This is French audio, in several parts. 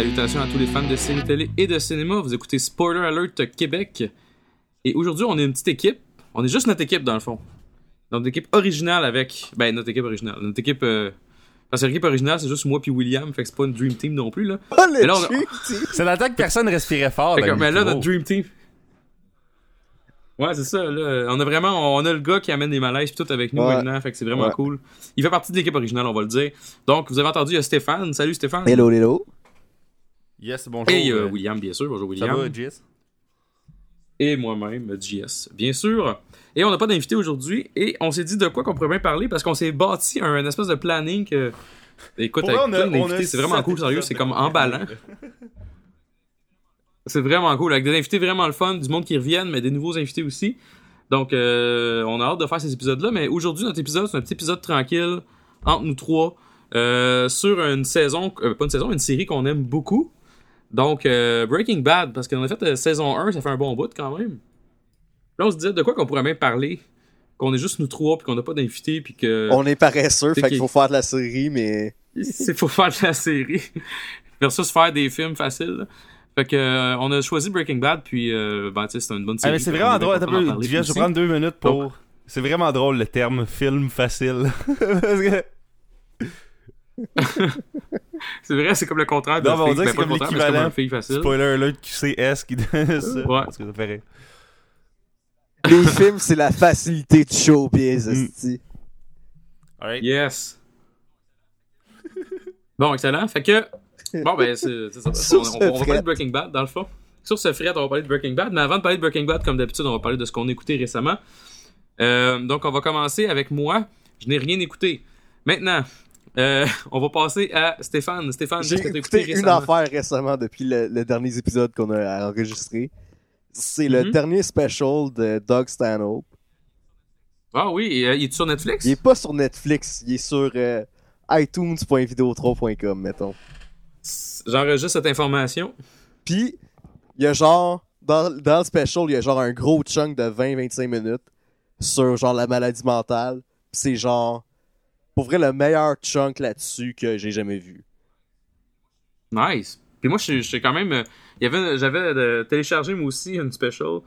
Salutations à tous les fans de séries télé et de cinéma. Vous écoutez Spoiler Alert Québec. Et aujourd'hui, on est une petite équipe. On est juste notre équipe, dans le fond. Notre équipe originale avec. Ben, notre équipe originale. Notre équipe. Euh... Parce que l'équipe originale, c'est juste moi puis William. Fait que c'est pas une Dream Team non plus, là. Oh, le là, on. C'est temps que personne respirait fort. Fait que, dans le mais là, notre Dream Team. Ouais, c'est ça. Là, on a vraiment, on a le gars qui amène des malaises pis tout avec nous Ouais. maintenant. Fait que c'est vraiment Ouais. cool. Il fait partie de l'équipe originale, on va le dire. Donc, vous avez entendu, il y a Stéphane. Salut Stéphane. Hello, hello. Yes, bonjour. Et a euh, William, bien sûr. Bonjour Ça William. va, Jess? et moi-même, JS, bien sûr. Et on n'a pas d'invité aujourd'hui, et on s'est dit de quoi qu'on pourrait bien parler, parce qu'on s'est bâti un, espèce de planning que... Écoute, avec vrai, plein d'invités, c'est vraiment cool, sérieux, c'est comme emballant. C'est vraiment cool, avec des invités vraiment le fun, du monde qui reviennent, mais des nouveaux invités aussi. Donc, euh, on a hâte de faire ces épisodes-là, mais aujourd'hui, notre épisode, c'est un petit épisode tranquille, entre nous trois, euh, sur une saison, euh, pas une saison, une série qu'on aime beaucoup. Donc, euh, Breaking Bad, parce qu'on a fait euh, saison 1, ça fait un bon bout quand même. Là, on se disait de quoi qu'on pourrait même parler, qu'on est juste nous trois, puis qu'on n'a pas d'invités, puis que On est paresseux, fait qui- qu'il faut faire de la série, mais. c'est faut faire de la série versus faire des films faciles. là. Fait que euh, on a choisi Breaking Bad, puis euh, ben, tu sais, c'est une bonne Ah, série. mais c'est vraiment drôle. je vais prendre deux minutes pour. C'est vraiment drôle le terme film facile. Parce que. C'est vrai, c'est comme le contraire de Non, on dirait Ben, que c'est le comme l'équivalent. un fille facile. Spoiler alert QCS qui donne ça. Ouais. Parce que ça fait rire. Les films, c'est la facilité du showbiz, Mm. Alright. Yes. Bon, excellent. Fait que, bon, ben, c'est ça. On, va- on va fret. parler de Breaking Bad, dans le fond. Sur ce fret, on va parler de Breaking Bad. Mais avant de parler de Breaking Bad, comme d'habitude, on va parler de ce qu'on a écouté récemment. Euh, donc, on va commencer avec moi. Je n'ai rien écouté. Maintenant, euh, on va passer à Stéphane. Stéphane, J'ai écouté écouté une récemment? affaire récemment depuis le, le dernier épisode qu'on a enregistré. C'est le Mhm. dernier special de Doug Stanhope. Ah oui, euh, il est sur Netflix? Il est pas sur Netflix, il est sur euh, iTunes.video3.com, mettons. J'enregistre cette information. Puis, il y a genre, dans, dans le special, il y a genre un gros chunk de 20-25 minutes sur genre la maladie mentale. C'est genre, pour vrai, le meilleur chunk là-dessus que j'ai jamais vu. Nice. Puis moi, suis quand même. euh, il y avait, j'avais euh, téléchargé moi aussi une special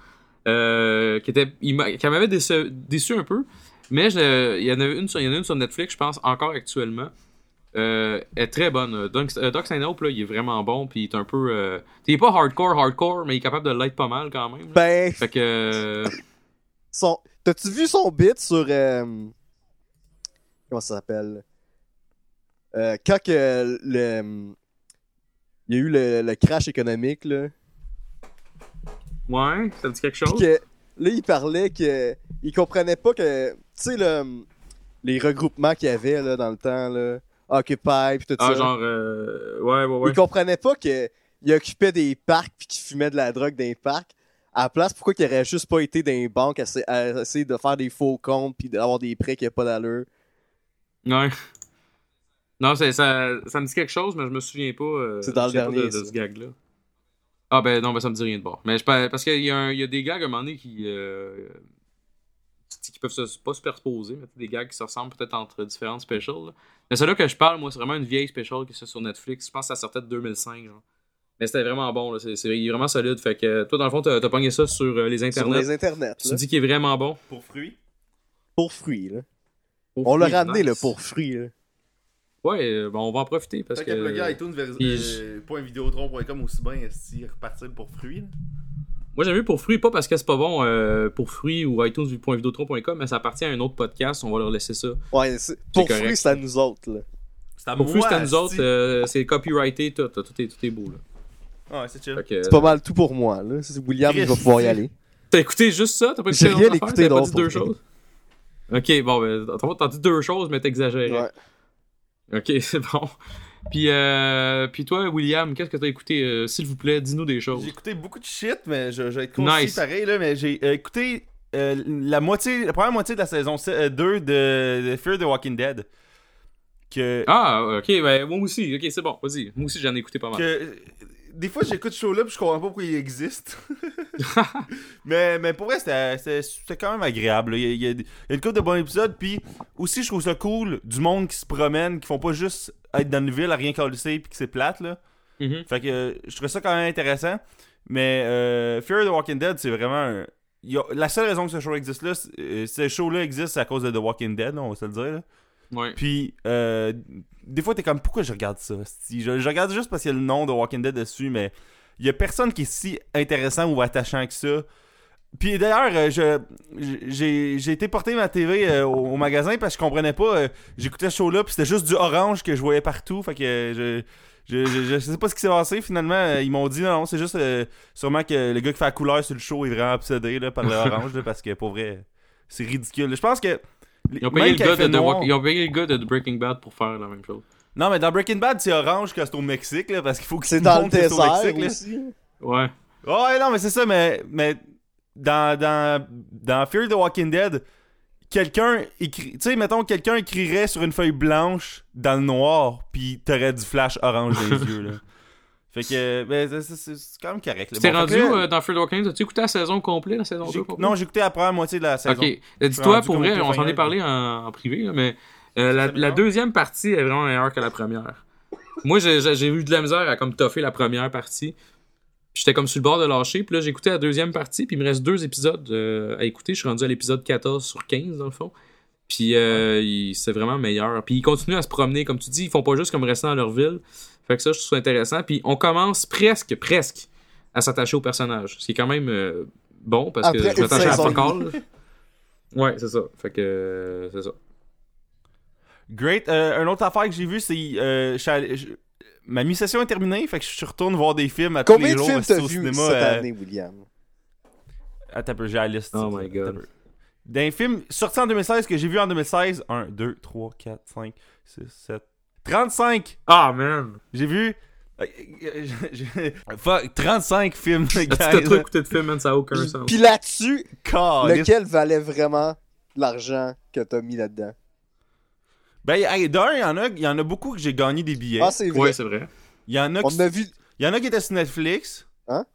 euh, qui était, qui m'avait déçu, déçu un peu. Mais il y en a une, sur- il y en a une sur Netflix, je pense encore actuellement. Euh, elle est très bonne. Doc, Doc Stanhope, là, il est vraiment bon, puis il est un peu. Euh, il est pas hardcore, hardcore, mais il est capable de l'être pas mal quand même. là. Ben, Fait que. son... t'as-tu vu son bit sur. euh, Comment ça s'appelle? Euh, Quand que le. Il y a eu le, le crash économique, là. ouais, ça dit quelque chose? que là, il parlait que il comprenait pas que tu sais le les regroupements qu'il y avait là dans le temps là, Occupy puis tout Ah, ça. genre. euh, ouais, ouais, ouais. Il comprenait pas que il occupait des parcs puis qu'il fumait de la drogue dans les parcs. À la place, pourquoi qu'il aurait juste pas été dans les banques à, à essayer de faire des faux comptes puis d'avoir des prêts qui a pas d'allure? Ouais. Non, ça, ça me dit quelque chose, mais je me souviens pas. euh, C'est dans le je me souviens pas dernier, De, ce gag-là. Ah ben non, ben ça me dit rien de bon. Mais je, pa- parce qu'il y, a un- il y a des gags à un moment donné qui. euh, qui peuvent se, pas superposer, mais des gags qui se ressemblent peut-être entre différentes specials. là. Mais celle-là que je parle, moi, c'est vraiment une vieille special qui est sur Netflix. Je pense que ça sortait de 2005, genre. Mais c'était vraiment bon, là. C'est, c'est- il est vraiment solide. Fait que toi, dans le fond, t'as, t'as pogné ça sur euh, les Sur internets. les internets Tu là, dis qu'il est vraiment bon. Pour fruits? pour fruits là. On l'a ramené là nice. pour fruits là. Ouais, euh, bon, on va en profiter parce Fait que. que le gars iTunes vers Puis euh, aussi bien si repartir pour fruits. là. Moi, j'aime mieux pour fruits, pas parce que c'est pas bon euh, pour fruits ou iTunes.videotron.com, mais ça appartient à un autre podcast, on va leur laisser ça. Ouais, c'est- pour fruits c'est à nous autres là. C'est à Pour fruits, c'est à nous autres, euh, c'est copyrighté, tout, tout, est, tout est beau. Là. Ouais, c'est chill. C'est pas mal tout pour moi là. C'est William il va pouvoir y aller. T'as écouté juste ça? T'as pas écouté rien affaire? écouté T'as pas d'autre dit deux choses? Ok, bon, ben, t'as t'as dit deux choses, mais t'exagérais. Ouais. Ok, c'est bon. Puis, euh, puis toi, William, qu'est-ce que t'as écouté? euh, S'il vous plaît, dis-nous des choses. J'ai écouté beaucoup de shit, mais je, je vais être concis Nice. pareil, là, mais j'ai euh, écouté euh, la moitié, la première moitié de la saison 2 de, de Fear the Walking Dead. Que, Ah, ok, ben, moi aussi. Ok, c'est bon, vas-y. Moi aussi, j'en ai écouté pas mal. que des fois j'écoute ce show-là puis je comprends pas pourquoi il existe. mais, mais pour vrai, c'était- quand même agréable. là. Il y, a, il y a- une couple de bons épisodes, puis aussi je trouve ça cool du monde qui se promène, qui font pas juste être dans une ville à rien calisser puis que c'est plate, là. Mhm. Fait que euh, je trouvais ça quand même intéressant. Mais euh, Fear the Walking Dead, c'est vraiment un- a- La seule raison que ce show existe là, euh, ce show-là existe c'est à cause de The Walking Dead, on va se le dire. là. Ouais. Puis, euh, des fois, t'es comme, pourquoi je regarde ça? Je, je regarde juste parce qu'il y a le nom de Walking Dead dessus, mais il y a personne qui est si intéressant ou attachant que ça. Puis d'ailleurs, euh, je j'ai été porter ma TV euh, au, au magasin parce que je comprenais pas. euh, J'écoutais ce show-là, puis c'était juste du orange que je voyais partout. Fait que je, je, je, je sais pas ce qui s'est passé. Finalement, ils m'ont dit non, non, c'est juste euh, sûrement que le gars qui fait la couleur sur le show est vraiment obsédé là, par le orange, là, parce que pour vrai, c'est ridicule. Je pense que. Ils ont, payé le gars de, The noir- Walk- ils ont payé le gars de Breaking Bad pour faire la même chose. Non, mais dans Breaking Bad, c'est orange que c'est au Mexique, là, parce qu'il faut que C'est dans le c'est au désert Mexique, là. aussi. Ouais. Ouais, non, mais c'est ça, mais, mais dans, dans, dans Fear the Walking Dead, quelqu'un écrit. Tu sais, mettons, quelqu'un écrirait sur une feuille blanche dans le noir, puis t'aurais du flash orange dans les yeux, là. Fait que, ben, c'est- quand même correct. Tu t'es Bon, rendu où euh, dans Walking Dead? As-tu écouté la saison complète, la saison j'ai- 2 complète? Non, j'ai écouté la première moitié de la saison. Ok. Euh, Dis-toi, pour vrai, on s'en est parlé en, en privé, là, mais euh, la, deuxième partie est vraiment meilleure que la première. Moi, j'ai eu de la misère à comme toffer la première partie. J'étais comme sur le bord de lâcher. Puis là, j'ai écouté la deuxième partie. Puis il me reste deux épisodes euh, à écouter. Je suis rendu à l'épisode 14 sur 15, dans le fond. Puis euh, c'est vraiment meilleur. Puis ils continuent à se promener. Comme tu dis, ils font pas juste comme rester dans leur ville. Fait que ça, je trouve ça intéressant. Puis on commence presque, presque à s'attacher au personnage. Ce qui est quand même euh, bon parce que Après je m'attachais à all. Ouais, c'est ça. Fait que euh, c'est ça. Great. Euh, une autre affaire que j'ai vue, c'est. euh, ma mi-session est terminée, fait que je retourne voir des films à tous Combien les de jours films au vu cinéma. cette euh, année, William? Attends un peu, j'ai la liste. Oh my God. D'un film sorti en 2016 que j'ai vu en 2016, 1, 2, 3, 4, 5, 6, 7, 35! Ah, man! J'ai vu. euh, euh, Fuck, 35 films, t'as trop écouté de film, man? Ça a aucun sens. Puis là-dessus, lequel valait vraiment l'argent que t'as mis là-dedans? Ben, hey, d'un, il y en a, il y en a beaucoup que j'ai gagné des billets. Ah, c'est vrai. Ouais, c'est vrai. Il y en a On qui, a vu. il y en a qui étaient sur Netflix. Hein?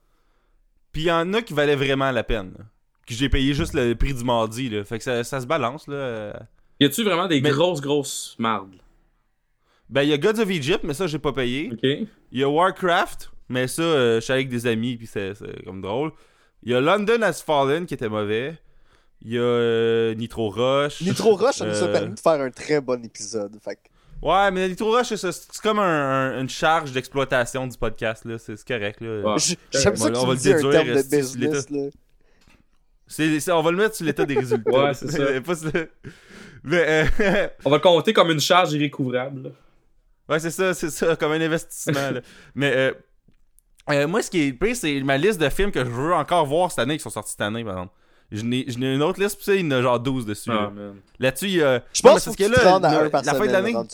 Puis il y en a qui valaient vraiment la peine. là. Que j'ai payé juste le prix du mardi, là. Fait que ça, ça se balance, là. Y a-tu vraiment des Mais- grosses, grosses mardes? Ben, il y a Gods of Egypt, mais ça, j'ai pas payé. Ok. Il y a Warcraft, mais ça, euh, je suis avec des amis, puis c'est c'est comme drôle. Il y a London Has Fallen, qui était mauvais. Il y a euh, Nitro Rush. Nitro Rush, ça nous a Euh, permis de faire un très bon épisode. Fait que Ouais, mais Nitro Rush, c'est ça, c'est comme un- un- une charge d'exploitation du podcast, là. C'est correct, là. J'aime ça on que va tu le dis un terme de business, là. On va le mettre sur l'état des résultats. Ouais, c'est ça. Mais, euh, On va le compter comme une charge irrécouvrable. Là. ouais, c'est ça, c'est ça, comme un investissement. là. Mais euh, euh, moi, ce qui est pire, c'est ma liste de films que je veux encore voir cette année, qui sont sortis cette année, par exemple. Je n'ai je n'ai une autre liste, puis ça, il y en a genre 12 dessus. là. Ah. Là-dessus, il y a. Je Non, mais pense c'est qu'il faut parce que rendes à là, un la fin de l'année. là.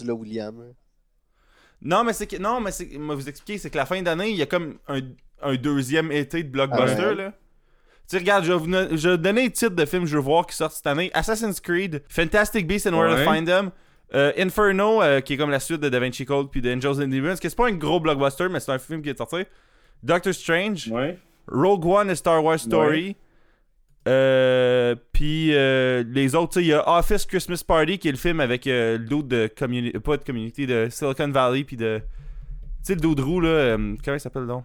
Non, mais c'est que. Non, mais c'est. Moi, vous expliquer, c'est que la fin d'année, il y a comme un, un deuxième été de blockbuster, Ah ouais. là. Tu sais, regarde, je vais vous je vais donner les titres de films que je veux voir qui sortent cette année Assassin's Creed, Fantastic Beasts and Where to. Find Them, euh, Inferno, euh, qui est comme la suite de Da Vinci Code puis de Angels and Demons, que c'est pas un gros blockbuster, mais c'est un film qui est sorti. Doctor Strange, Ouais. Rogue One, A Star Wars Story. Euh, puis les autres, il y a Office Christmas Party qui est le film avec le dude de community, pas de community, de Silicon Valley, puis de. Tu sais, le dude roux, là, comment il s'appelle donc?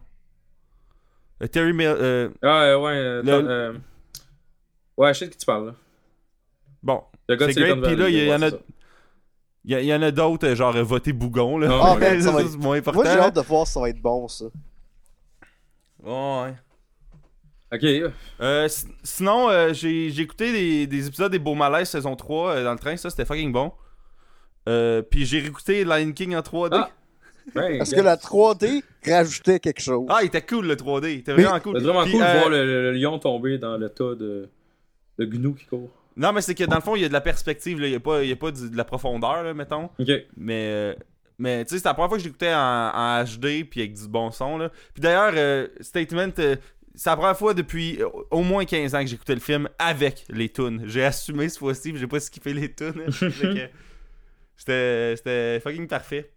Terry Mil- euh, Ah, ouais. euh, Le- Ouais, je sais de qui tu parles. Là. Bon, C'est great, puis là, il y en a- ça. Il y, en a d'autres, euh, genre euh, voter Bougon, là. Ah, ça va être- moins important. Moi, j'ai hâte de voir si ça va être bon, ça. Ouais. Ok. euh, si- sinon, euh, j'ai écouté des, des épisodes des Beaux Malaises saison 3 euh, dans le train, ça c'était fucking bon. Euh, puis j'ai réécouté Lion King en 3D. Ah. Ouais, Parce que la 3D rajoutait quelque chose. Ah, il était cool le 3D, il était Mais- vraiment cool. C'est vraiment Puis, cool de voir le, le- le lion tomber dans le tas de, de gnous qui court. Non, mais c'est que dans le fond, il y a de la perspective, là. il n'y a pas, il y a pas de la profondeur, là, mettons. Mais, euh, mais tu sais, c'était la première fois que j'écoutais en, en HD puis avec du bon son. Là. Puis d'ailleurs, euh, Statement, euh, c'est la première fois depuis euh, au moins 15 ans que j'écoutais le film avec les tunes. J'ai assumé cette fois-ci, puis j'ai pas skippé les tunes. c'était fucking parfait.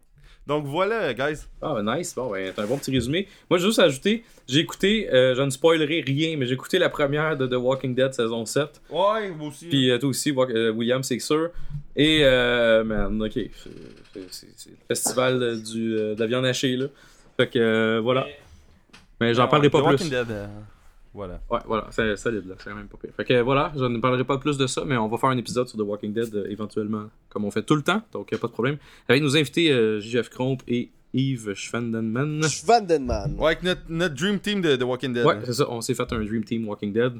Donc voilà, guys. Ah, nice. Bon, ben, t'as un bon petit résumé. Moi, j'ai juste ajouté, j'ai écouté, euh, je ne spoilerai rien, mais j'ai écouté la première de The Walking Dead saison 7. Ouais, moi aussi. Puis euh, toi aussi, euh, William, c'est sûr. Et, euh, man, ok. c'est- c'est- C'est c'est le festival du, euh, de la viande hachée, là. Fait que euh, voilà. Mais j'en parlerai The pas Walking plus. Dead, euh, voilà. Ouais, voilà, c'est solide là, c'est même pas pire. Fait que voilà, je ne parlerai pas plus de ça, mais on va faire un épisode sur The Walking Dead euh, éventuellement, comme on fait tout le temps, donc euh, pas de problème. Avec nos invités euh, JF Cromp et Yves Schvandenman. Vandenman. Ouais, avec notre, notre Dream Team de The Walking Dead. Ouais, c'est ça, on s'est fait un Dream Team Walking Dead.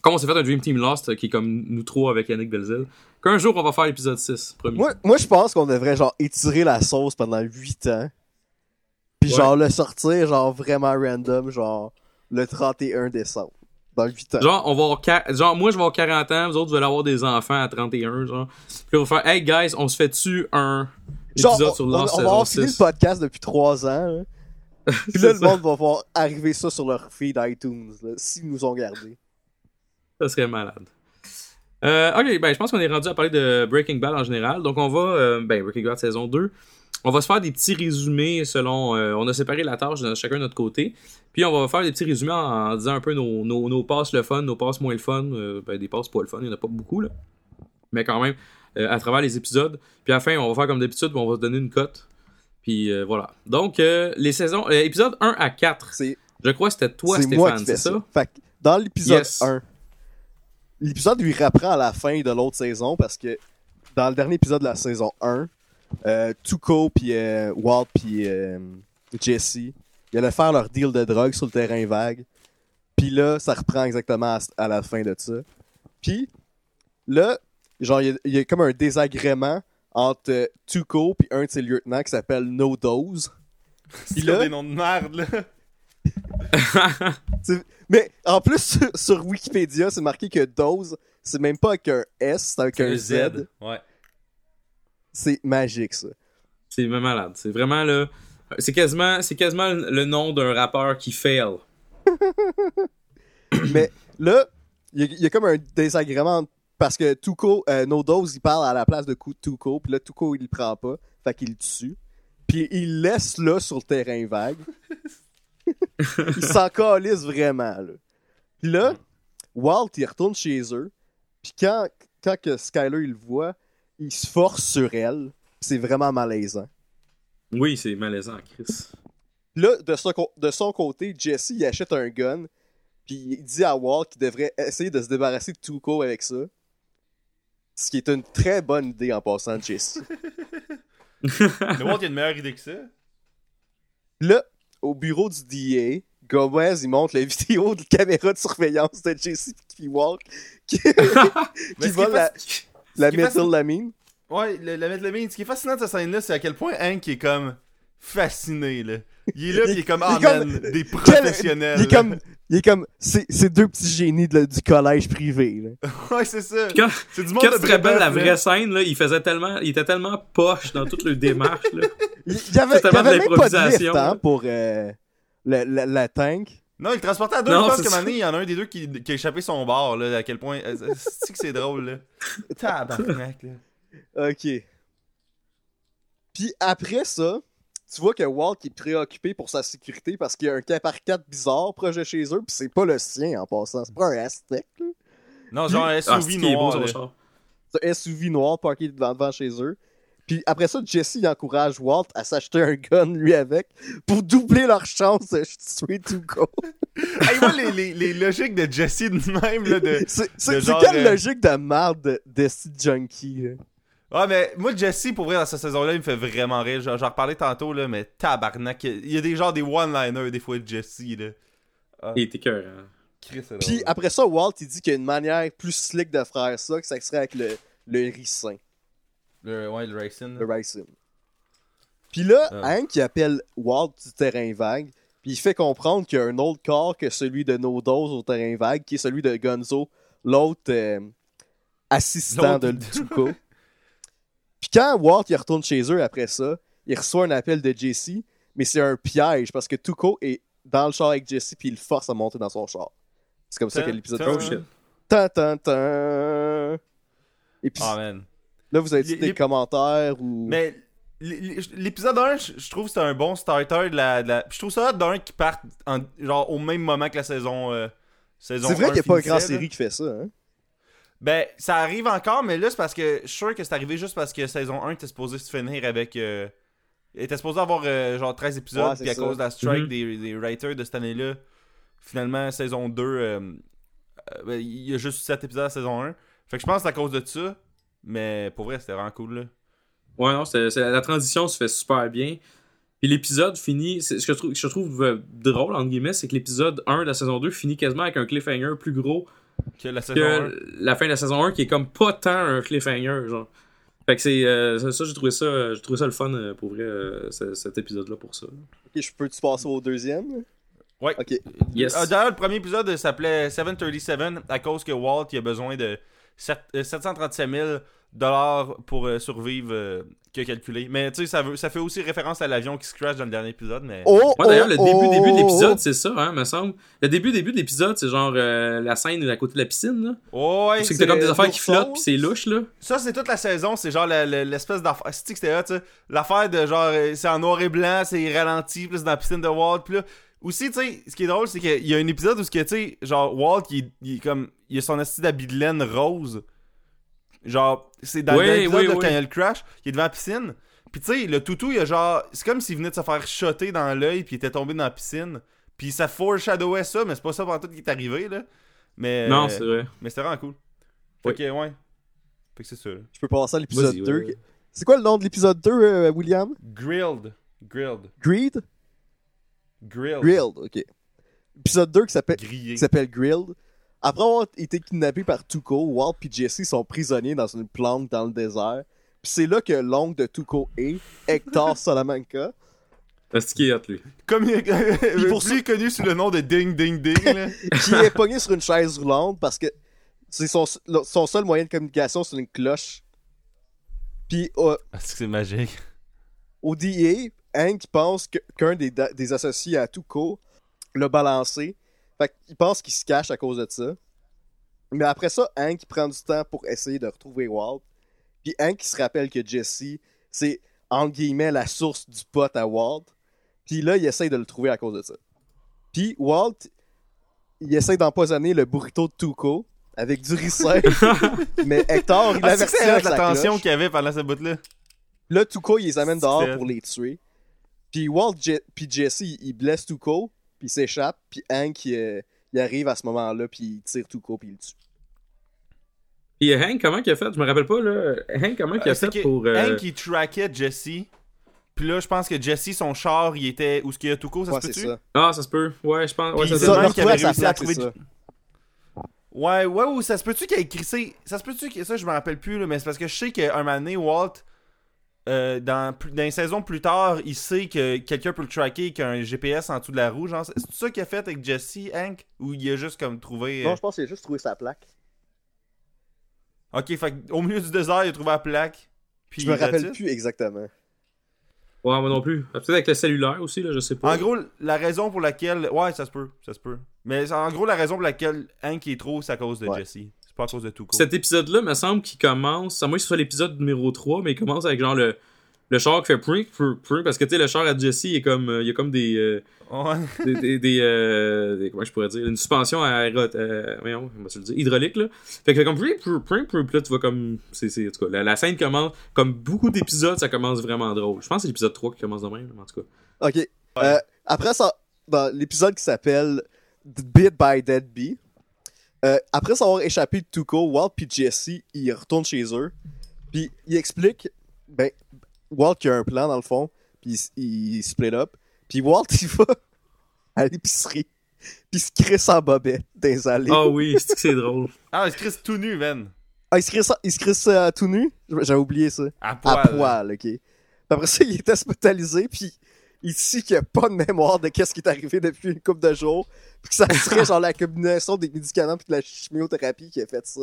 Comme on s'est fait un Dream Team Lost, euh, qui est comme nous trois avec Yannick Belzil. Qu'un jour on va faire l'épisode 6, promis. Moi, moi je pense qu'on devrait genre étirer la sauce pendant 8 ans. Puis Ouais. genre le sortir genre vraiment random, genre le 31 décembre. Dans 8 ans. Genre, on va avoir genre, moi je vais avoir 40 ans, vous autres vous allez avoir des enfants à 31, genre. Puis on va faire, hey guys, on se fait-tu un Genre, épisode on, sur Lost on va avoir fini le 6? podcast depuis 3 ans. là. Puis là, le ça. monde va voir arriver ça sur leur feed iTunes, s'ils nous ont gardés. Ça serait malade. Euh, ok, ben je pense qu'on est rendu à parler de Breaking Bad en général. Donc on va, euh, ben Breaking Bad saison 2. On va se faire des petits résumés selon. euh, on a séparé la tâche de chacun de notre côté. Puis on va faire des petits résumés en, en disant un peu nos, nos, nos passes le fun, nos passes moins le fun. Euh, ben des passes pas le fun, il n'y en a pas beaucoup là. Mais quand même, euh, à travers les épisodes. Puis à la fin, on va faire comme d'habitude, on va se donner une cote. Puis voilà. Donc euh, les saisons. épisodes 1 à 4. C'est Je crois que c'était toi, Stéphane, c'est ça? ça? Fait que dans l'épisode Yes. 1, l'épisode lui rapprend à la fin de l'autre saison parce que dans le dernier épisode de la saison 1, euh, Tuco puis euh, Walt puis euh, Jesse, ils allaient faire leur deal de drogue sur le terrain vague. Puis là, ça reprend exactement à, à la fin de ça. Puis là, genre, il y a- il y, a comme un désagrément entre euh, Tuco puis un de ses lieutenants qui s'appelle No Dose. C'est là- des noms de merde, là. Mais en plus, sur, sur Wikipédia, c'est marqué que dose, c'est même pas avec un S, c'est avec un Z. Ouais. C'est magique, ça. C'est malade. C'est vraiment le. C'est quasiment, c'est quasiment le nom d'un rappeur qui fail. Mais là, il y, a- il y a comme un désagrément parce que Tuco, euh, No Dose, il parle à la place de Tuco, puis là, Tuco, il le prend pas, fait qu'il le tue. Puis il laisse là sur le terrain vague. il s'en calisse vraiment, là. Puis là, Walt, il retourne chez eux. Puis quand, quand que Skyler, il le voit, il se force sur elle. C'est vraiment malaisant. Oui, c'est malaisant, Chris. Là, de son, co- de son côté, Jesse, il achète un gun. Puis il dit à Walt qu'il devrait essayer de se débarrasser de Tuco avec ça. Ce qui est une très bonne idée en passant Jesse. Le Walt, il y a une meilleure idée que ça. Là, au bureau du DA, Gomez, il montre la vidéo de caméra de surveillance de Jesse puis Walt qui, Mais qui vole la, la méthylamine. Ouais, le, le methylamine. Ce qui est fascinant de cette scène-là, c'est à quel point Hank est comme fasciné, là. Il est là, pis il est comme, ah Il est comme- man, des professionnels. Il est comme, il est comme, c'est c'est deux petits génies de- du collège privé. Là. Ouais, c'est ça. Quand, C'est du monde quand de te rappelles la vraie scène, là, il faisait tellement. Il était tellement poche dans toute leur démarche. Là. Il y avait, il y avait même pas de lift l'improvisation, hein, pour euh, la, la, la tank. Non, il le transportait à deux. Non, je pense c'est qu'à un ça. moment donné, il y en a un des deux qui, qui a échappé son bar, là, à quel point. C'est que c'est drôle, là? Tabarnak, là. Ok. Puis après ça, tu vois que Walt est préoccupé pour sa sécurité parce qu'il y a un 4x4 bizarre proche de chez eux, puis c'est pas le sien en passant. C'est pas un Aztec, là. Non, genre un Ah, SUV noir. C'est un SUV noir parké devant, devant chez eux. Puis après ça, Jesse il encourage Walt à s'acheter un gun lui avec pour doubler leur chance de tuer Tuco. Hey, moi, les, les, les logiques de Jesse de même, là, de. C'est de c'est- c'est genre, quelle euh, logique de merde de, ce junkie, là? Ouais, mais moi, Jesse, pour vrai, dans cette saison-là, il me fait vraiment rire. Genre, J'en reparlais tantôt, là, mais tabarnak. Il y a des genres des one-liners, des fois, de Jesse, là. Ah, Il était cœur. Hein. Puis après ça, Walt, il dit qu'il y a une manière plus slick de faire ça, que ça serait avec le, le ricin, Le, ouais, le racing. le. Puis là, Ah. Hank, il appelle Walt du terrain vague, puis il fait comprendre qu'il y a un autre corps que celui de No Dose au terrain vague, qui est celui de Gonzo, l'autre euh, assistant de Tuco. Puis quand Walt il retourne chez eux après ça, il reçoit un appel de Jesse, mais c'est un piège parce que Tuco est dans le char avec Jesse puis il le force à monter dans son char. C'est comme ça que l'épisode. Oh shit. Tan, tan, tan. Et puis man. Là, vous avez des les- commentaires ou. Mais l'épisode 1, je trouve que c'était un bon starter de la. de la- Je trouve ça d'un qui part en- genre au même moment que la saison. euh, saison C'est vrai 1 qu'il n'y a pas une grande série qui fait ça. Hein? Ben, ça arrive encore, mais là, c'est parce que. Je suis sûr que c'est arrivé juste parce que saison 1 était supposé se finir avec. euh, Il était supposé avoir euh, genre 13 épisodes, Ouais, c'est puis à ça. cause de la strike Mhm. des, des writers de cette année-là, finalement, saison 2, euh, euh, ben, il y a juste 7 épisodes à saison 1. Fait que je pense que c'est à cause de ça, mais pour vrai, c'était vraiment cool, là. Ouais, non, la transition se fait super bien. Puis l'épisode finit. ce que je trouve, je trouve euh, drôle, entre guillemets, c'est que l'épisode 1 de la saison 2 finit quasiment avec un cliffhanger plus gros Que la saison que 1. la fin de la saison 1 qui est comme pas tant un cliffhanger, genre. Fait que c'est. euh, ça, ça, j'ai trouvé ça, euh, j'ai trouvé ça le fun euh, pour vrai, euh, ce- cet épisode-là pour ça. Ok, je peux-tu passer au deuxième? Ouais. Ok. Yes. D'ailleurs, le premier épisode s'appelait 737 à cause que Walt il a besoin de sept- euh, 737 000 dollars pour euh, survivre euh, a calculé. Mais tu sais, ça, veut- ça fait aussi référence à l'avion qui se crash dans le dernier épisode. Mais... Oh, Ouais, d'ailleurs, le oh, début, oh, début de oh, l'épisode, oh. c'est ça, hein, me semble. Le début, début de l'épisode, c'est genre euh, la scène à côté de la piscine, là. Oh, ouais, c'est que t'as comme des affaires qui flottent, pis c'est louche, là. Ça, c'est toute la saison. C'est genre l'espèce d'affaire. C'est que c'était hot, ça? L'affaire de genre, euh, c'est en noir et blanc, c'est ralenti, plus dans la piscine de Walt. Puis là, aussi, tu sais, ce qui est drôle, c'est qu'il y a un épisode où, ce que, tu sais, genre, Walt, il, il est comme, il a son esti d'habit de laine rose. Genre, c'est dans Oui, le dernier épisode, oui, quand il y a le crash, il est devant la piscine. Puis tu sais, le toutou, il a genre, c'est comme s'il venait de se faire shotter dans l'œil, puis il était tombé dans la piscine. Puis ça foreshadowait ça, mais c'est pas ça pendant tout qui est arrivé, là. Mais, Non, c'est vrai. mais c'était vraiment cool. Fait Oui. que, ouais. Fait que c'est ça. là. Je peux passer à l'épisode Vas-y, 2. ouais, ouais. C'est quoi le nom de l'épisode 2, euh, William? Grilled. Grilled. Greed? Grilled. Grilled, ok. Épisode 2 qui s'appelle Grillé. qui s'appelle Grilled. Après avoir été kidnappé par Tuco, Walt et Jesse sont prisonniers dans une plante dans le désert. Puis c'est là que l'oncle de Tuco est, Hector Salamanca, C'est qui est hot, lui. Comme il est pour plus connu sous le nom de Ding Ding Ding. là. qui est pogné sur une chaise roulante parce que c'est son, son seul moyen de communication, c'est une cloche. Puis euh, Ah, c'est que c'est magique. au DA, Hank pense qu'un des, associés à Tuco l'a balancé. Fait qu'il pense qu'il se cache à cause de ça. Mais après ça, Hank prend du temps pour essayer de retrouver Walt. Puis Hank se rappelle que Jesse, c'est entre guillemets la source du pot à Walt. Puis là, il essaye de le trouver à cause de ça. Puis Walt, il essaye d'empoisonner le burrito de Tuco avec du ricin. mais Hector, il Ah, avec la tension qu'il y avait pendant cette bout-là. Là, Tuco, il les amène dehors pour les tuer. Puis Walt Je- puis Jesse, il il blesse Tuco, puis il s'échappe. Puis Hank, il, euh, il arrive à ce moment-là, puis il tire Tuco, puis il le tue. Pis Hank, comment qu'il a fait? Je me rappelle pas, là. Hank, comment qu'il a Euh, fait que pour. euh, Hank, il traquait Jesse. Puis là, je pense que Jesse, son char, il était. Où est-ce qu'il y a Tuco, ça Ouais, se peut-tu? ça. Ah, ça se peut. Ouais, je pense. Ouais, ça Ça, qui avait réussi à trouver- ça. Ouais, ouais, ou ça se peut-tu qu'il ait écrit ça? Ça se peut-tu que ça, je me rappelle plus, là, mais c'est parce que je sais qu'un moment donné, Walt, euh, dans, dans une saison plus tard, il sait que quelqu'un peut le tracker, qu'il y a un GPS en dessous de la roue. Genre, c'est ça qu'il a fait avec Jesse, Hank? Ou il a juste comme trouvé. euh, Non, je pense qu'il a juste trouvé sa plaque. Ok, fait au milieu du désert, il a trouvé la plaque. Puis Je me rappelle plus exactement. Ouais, moi non plus. Peut-être avec le cellulaire aussi, là, je sais pas. En gros, la raison pour laquelle. Ouais, ça se peut, ça se peut. Mais en gros, la raison pour laquelle Hank est trop, c'est à cause de Ouais. Jesse. C'est pas à cause de Tuco. Cet épisode-là, me semble qu'il commence. À moins que ce soit l'épisode numéro 3, mais il commence avec genre le, le char qui fait prink, prink, prink, parce que tu sais, le char à Jesse, il, est comme, euh, il y a comme des. euh, Ouais. des, des, des, euh, des- comment je pourrais dire une suspension aéro, euh, voyons, comment se le dire, hydraulique là fait que fait comme prink, prink, prink, prink, puis là tu vois comme c'est c'est en tout cas la, la scène commence comme beaucoup d'épisodes ça commence vraiment drôle je pense que c'est l'épisode 3 qui commence de même en tout cas Ok. Euh, après ça, dans l'épisode qui s'appelle Bit by Dead Bee, euh, après s'avoir échappé de Tuco, Walt puis Jesse, ils retournent chez eux. Puis ils expliquent, ben, Walt qui a un plan dans le fond, puis il, il split up. Puis Walt, il va à l'épicerie, puis il se crisse en bobette dans les allées. ah oui c'est que c'est drôle? Ah, il se crisse tout nu, man. Ah, il se crisse, il se crisse euh, tout nu? J'avais oublié ça. À poil. À poil, ok. Puis après ça, il est hospitalisé, puis il dit qu'il a pas de mémoire de qu'est-ce qui est arrivé depuis une couple de jours, puis que ça serait genre la combinaison des médicaments puis de la chimiothérapie qui a fait ça.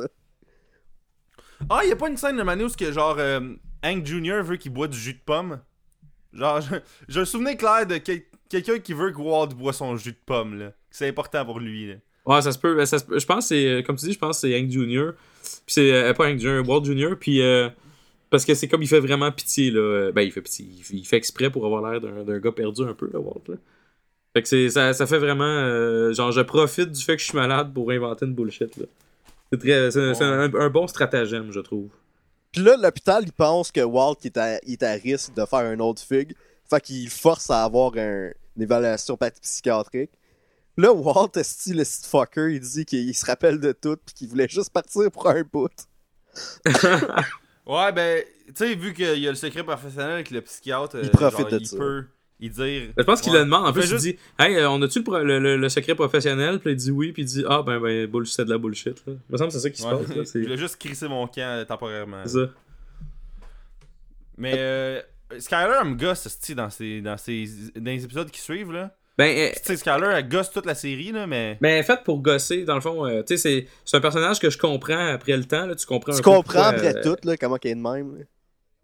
Ah, y a pas une scène de Manu où que genre euh, Hank Jr. veut qu'il boit du jus de pomme? Genre, je- j'ai un souvenir clair de quel- quelqu'un qui veut que Walt boit son jus de pomme, là. Que C'est important pour lui, là. ouais ça se peut ben, ça se peut- je pense que c'est euh, comme tu dis je pense que c'est Hank Jr puis c'est euh, pas Hank Jr Walt Jr puis euh, parce que c'est comme il fait vraiment pitié là ben il fait pitié il fait, exprès pour avoir l'air d'un gars perdu un peu là Walt là fait que c'est ça, ça fait vraiment euh, genre je profite du fait que je suis malade pour inventer une bullshit là c'est très c'est c'est un, un bon stratagème je trouve Puis là, l'hôpital, il pense que Walt il est, à, il est à risque de faire un autre fugue. Fait qu'il force à avoir un- une évaluation psychiatrique. Là, Walt, est le fucker, il dit qu'il se rappelle de tout pis qu'il voulait juste partir pour un bout. Ouais, ben, tu sais, vu qu'il y a le secret professionnel avec le psychiatre, Il euh, profite genre, de il ça. peut y dire. Je pense qu'il Ouais. le demande. En Il plus, fait il dit Hey, euh, on a-tu le, le, le- le secret professionnel? Puis il dit oui. Puis il dit Ah, ben, ben, bullshit, c'est de la bullshit. Là. Il me semble que c'est ça qui se Ouais. passe. Là. je voulais juste crisser mon camp euh, temporairement. c'est ça. Mais euh, Skyler, me gosse, dans, ses, dans, ses, dans les épisodes qui suivent, là. Ben, euh, Tu sais, Skyler, elle gosse toute la série, là, mais. ben, fait pour gosser, dans le fond, euh, tu sais, c'est- c'est un personnage que je comprends après le temps. Là, tu comprends un Tu peu comprends après euh, tout, là, comment qu'il est de même. là.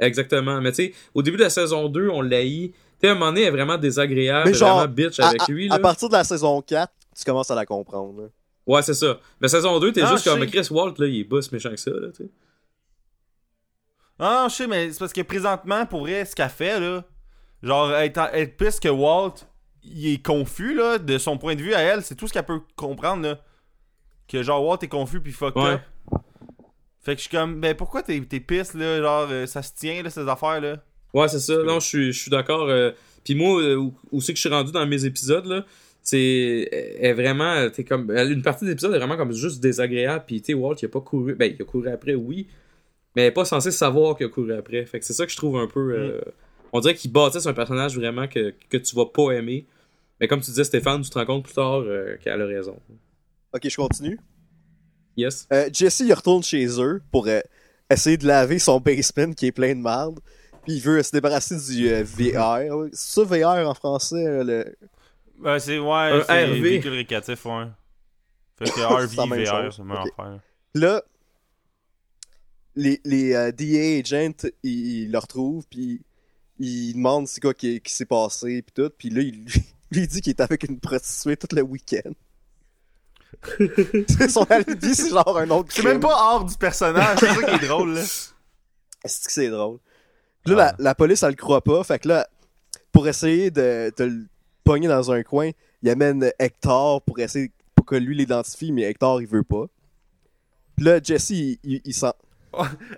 Exactement. Mais tu sais, au début de la saison 2, on l'a Tu sais, à un moment donné, elle est vraiment désagréable. Mais genre, vraiment bitch À, avec à- lui. à Là. partir de la saison 4, tu commences à la comprendre. là. Ouais, c'est ça. Mais saison 2, t'es Ah, juste comme sais. Chris Walt, là, il est boss méchant que ça. Là, tu sais. Ah, je sais, mais c'est parce que présentement, pour vrai, ce qu'elle fait, là, genre, être, être pisse que Walt, il est confus, là, de son point de vue à elle, c'est tout ce qu'elle peut comprendre, là. Que genre, Walt est confus puis fuck Ouais. up. Fait que je suis comme, ben pourquoi t'es, t'es pisse, là, genre, euh, ça se tient, là, ces affaires, là. Ouais, c'est ça. Non, je suis, je suis d'accord. euh, Puis moi, euh, où, où c'est que je suis rendu dans mes épisodes, là, c'est est vraiment. T'es comme, une partie de l'épisode est vraiment comme juste désagréable. Puis, tu Walt, il a pas couru. Ben, il a couru après, oui. Mais il est pas censé savoir qu'il a couru après. Fait que c'est ça que je trouve un peu. euh, on dirait qu'il bâtisse un personnage vraiment que, que tu vas pas aimer. Mais comme tu disais, Stéphane, tu te rends compte plus tard euh, qu'elle a raison. Ok, je continue. Yes. Euh, Jesse, il retourne chez eux pour euh, essayer de laver son basement qui est plein de merde. Puis il veut se débarrasser du euh, VR. C'est ça VR en français? euh, le... Ben, c'est, ouais, Un c'est RV. véhicule récréatif, ouais. Fait que RV, VR, chose. c'est même affaire. Là, les, les euh, DA agents, ils, ils le retrouvent, puis ils demandent c'est quoi qui, qui s'est passé, puis tout. Puis là, il lui dit qu'il est avec une prostituée tout le week-end. Son alibi, c'est genre un autre C'est même pas hors du personnage, c'est ça qui est drôle, là. Est-ce que c'est drôle? Puis là, Ah. la, la police, elle le croit pas. Fait que là, pour essayer de, de le pogner dans un coin, il amène Hector pour essayer pour que lui l'identifie, mais Hector, il veut pas. Puis là, Jesse, il, il, il s'en...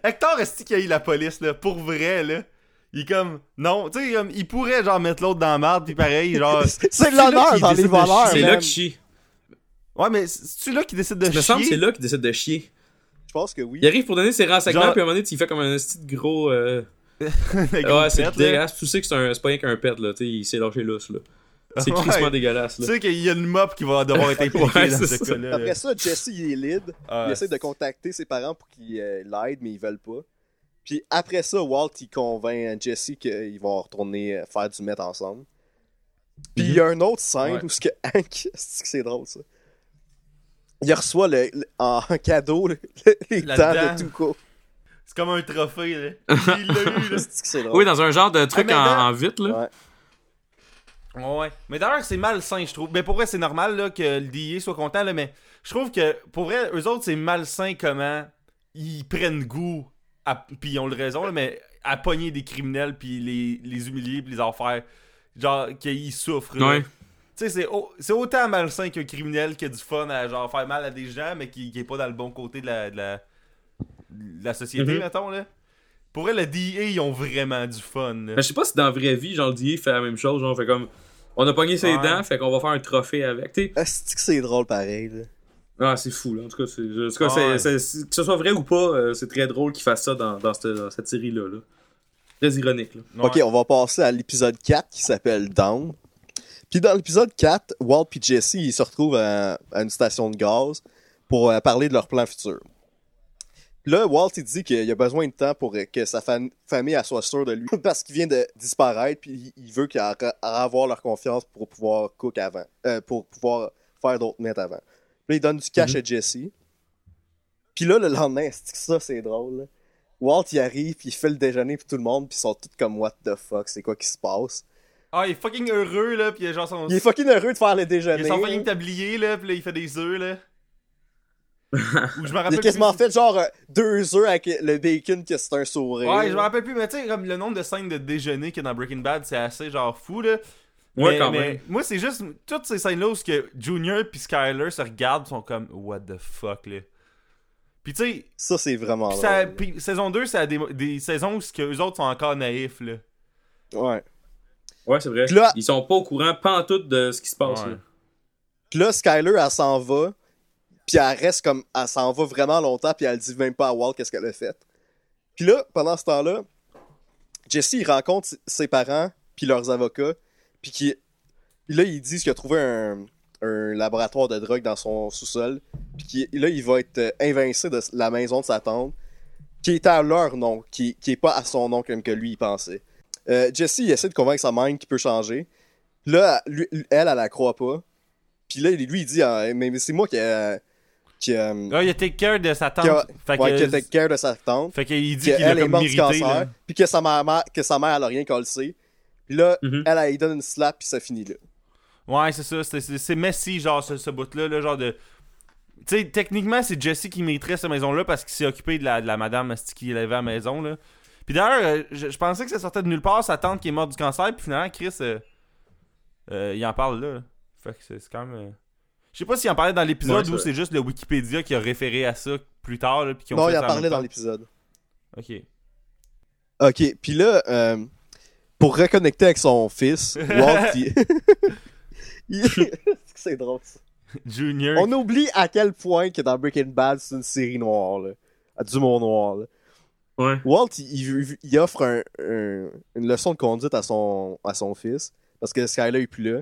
Hector, est-ce qu'il a eu la police, là, pour vrai, là? Il est comme, non, tu sais, comme, il pourrait, genre, mettre l'autre dans la merde, puis pareil, genre... C'est l'honneur dans les voleurs, c'est là qu'il chie. Ouais, mais c'est-tu là qui décide de Il me semble que c'est chier? là qu'il décide de chier. Je pense que oui. Il arrive pour donner ses renseignements, Genre- puis à un moment donné, il fait comme un petit gros. euh, gros Ouais, c'est dégueulasse. Tu sais que c'est un- c'est pas rien qu'un pet, là. Tu sais, il s'est lâché lousse, là. C'est Ouais. crissement dégueulasse, Tu là. sais qu'il y a une mop qui va devoir être impliquée Ouais, dans c'est ce cas-là. là. Après ça, Jesse, il est lead. Ah, il essaie de contacter ses parents pour qu'ils euh, l'aident, mais ils veulent pas. Puis après ça, Walt, il convainc Jesse qu'ils vont retourner euh, faire du meth ensemble. Puis il y a une autre scène Ouais. où ce que Hank... c'est que c'est drôle, ça. Il reçoit le, le- en cadeau le- les dents dent. de Tuco. C'est comme un trophée, là. Il l'a eu, là. C'est que c'est drôle. Oui, dans un genre de truc Ah, mais en, dans- en vite, là. Ouais. Ouais. Mais d'ailleurs, c'est malsain, je trouve. Mais pour vrai, c'est normal là, que le DIA soit content, là, mais je trouve que pour vrai, eux autres, c'est malsain comment ils prennent goût, à... puis ils ont le raison, là, mais à pogner des criminels, puis les, les humilier, puis les en faire. Genre, qu'ils souffrent. Ouais. Tu sais, c'est, au- c'est autant malsain qu'un criminel qui a du fun à genre faire mal à des gens, mais qui, qui est pas dans le bon côté de la, de la, de la société, Mhm. mettons, là. Pour vrai, le DIA, ils ont vraiment du fun. là. Mais je sais pas si dans la vraie vie, genre, le DA fait la même chose. Genre, fait comme. On a pogné ses Ouais. dents, fait qu'on va faire un trophée avec. Tu sais, Ah, C'est que c'est drôle pareil. Là? Ah, c'est fou, là. En tout cas, c'est, en tout cas, Ah c'est- ouais. c'est- c'est- que ce soit vrai ou pas, euh, c'est très drôle qu'ils fassent ça dans, dans cette, dans cette série-là. Là. Très ironique, là. Ouais. Ok, on va passer à l'épisode 4 qui s'appelle Down. Puis dans l'épisode 4, Walt et Jesse ils se retrouvent à, à une station de gaz pour euh, parler de leur plan futur. Puis Là, Walt il dit qu'il a besoin de temps pour euh, que sa fam- famille elle soit sûre de lui parce qu'il vient de disparaître puis il veut qu'il a- a- avoir leur confiance pour pouvoir cook avant, euh, pour pouvoir faire d'autres mets avant. Puis là, il donne du cash à Jesse. Puis là, le lendemain, c'est que ça c'est drôle. là? Walt il arrive puis il fait le déjeuner pour tout le monde puis ils sont tous comme what the fuck, c'est quoi qui se passe? Ah, il est fucking heureux, là, pis il a genre son. Il est fucking heureux de faire le Il déjeuner. a son fucking tablier, là, pis là, il fait des œufs, là. Ou je me Il rappelle a quasiment plus. fait genre euh, deux œufs avec le bacon que c'est un sourire. Ouais, je me rappelle plus, mais tu sais, comme le nombre de scènes de déjeuner qu'il y a dans Breaking Bad, c'est assez genre fou, là. Ouais, mais, quand mais même. Moi, c'est juste toutes ces scènes-là où ce que Junior puis Skyler se regardent sont comme What the fuck, là. Pis tu sais, Ça, c'est vraiment pis ça- drôle. pis saison 2, c'est des, des saisons où ce que eux autres sont encore naïfs, là. Ouais. Ouais, c'est vrai. Puis là- Ils sont pas au courant pantoute de ce qui se passe. Ouais. là. Puis là, Skyler, elle s'en va. Puis elle reste comme. Elle s'en va vraiment longtemps. Puis elle dit même pas à Walt qu'est-ce qu'elle a fait. Puis là, pendant ce temps-là, Jesse, il rencontre ses parents. Puis leurs avocats. Puis qui. Là, ils disent qu'il a trouvé un, un laboratoire de drogue dans son sous-sol. Puis qui- là, il va être euh, invincé de la maison de sa tante. Qui est à leur nom. Qui, qui est pas à son nom comme que lui, il pensait. Euh, Jesse, il essaie de convaincre sa mère qu'il peut changer. Là, lui- elle, elle, la croit pas. Puis là, lui, il dit, ah, mais, mais c'est moi qui a. Qui a. Là, il care de sa tante. qui a- fait ouais, que, care de sa tante. fait qu'il dit Qu'elle est morte du cancer. Puis que sa mère, que sa mère, elle a rien calcé. Puis là, Mhm. elle, elle, lui donne une slap, puis ça finit là. Ouais, c'est ça. c'est- C'est c'est messy, genre, ce, ce bout-là. Là, genre de. Tu sais, techniquement, c'est Jesse qui mériterait cette maison-là parce qu'il s'est occupé de la, de la madame qui élevait à la maison. Là. Puis d'ailleurs, euh, je, je pensais que ça sortait de nulle part, sa tante qui est morte du cancer. Puis finalement, Chris, euh, euh, il en parle là. Fait que c'est c'est quand même. euh, Je sais pas s'il en parlait dans l'épisode Ouais, ou c'est juste le Wikipédia qui a référé à ça plus tard. Là, puis qui ont Non, fait il en parlait dans l'épisode. Ok. Ok, puis là, euh, pour reconnecter avec son fils, Walt, il... il- c'est drôle ça. Junior. On oublie à quel point que dans Breaking Bad, c'est une série noire, là. À d'humour noir, là. Ouais. Walt, il, offre un- un- une leçon de conduite à son, à son fils, parce que Skyler est plus là.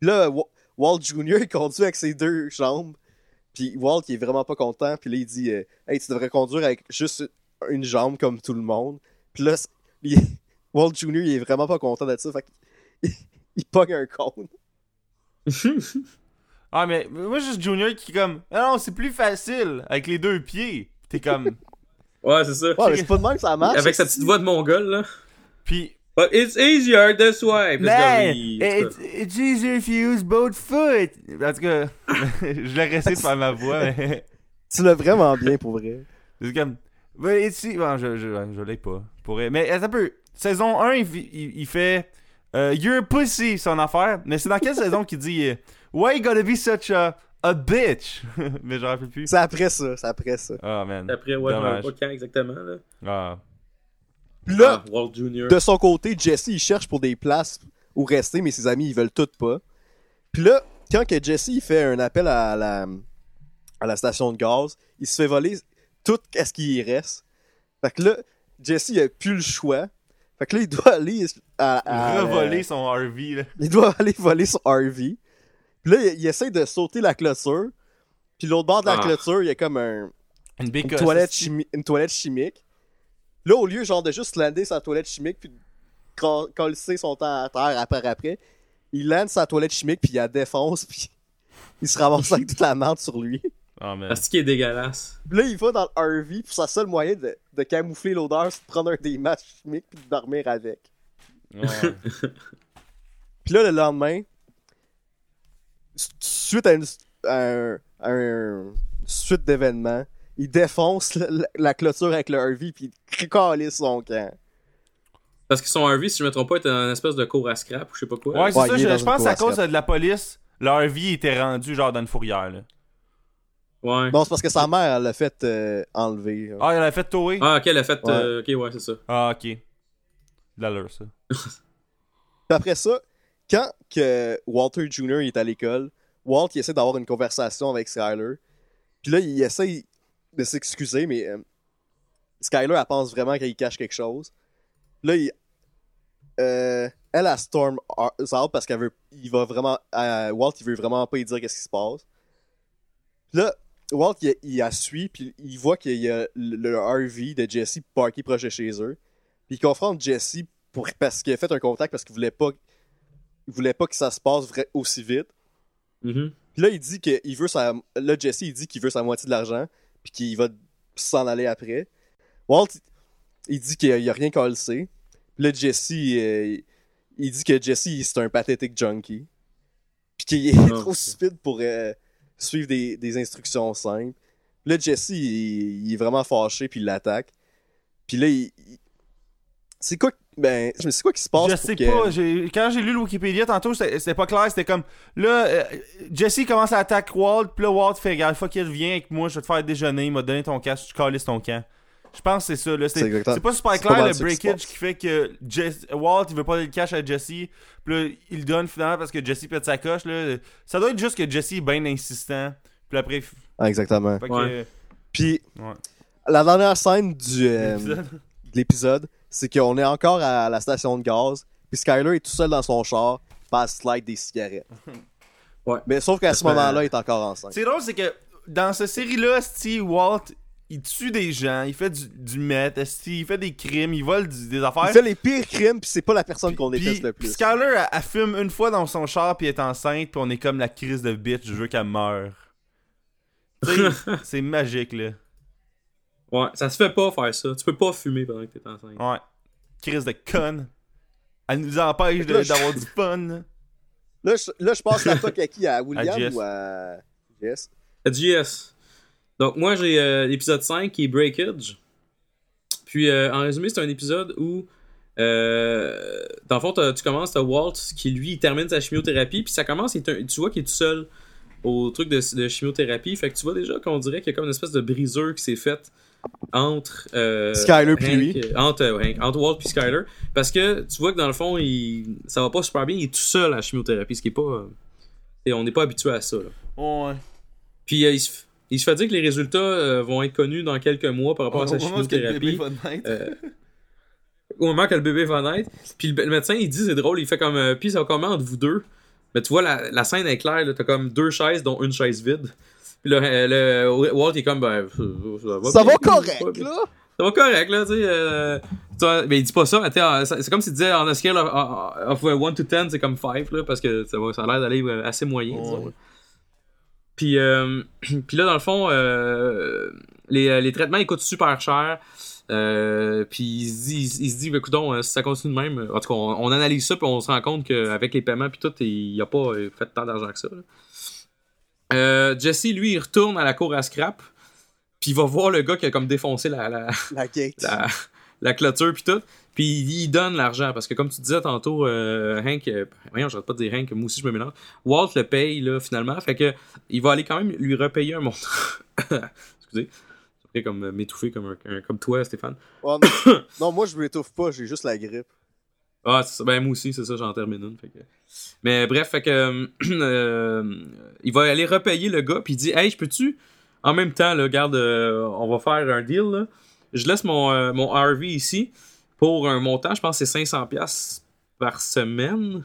Puis là, Wa- Walt Jr. il conduit avec ses deux jambes, puis Walt, il est vraiment pas content, puis là, il dit euh, Hey, tu devrais conduire avec juste une jambe comme tout le monde. » Puis là, il- Walt Jr. il est vraiment pas content de ça, fait qu'il il pogne un cône. Ah, mais moi, juste Junior qui est comme. Ah non, c'est plus facile avec les deux pieds. T'es comme. Ouais, c'est ça. Ouais, mais c'est pas de même que ça marche. Avec sa petite voix de mongol, là. Puis. But it's easier this way. Man, il- it's, it's easier if you use both foot. En tout cas, je l'ai resté de faire ma voix, mais. Tu l'as vraiment bien, pour vrai. C'est comme. But it's. Bon, je, je, je l'ai pas. Pour... Mais attends un peu. Saison 1, il, il, il fait. euh, You're a pussy, son affaire. Mais c'est dans quelle saison qu'il dit euh, Why you gotta be such a, a bitch? mais je rappelle plus. C'est après ça, c'est après ça. Ah, man. Après, ouais, pas quand exactement, là. Ah. Puis là, Ah, Walt Jr. De son côté, Jesse, il cherche pour des places où rester, mais ses amis, ils veulent toutes pas. Puis là, quand que Jesse, il fait un appel à la, à la station de gaz, il se fait voler tout ce qui y reste. Fait que là, Jesse, il a plus le choix. Fait que là, il doit aller à... à- Revoler son RV, là. il doit aller voler son RV. Puis là, il, il essaie de sauter la clôture. Puis l'autre bord de la Ah. clôture, il y a comme un, Une toilette, chimi- une toilette chimique. Là, au lieu genre de juste lander sa toilette chimique puis coller son temps à terre après après, il lande sa toilette chimique puis il la défonce puis il se ramasse avec toute la merde sur lui. Ah, man. Ah, c'est qui est dégueulasse. Là, il va dans le RV puis sa seul moyen de, de camoufler l'odeur, c'est de prendre un des matchs chimiques puis de dormir avec. Ouais. Puis là, le lendemain, suite à une, à un, à un- suite d'événements, il défonce la, clôture avec le RV puis il calisse son camp. Parce que son RV, si je me trompe pas, est un espèce de cours à scrap ou je sais pas quoi. Ouais, c'est Ouais, ça, je, dans je une pense que c'est à cause de la police. Leur vie était rendue genre dans une fourrière, là. Ouais. Non, c'est parce que sa mère, elle l'a fait euh, enlever. Ah, il a fait tower? Ah, ok, elle a fait. euh, ok, ouais, c'est ça. Ah, ok. De l'allure, ça. Puis après ça, quand que Walter Jr. est à l'école, Walt il essaie d'avoir une conversation avec Skyler. Puis là, il essaie de s'excuser, mais euh, Skyler, elle pense vraiment qu'il cache quelque chose. Là, il, euh, elle, a Storm out parce qu'elle veut. Il va vraiment. euh, Walt, il veut vraiment pas lui dire qu'est-ce qui se passe. Puis là, Walt, il, il la suit, puis il voit qu'il y a le, le RV de Jesse parké proche de chez eux. Puis il confronte Jesse pour, parce qu'il a fait un contact parce qu'il voulait pas. Il voulait pas que ça se passe aussi vite. Mhm. Puis là, il dit qu'il veut sa. Là, Jesse, il dit qu'il veut sa moitié de l'argent, puis qu'il va s'en aller après. Walt, il dit qu'il y a rien qu'à le sait. Puis là, Jesse, euh, il dit que Jesse, c'est un pathétique junkie. Puis qu'il est Ah, trop stupide pour euh, suivre des, des instructions simples. Là, Jesse, il, il est vraiment fâché, puis il l'attaque. Puis là, il. il- C'est quoi. Ben, je me sais quoi qui se passe Je sais que- pas, j'ai- quand j'ai lu le Wikipédia tantôt, c'était pas clair, c'était comme là, euh, Jesse commence à attaquer Walt, puis là Walt fait regarde, fuck il viens avec moi, je vais te faire déjeuner, il m'a donné ton cash, tu calisses ton camp. Je pense que c'est ça. là. C'est pas super pas clair le breakage qui fait que Jess- Walt il veut pas donner le cash à Jesse. Puis là, il le donne finalement parce que Jesse pète sa coche. Là. Ça doit être juste que Jesse est bien insistant. Puis après. f- Ah, exactement. Que, Ouais. Puis, Ouais. la dernière scène du, euh, l'épisode- de l'épisode, c'est qu'on est encore à la station de gaz, puis Skyler est tout seul dans son char, passe slide des cigarettes. Ouais. Mais sauf qu'à ce moment-là, il est encore enceinte. C'est drôle, c'est que dans cette série-là, esti, Walt, il tue des gens, il fait du, du meth, il fait des crimes, il vole du- des affaires. Il fait les pires crimes, puis c'est pas la personne qu'on déteste le plus. Skyler, elle, elle fume une fois dans son char, puis elle est enceinte, puis on est comme la crise de bitch, je veux qu'elle meure. C'est magique, là. Ouais, ça se fait pas faire ça. Tu peux pas fumer pendant que t'es enceinte. Ouais. Crise de conne. Elle nous empêche d'avoir du fun. Là, je, là, je passe la toque à qui? À William À Jess. ou à Jess? À JS. Donc, moi, j'ai euh, l'épisode 5 qui est Breakage. Puis, euh, en résumé, c'est un épisode où, euh, dans le fond, tu commences, t'as Walt qui, lui, il termine sa chimiothérapie. Puis, ça commence, tu vois qu'il est tout seul au truc de, de chimiothérapie. Fait que tu vois déjà qu'on dirait qu'il y a comme une espèce de briseur qui s'est faite entre. euh, Skyler puis lui. Entre, euh, Hank- entre Walt puis Skyler. Parce que tu vois que dans le fond, il, ça va pas super bien. Il est tout seul à la chimiothérapie, ce qui est pas. euh, et on n'est pas habitué à ça. Là. Ouais. Puis euh, il, se, il se fait dire que les résultats euh, vont être connus dans quelques mois par rapport à sa Au moment où est-ce que le bébé chimiothérapie. va naître. Euh, au moment que le bébé va naître. Puis le, le médecin, il dit, c'est drôle, il fait comme. euh, puis ça va comment entre vous deux Mais tu vois, la, la scène est claire, t'as comme deux chaises, dont une chaise vide. Puis là, euh, le, Walt il est comme, ben, ça va, Ça correct, là Ça va correct, là, tu sais. euh, mais il dit pas ça, mais euh, c'est comme s'il disait en a scale of, of 1 to 10, c'est comme 5, là, parce que ça, va, ça a l'air d'aller euh, assez moyen, disons. Ouais. Puis, euh, puis là, dans le fond, euh, les, euh, les traitements, ils coûtent super cher. Euh, puis il se dit, il, il se dit écoutons, euh, si ça continue de même, en tout cas, on, on analyse ça, puis on se rend compte qu'avec les paiements, puis tout, il a pas fait tant d'argent que ça. Jesse, lui, il retourne à la cour à scrap, puis il va voir le gars qui a comme défoncé la, la, La gate. la, la clôture puis tout. Puis il donne l'argent parce que comme tu disais tantôt, euh, Hank, euh, voyons, j'arrête pas de dire Hank, moi aussi je me mélange. Walt le paye là finalement, fait que il va aller quand même lui repayer un montant. Excusez, après comme euh, m'étouffer comme un, comme toi Stéphane. Oh, non. non, moi, je m'étouffe pas, j'ai juste la grippe. Ah, c'est ça. Ben, moi aussi, c'est ça, j'en termine une. Fait que... Mais bref, fait que. euh, il va aller repayer le gars, puis il dit Hey, je peux-tu. En même temps, là, regarde, euh, on va faire un deal, là. Je laisse mon, euh, mon RV ici pour un montant, je pense que c'est 500$ par semaine. Il me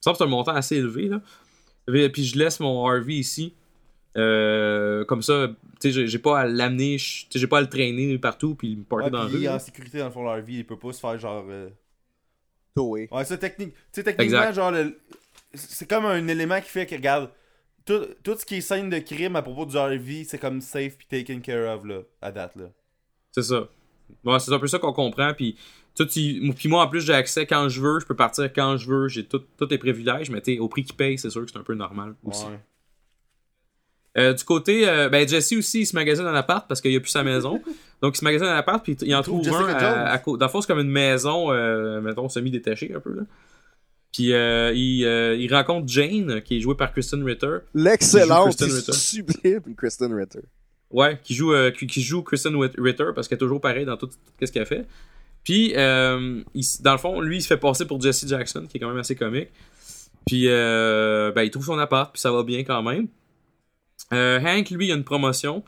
semble que c'est un montant assez élevé, là. Et Puis je laisse mon RV ici. Euh, comme ça, tu sais, j'ai- j'ai pas à l'amener, je- tu sais, j'ai pas à le traîner partout, puis me parker Ouais, dans rue. il est en sécurité dans le fond de leur vie, il peut pas se faire genre. euh, Toé. Ouais, ça, technique. Tu sais, techniquement, Exact. genre, le- c'est comme un élément qui fait que, regarde, tout, tout ce qui est scène de crime à propos du RV, c'est comme safe puis taken care of, là, à date, là. C'est ça. Ouais, c'est un peu ça qu'on comprend. Puis, tout, puis moi, en plus, j'ai accès quand je veux. Je peux partir quand je veux. J'ai tout- tous les privilèges. Mais tu sais, au prix qu'il paye, c'est sûr que c'est un peu normal aussi. Ouais. Euh, du côté, euh, ben, Jesse aussi, il se magasine un appart parce qu'il a plus sa maison. Donc, il se magasine un appart. Puis, il en trouve trouve, un à, à côté. Dans le fond, c'est comme une maison, euh, mettons, semi-détachée un peu. là. Puis, euh, il, euh, il rencontre Jane, qui est jouée par Kristen Ritter. L'excellente, Kristen Ritter. sublime Kristen Ritter. Ouais, qui joue, euh, qui, joue Kristen Ritter parce qu'elle est toujours pareil dans tout, tout ce qu'elle fait. Puis, euh, dans le fond, lui, il se fait passer pour Jesse Jackson, qui est quand même assez comique. Puis, euh, ben, il trouve son appart, puis ça va bien quand même. Euh, Hank, lui, il a une promotion,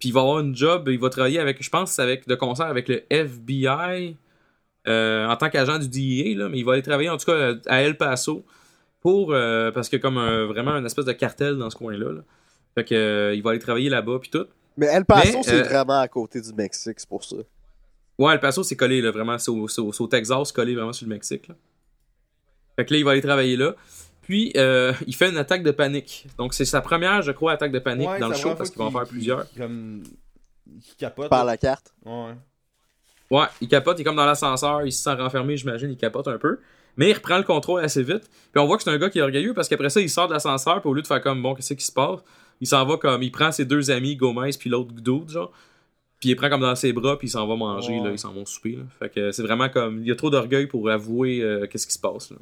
puis il va avoir une job, il va travailler avec, je pense, avec de concert avec le FBI euh, en tant qu'agent du DEA, là, mais il va aller travailler en tout cas à El Paso pour, euh, parce a comme un- vraiment une espèce de cartel dans ce coin-là. là. Fait que, il va aller travailler là-bas, puis tout. Mais El Paso, c'est euh, vraiment à côté du Mexique, c'est pour ça. Ouais, El Paso, c'est collé, là, vraiment. C'est au, Texas, collé vraiment sur le Mexique. Là. Fait que là, il va aller travailler là. Puis, euh, il fait une attaque de panique. Donc, c'est sa première, je crois, attaque de panique Ouais, dans le show, parce qu'il va en faire qu'il- plusieurs. qu'il- Comme. Qui capote. Par la carte. Ouais. Ouais, il capote, il est comme dans l'ascenseur, il se sent renfermé, j'imagine, il capote un peu. Mais il reprend le contrôle assez vite. Puis on voit que c'est un gars qui est orgueilleux parce qu'après ça, il sort de l'ascenseur, puis au lieu de faire comme bon, qu'est-ce qui se passe, il s'en va comme, il prend ses deux amis, Gomez, puis l'autre dude, genre. Puis il les prend comme dans ses bras, puis il s'en va manger, Ouais. là, ils s'en vont souper. Là. Fait que c'est vraiment comme, il y a trop d'orgueil pour avouer euh, qu'est-ce qui se passe. Là.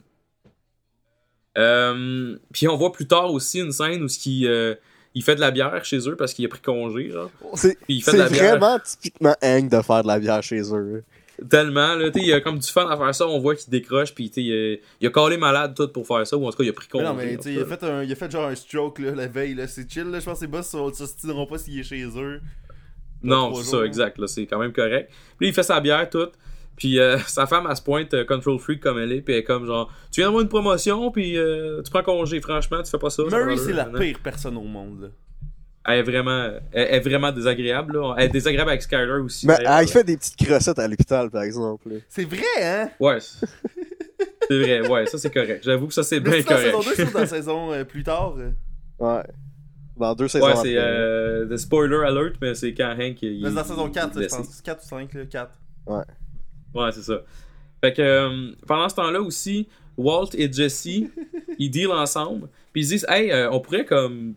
Euh, puis on voit plus tard aussi une scène où ce qui, euh, il fait de la bière chez eux parce qu'il a pris congé, genre. C'est Puis il fait de c'est la bière. vraiment typiquement Hank de faire de la bière chez eux. Tellement, là, il a comme du fun à faire ça, on voit qu'il décroche, puis il, a- il a collé malade tout pour faire ça, ou en tout cas, il a pris congé. non, mais il a fait, un, il a fait genre un stroke là, la veille, là. C'est chill, là. Je pense que ses boss ne s'ostineront pas s'il est chez eux. Non, c'est ça, exact, là, c'est quand même correct. Puis il fait sa bière, tout. Puis euh, sa femme, elle se pointe euh, control freak comme elle est, puis elle est comme genre, tu viens d'avoir une promotion, puis euh, tu prends congé, franchement, tu fais pas ça. Murray, c'est la pire personne au monde, là. Elle est vraiment, elle est vraiment désagréable, là. Elle est désagréable avec Skyler aussi. Mais là. fait des petites crossettes à l'hôpital, par exemple. C'est vrai, hein? Ouais. c'est- vrai, ouais, ça c'est correct. J'avoue que ça c'est bien c'est dans correct. saison 2, c'est dans la saison euh, plus tard. euh. Ouais. Dans deux saisons Ouais, c'est euh, the spoiler alert, mais c'est quand Hank. Il, Mais c'est dans la saison il- 4, il je pense. 4 ou 5, là. 4. Ouais, c'est ça. Fait que euh, pendant ce temps-là aussi, Walt et Jesse, ils dealent ensemble. Puis ils disent, hey, euh, on pourrait comme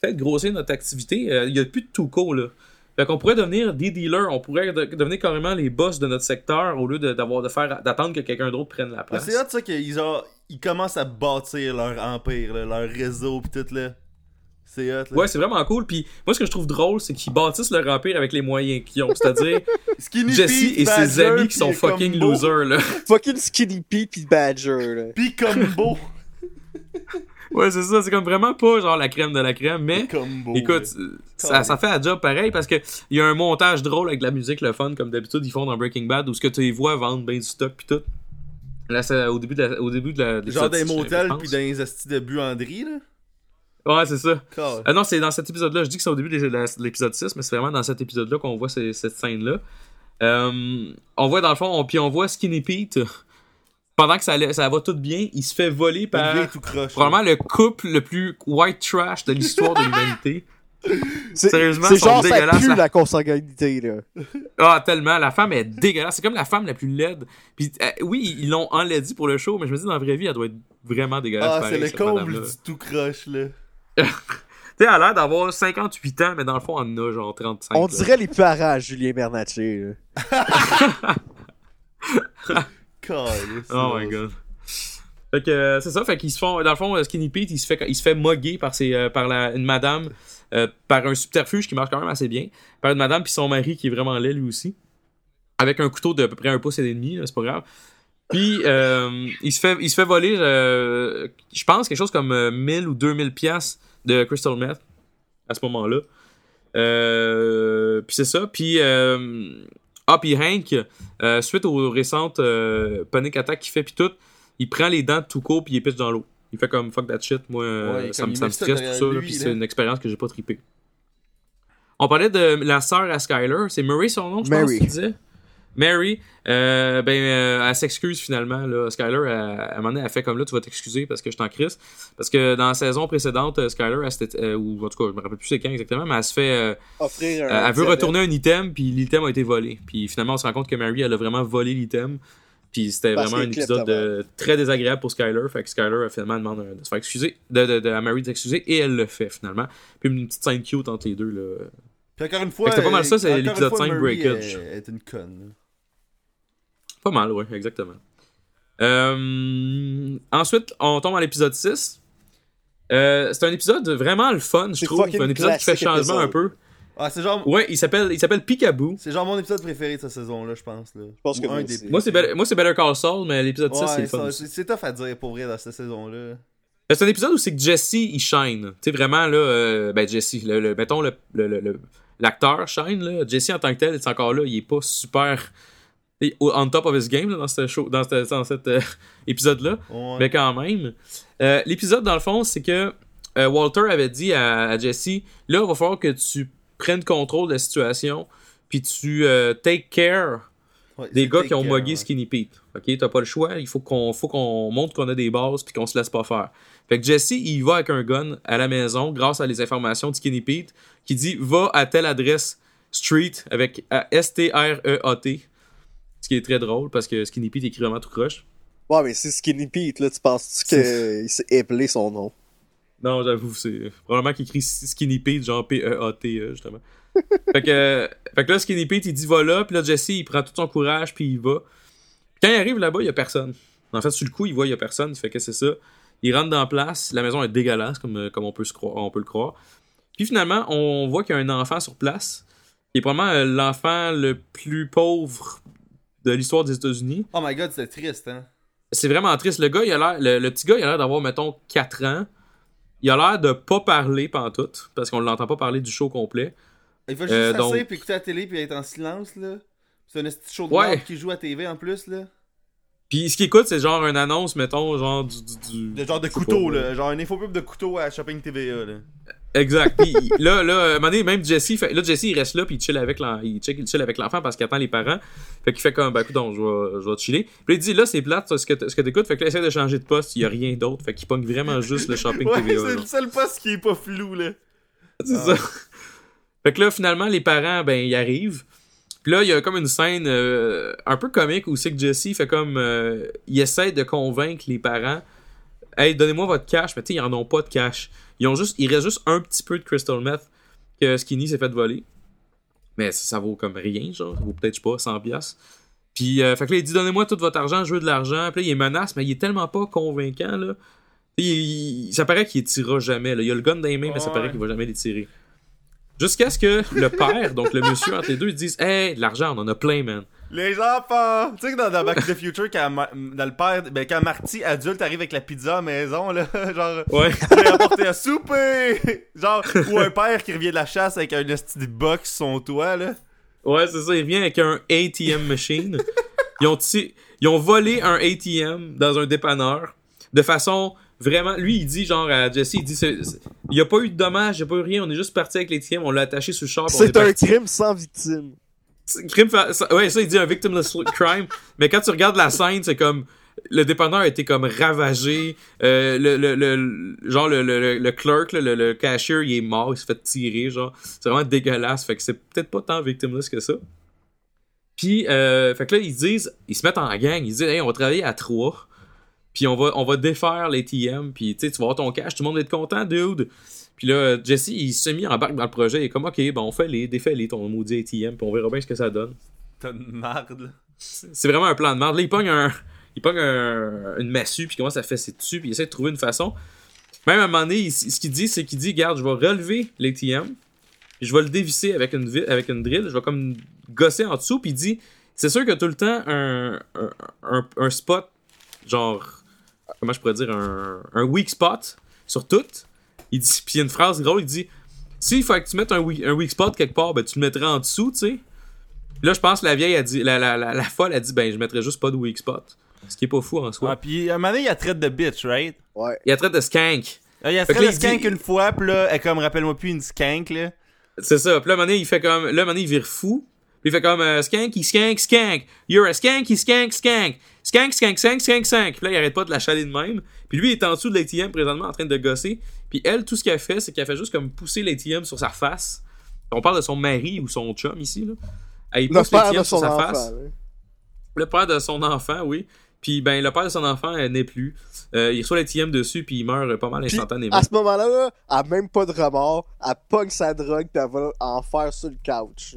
peut-être grossir notre activité. Euh, Il y a plus de Tuco là. Fait qu'on pourrait devenir des dealers, on pourrait de- devenir carrément les boss de notre secteur au lieu de- d'avoir de faire d'attendre que quelqu'un d'autre prenne la Ouais, place. c'est hot ça qu'ils ont- ils commencent à bâtir leur empire, là, leur réseau pis tout là. C'est hot là. Ouais, c'est vraiment cool. Puis moi, ce que je trouve drôle, c'est qu'ils bâtissent leur empire avec les moyens qu'ils ont. C'est-à-dire Jesse Pete, et ses Badger, amis qui sont fucking losers, là. Fucking Skinny Pete pis Badger, là. Pis Combo. Ouais, c'est ça. C'est comme vraiment pas genre la crème de la crème, mais. Combo. Écoute, ça, ça fait un job pareil parce que il y a un montage drôle avec la musique, le fun, comme d'habitude ils font dans Breaking Bad, où ce que tu les vois vendre ben du stock pis tout. Là, c'est au début de la, au début de la, Genre des motels pis dans les astis de buanderie là. Ouais, c'est ça. Car- Ah non, c'est dans cet épisode-là. Je dis que c'est au début de l'épisode 6, mais c'est vraiment dans cet épisode-là qu'on voit ces- cette scène-là. Euh, on voit dans le fond, on, puis on voit Skinny Pete. Pendant que ça, va tout bien, il se fait voler Il par croche. probablement le couple le plus white trash de l'histoire de l'humanité. Sérieusement, c'est genre ça pue la consanguinité, là. Ah, tellement. La femme est dégueulasse. C'est comme la femme la plus laide. Puis, euh, oui, ils l'ont enlaidie pour le show, mais je me dis, dans la vraie vie, elle doit être vraiment dégueulasse. Ah, c'est le comble du tout croche là. Tu sais, elle a l'air d'avoir 58 ans, mais dans le fond, elle en a genre 35. On là. dirait les parents à Julien Bernatchez, Oh my god. Fait que euh, c'est ça, fait qu'ils se font. Dans le fond, euh, Skinny Pete, il se fait, il se fait moguer par, ses, euh, par la, une madame, euh, par un subterfuge qui marche quand même assez bien. Par une madame puis son mari qui est vraiment laid lui aussi. Avec un couteau de à peu près un pouce et demi, c'est pas grave. Puis il, se fait, il se fait voler, je pense, quelque chose comme euh, 1000 ou 2000 pièces de Crystal Meth à ce moment-là. Puis c'est ça. Puis euh, ah, puis Hank, euh, suite aux récentes euh, panic attack qu'il fait puis tout, il prend les dents de Tuco puis il les pitch dans l'eau. Il fait comme fuck that shit, moi euh, Ouais, ça, comme me- ça stresse tout ça, là, puis c'est une expérience que j'ai pas trippé. On parlait de la sœur à Skyler, c'est Murray son nom, je pense Mary. tu disais. Mary, euh, ben, euh, elle s'excuse finalement. Là. Skyler, elle- à un moment donné, elle fait comme là, tu vas t'excuser parce que je t'en crisse. Parce que dans la saison précédente, euh, Skyler, elle euh, ou en tout cas, je me rappelle plus c'est quand exactement, mais elle se fait. euh, Offrir euh, elle veut retourner un item, puis l'item a été volé. Puis finalement, on se rend compte que Mary, elle a vraiment volé l'item. Puis c'était vraiment un épisode très désagréable pour Skyler. Fait que Skyler, finalement, demande de se faire excuser, de, de, de- à Mary de s'excuser, et elle le fait finalement. Puis une petite scène cute entre les deux. Là. Puis encore une fois, c'était pas mal ça, c'est encore une l'épisode fois, 5 Murray Breakage. Est, est une conne. Pas mal, ouais, exactement. Euh, ensuite, on tombe à l'épisode 6. Euh, c'est un épisode vraiment le fun, je trouve. Un épisode qui fait changement un peu. Ah, c'est genre, Ouais, il s'appelle il s'appelle Peekaboo. c'est genre mon épisode préféré de cette saison-là, je pense. Là. Je pense que moi c'est Better, moi, c'est Better Call Saul, mais l'épisode 6, c'est le fun. c'est tough à dire pour vrai dans cette saison-là. Ben, C'est un épisode où c'est que Jesse, il shine. Tu sais, vraiment, là, euh, ben, Jesse, le, le- mettons, le, le- le- le- l'acteur shine, là. Jesse, en tant que tel, est encore là, il est pas super il on top of his game, là, dans ce show, dans ce dans cet euh, épisode-là. Ouais. Mais quand même. Euh, l'épisode, dans le fond, c'est que euh, Walter avait dit à, à Jesse, là, il va falloir que tu prennes contrôle de la situation, puis tu take care Ouais, des gars qui ont mogué ouais. Skinny Pete. Ok, t'as pas le choix. Il faut qu'on montre qu'on a des bases puis qu'on se laisse pas faire. Fait que Jesse, il va avec un gun à la maison grâce à les informations de Skinny Pete qui dit va à telle adresse street avec S-T-R-E-A-T. Qui est très drôle parce que Skinny Pete écrit vraiment tout croche. Ouais, mais c'est Skinny Pete, là, tu penses-tu qu'il s'est épelé son nom? Non, j'avoue, c'est probablement qu'il écrit Skinny Pete, genre P-E-A-T, euh, justement. fait, que, euh, fait que là, Skinny Pete, il dit va là, puis là, Jesse, il prend tout son courage, puis il va. Puis quand il arrive là-bas, il y a personne. En fait, sur le coup, il voit, il y a personne, il fait que c'est ça. Il rentre dans la place, la maison est dégueulasse, comme, euh, comme on, peut se croire, on peut le croire. Puis finalement, on voit qu'il y a un enfant sur place, qui est probablement l'enfant le plus pauvre de l'histoire des États-Unis. Oh my god, c'est triste, hein. C'est vraiment triste. Le gars, il a l'air, le, le petit gars, il a l'air d'avoir, mettons, 4 ans. Il a l'air de pas parler pantoute, parce qu'on l'entend pas parler du show complet. Il va juste Euh, s'asseoir donc- puis écouter la télé puis être en silence, là. C'est un petit show de Ouais. qui joue à TV en plus, là. Puis ce qu'il écoute, c'est genre une annonce, mettons, genre du. du, du- De genre de couteau, pas, là. Genre une infopub de couteau à Shopping TVA, là. Exact. Puis là, là, à un moment donné, même Jesse, fait, là, Jesse, il reste là, puis il chill avec l'enfant, il, check- il chill avec l'enfant parce qu'il attend les parents. Fait qu'il fait comme, ben écoute, donc, je vais, je vais te chiller. Puis il dit, là, c'est plate, ce que, ce que t'écoutes. Fait que là, essaie de changer de poste, il y a rien d'autre. Fait qu'il pogne vraiment juste le shopping Ouais, TVA. c'est le seul poste qui est pas flou, là. C'est ça. Fait que là, finalement, les parents, ben, ils arrivent. Puis là, il y a comme une scène euh, un peu comique où c'est que Jesse fait comme. euh, il essaie de convaincre les parents Hey, donnez-moi votre cash. Mais tu sais, ils en ont pas de cash. Ils ont juste. Il reste juste un petit peu de crystal meth que Skinny s'est fait voler. Mais ça, ça vaut comme rien, genre. Ça vaut peut-être, je sais pas, 100$. piastres. Puis, euh, fait que là, il dit Donnez-moi tout votre argent, je veux de l'argent. Puis là, il menace, mais il est tellement pas convaincant, là. Il- il- ça paraît qu'il tirera jamais. Là. Il a le gun dans les mains, mais ça paraît qu'il va jamais les tirer. Jusqu'à ce que le père, donc le monsieur entre les deux, disent Hey, de l'argent, on en a plein, man. Les enfants! Tu sais que dans, dans Back to the Future, quand, dans le père, ben, quand Marty, adulte, arrive avec la pizza à maison, là, genre, Ouais. j'ai apporté un souper! Genre, ou un père qui revient de la chasse avec un de box sur son toit, là. Ouais, c'est ça. Il vient avec un ATM machine. Ils ont, ils ont volé un ATM dans un dépanneur de façon vraiment. Lui, il dit genre à Jesse, il dit c'est- c'est- il n'y a pas eu de dommages, il n'y a pas eu rien, on est juste parti avec l'ATM, on l'a attaché sur le char. C'est est un parti. crime sans victime. Crime ouais, ça, il dit un victimless crime. mais quand tu regardes la scène, c'est comme. Le dépanneur a été comme ravagé. euh, le, le, le- genre, le, le, le- le clerk, le, le cashier, il est mort, il s'est fait tirer. Genre, c'est vraiment dégueulasse. Fait que c'est peut-être pas tant victimless que ça. Puis, euh, fait que là, ils disent, ils se mettent en gang. Ils disent, hey, on va travailler à trois. Puis on va, on va défaire l'ATM. Puis, tu sais, tu vas avoir ton cash. Tout le monde va être content, dude. Puis là, Jesse, il se mis en embarque dans le projet. Il est comme, OK, ben, on fait les, défais-les, ton maudit ATM. Puis on verra bien ce que ça donne. T'as une marde, là. C'est vraiment un plan de merde. Là, il pogne, un, il pogne un- une massue, puis il commence à fesser dessus, puis il essaie de trouver une façon. Même à un moment donné, il- ce qu'il dit, c'est qu'il dit Garde, je vais relever l'ATM, je vais le dévisser avec une, avec une drill, je vais comme gosser en dessous, puis il dit C'est sûr que tout le temps, un, un, un- spot, genre, comment je pourrais dire, un, un weak spot sur tout. Il dit, puis il y a une phrase drôle, il dit S'il faut que tu mettes un weak, un weak spot quelque part, ben tu le mettrais en dessous, tu sais. Puis Là, je pense que la vieille a dit, la, la, la, la folle a dit, ben, je mettrais juste pas de weak spot. Ce qui est pas fou en soi. Ah, pis à un moment donné, il a traite de bitch, right? Ouais. Il a traité de skank. Ah, il a là, de skank dit- une fois, pis là, elle comme, rappelle-moi plus une skank, là. C'est ça. Puis là, à un moment donné, il fait comme, là, à un moment donné, il vire fou. Puis il fait comme, euh, skanky, skank, skank. You're a skanky, skank, skank. Skank, skank, skank, skank, skank. Puis là, il arrête pas de la chaler de même. Puis lui, il est en dessous de l'ATM présentement en train de gosser. Puis elle, tout ce qu'elle fait, c'est qu'elle fait juste comme pousser l'ATM sur sa face. On parle de son mari ou son chum ici, là. Elle Le pousse l'ATM sur sa enfant. face. Le père de son enfant, oui. Puis ben le père de son enfant euh, n'est plus. Euh, il reçoit l'ATM dessus puis il meurt euh, pas mal Puis, instantanément. à ce moment-là, là, elle a même pas de remords. Elle pogne sa drogue pis elle va en faire sur le couch.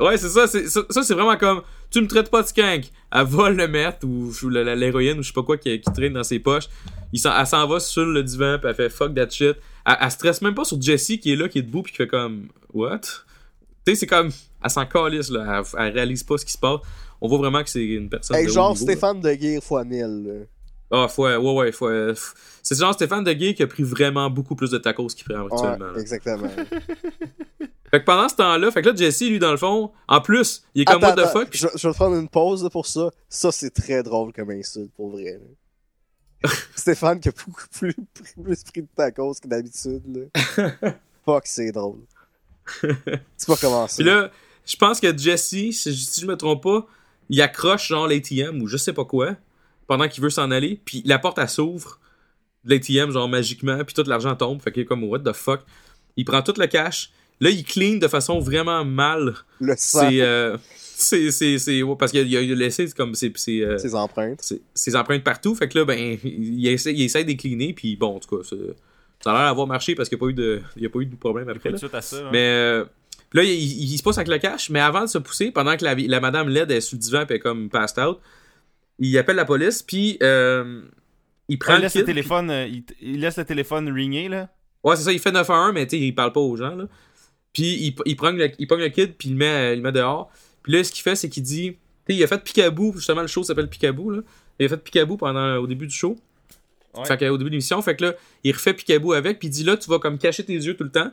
Ouais, c'est ça, c'est ça, ça, c'est vraiment comme tu me traites pas de skank. Elle vole le meth ou, l'héroïne ou je sais pas quoi qui, qui traîne dans ses poches. Il elle s'en va sur le divan puis elle fait fuck that shit. Elle, elle stresse même pas sur Jesse qui est là, qui est debout puis qui fait comme what? Tu sais, c'est comme elle s'en calisse là, elle, elle réalise pas ce qui se passe. On voit vraiment que c'est une personne Hey, de haut genre là. Stéphane de Guire fois 1000. Ah, faut, ouais, ouais, faut, euh, c'est genre Stéphane Deguay qui a pris vraiment beaucoup plus de tacos qu'il prend actuellement. Ouais, exactement. Fait que pendant ce temps-là, fait que là, Jesse, lui, dans le fond, en plus, il est comme what the fuck? Je, je vais te prendre une pause là, pour ça. Ça, c'est très drôle comme insulte, pour vrai. Stéphane qui a beaucoup plus, plus pris de tacos que d'habitude. Fuck, c'est drôle. C'est pas comment ça. Puis là, je pense que Jesse, si, je- si je me trompe pas, il accroche genre l'ATM ou je sais pas quoi pendant qu'il veut s'en aller, puis la porte elle s'ouvre de l'ATM genre magiquement, puis tout l'argent tombe, fait qu'il est comme what the fuck? Il prend tout le cash. Là, il clean de façon vraiment mal. le sang, C'est euh, c'est c'est c'est ouais, parce qu'il a, il a laissé comme c'est c'est euh, ses empreintes. ses, ses empreintes partout. Fait que là, ben, il essaie, il essaie de les cleaner, puis bon, en tout cas, ça, ça a l'air d'avoir marché parce qu'il n'y a, pas eu de- il y a pas eu de problème après. Là. de suite à ça, hein. Mais euh, là, il, il- il se passe avec le cash, mais avant de se pousser, pendant que la, la madame LED est sous le divan, puis elle est comme passed out, il appelle la police, puis euh, il prend il le laisse kid, le téléphone, euh, il, il laisse le téléphone ringer, là. Ouais, c'est ça, il fait 9 à 1, mais tu sais, il parle pas aux gens, là. Puis il, il, prend le, il prend le kid, puis il le met, il le met dehors. Puis là, ce qu'il fait, c'est qu'il dit. Tu sais, il a fait Picaboo, justement, le show s'appelle Picaboo, là. Il a fait Picaboo pendant, au début du show. Ouais. Fait qu'au début de l'émission, fait que là, il refait Picaboo avec, puis il dit là, tu vas comme cacher tes yeux tout le temps.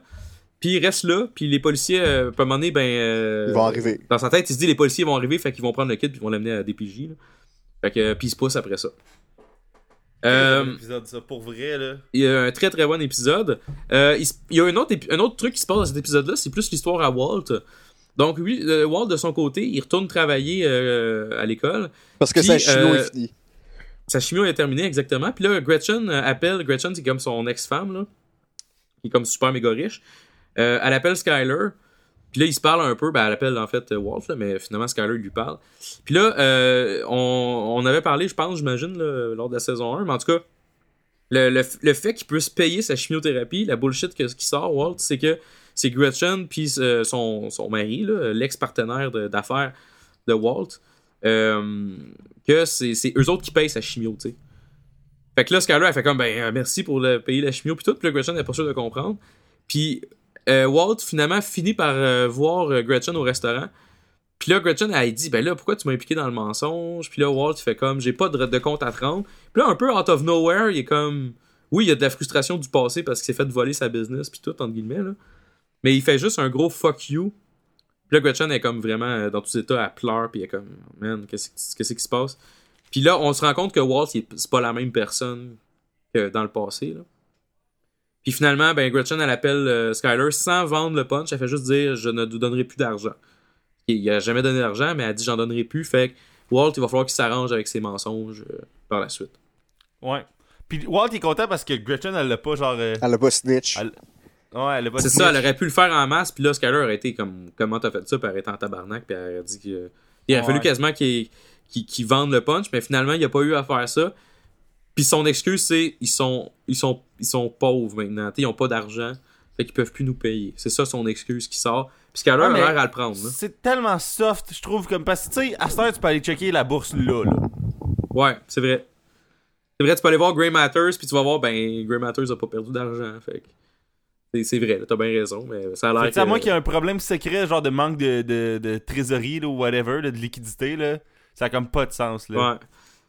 Puis il reste là, puis les policiers, euh, à un moment donné, ben. euh, Ils vont arriver. Dans sa tête, il se dit les policiers vont arriver, fait qu'ils vont prendre le kid, puis ils vont l'amener à DPJ, là. Fait que, puis il se pousse après ça. Euh, épisode, ça, pour vrai, là. il y a un très très bon épisode. Euh, il, y a un autre, un autre truc qui se passe dans cet épisode-là, c'est plus l'histoire à Walt. Donc, lui, euh, Walt, de son côté, il retourne travailler euh, à l'école. Parce que Puis, sa chimio euh, est finie. Sa chimio est terminée, exactement. Puis là, Gretchen appelle. Gretchen, c'est comme son ex-femme, là. Qui est comme super méga riche. Euh, elle appelle Skyler. Puis là, ils se parlent un peu. Ben, elle appelle en fait Walt, là, mais finalement, Skyler lui parle. Puis là, euh, on, on avait parlé, je pense, j'imagine, lors de la saison 1. Mais en tout cas, le, le, fait qu'il puisse payer sa chimiothérapie, la bullshit que, qui sort, Walt, c'est que c'est Gretchen puis euh, son, son mari, l'ex-partenaire d'affaires de Walt, euh, que c'est eux autres qui payent sa chimio, tu sais. Fait que là, Skyler, elle fait comme, ben, merci pour le, payer la chimio, puis tout. Puis Gretchen n'est pas sûre de comprendre. Puis euh, Walt, finalement, finit par euh, voir euh, Gretchen au restaurant. Puis là, Gretchen, elle dit, ben là, pourquoi tu m'as impliqué dans le mensonge? Puis là, Walt, il fait comme, j'ai pas de, de compte à te rendre. Puis là, un peu out of nowhere, il est comme, oui, il y a de la frustration du passé parce qu'il s'est fait voler sa business, puis tout, entre guillemets, là. Mais il fait juste un gros fuck you. Puis là, Gretchen est comme vraiment dans tous ses états, elle pleure, puis elle est comme, man, qu'est-ce qui- se passe? Puis là, on se rend compte que Walt, c'est pas la même personne que dans le passé, là. Puis finalement, ben, Gretchen, elle appelle euh, Skyler sans vendre le punch. Elle fait juste dire Je ne te donnerai plus d'argent. Il a jamais donné d'argent, mais elle dit J'en donnerai plus. Fait que Walt, il va falloir qu'il s'arrange avec ses mensonges euh, par la suite. Ouais. Puis Walt est content parce que Gretchen, elle l'a pas genre. euh, Elle a pas snitch. Elle- Ouais, elle a pas C'est snitch. ça, elle aurait pu le faire en masse. Puis là, Skyler aurait été comme Comment t'as fait ça Puis elle aurait été en tabarnak. Puis elle aurait dit que. Il aurait fallu quasiment qu'il qu'il- qu'il vende le punch, mais finalement, il a pas eu à faire ça. Puis son excuse, c'est ils sont, ils sont, ils sont pauvres maintenant. Ils ont pas d'argent. Fait qu'ils peuvent plus nous payer. C'est ça son excuse qui sort. Puis Skyler Ouais, a l'air à le prendre. C'est tellement soft, je trouve, comme parce que tu sais, à cette heure, tu peux aller checker la bourse là. là. Ouais, c'est vrai. C'est vrai, tu peux aller voir Grey Matters, puis tu vas voir, ben, Grey Matters a pas perdu d'argent. Fait c'est- C'est vrai, t'as bien raison, mais ça a l'air que, sais, à moins qu'il y ait un problème secret, genre de manque de, de, de trésorerie ou whatever, là, de liquidité, là, ça a comme pas de sens. Là. Ouais.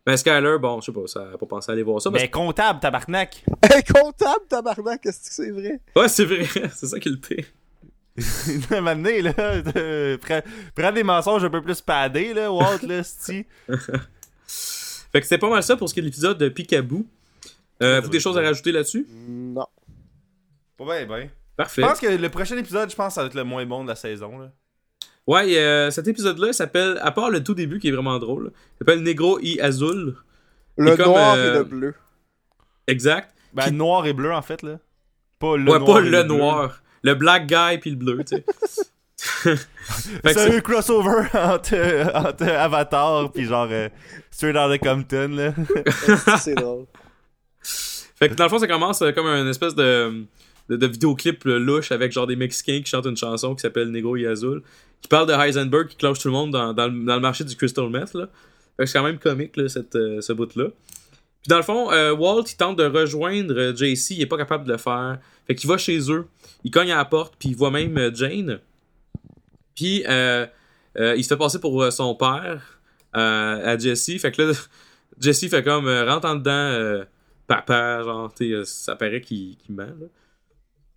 Ben, Skyler, bon, je sais pas, ça a pas pensé à aller voir ça. parce Mais comptable, tabarnak! Hey, comptable, tabarnak, est-ce que c'est vrai? Ouais, c'est vrai, c'est ça qui est le pire. Donné, là, euh, prends, prends des mensonges un peu plus padés, là, Walt, là, c'ti. Fait que c'était pas mal ça pour ce qui est de l'épisode de Picaboo. Euh, vous des choses à rajouter là-dessus? Non. Pas ben, ben. Parfait. Je pense que le prochain épisode, je pense, ça va être le moins bon de la saison, là. Ouais, euh, cet épisode-là il s'appelle, à part le tout début qui est vraiment drôle, il s'appelle Negro y Azul. Le Et comme, noir euh, et le bleu. Exact. Ben, Qui- noir et bleu, en fait, là. Pas le ouais, noir. pas le noir. Le black guy puis le bleu, tu sais. C'est un crossover entre, euh, entre Avatar pis genre euh, Straight Outta Compton, là. c'est drôle. Fait que dans le fond, ça commence euh, comme une espèce de, de, de vidéoclip louche avec genre des Mexicains qui chantent une chanson qui s'appelle Negro y Azul, qui parle de Heisenberg qui cloche tout le monde dans, dans, le, marché du crystal meth. C'est quand même comique, là, cette, euh, ce bout-là. Puis dans le fond, euh, Walt, il tente de rejoindre euh, JC, il est pas capable de le faire. Fait qu'il va chez eux, il cogne à la porte, puis il voit même Jane. Puis euh, il se fait passer pour son père à Jesse. Fait que là, Jesse fait comme rentre en dedans, papa, genre, ça paraît qu'il ment.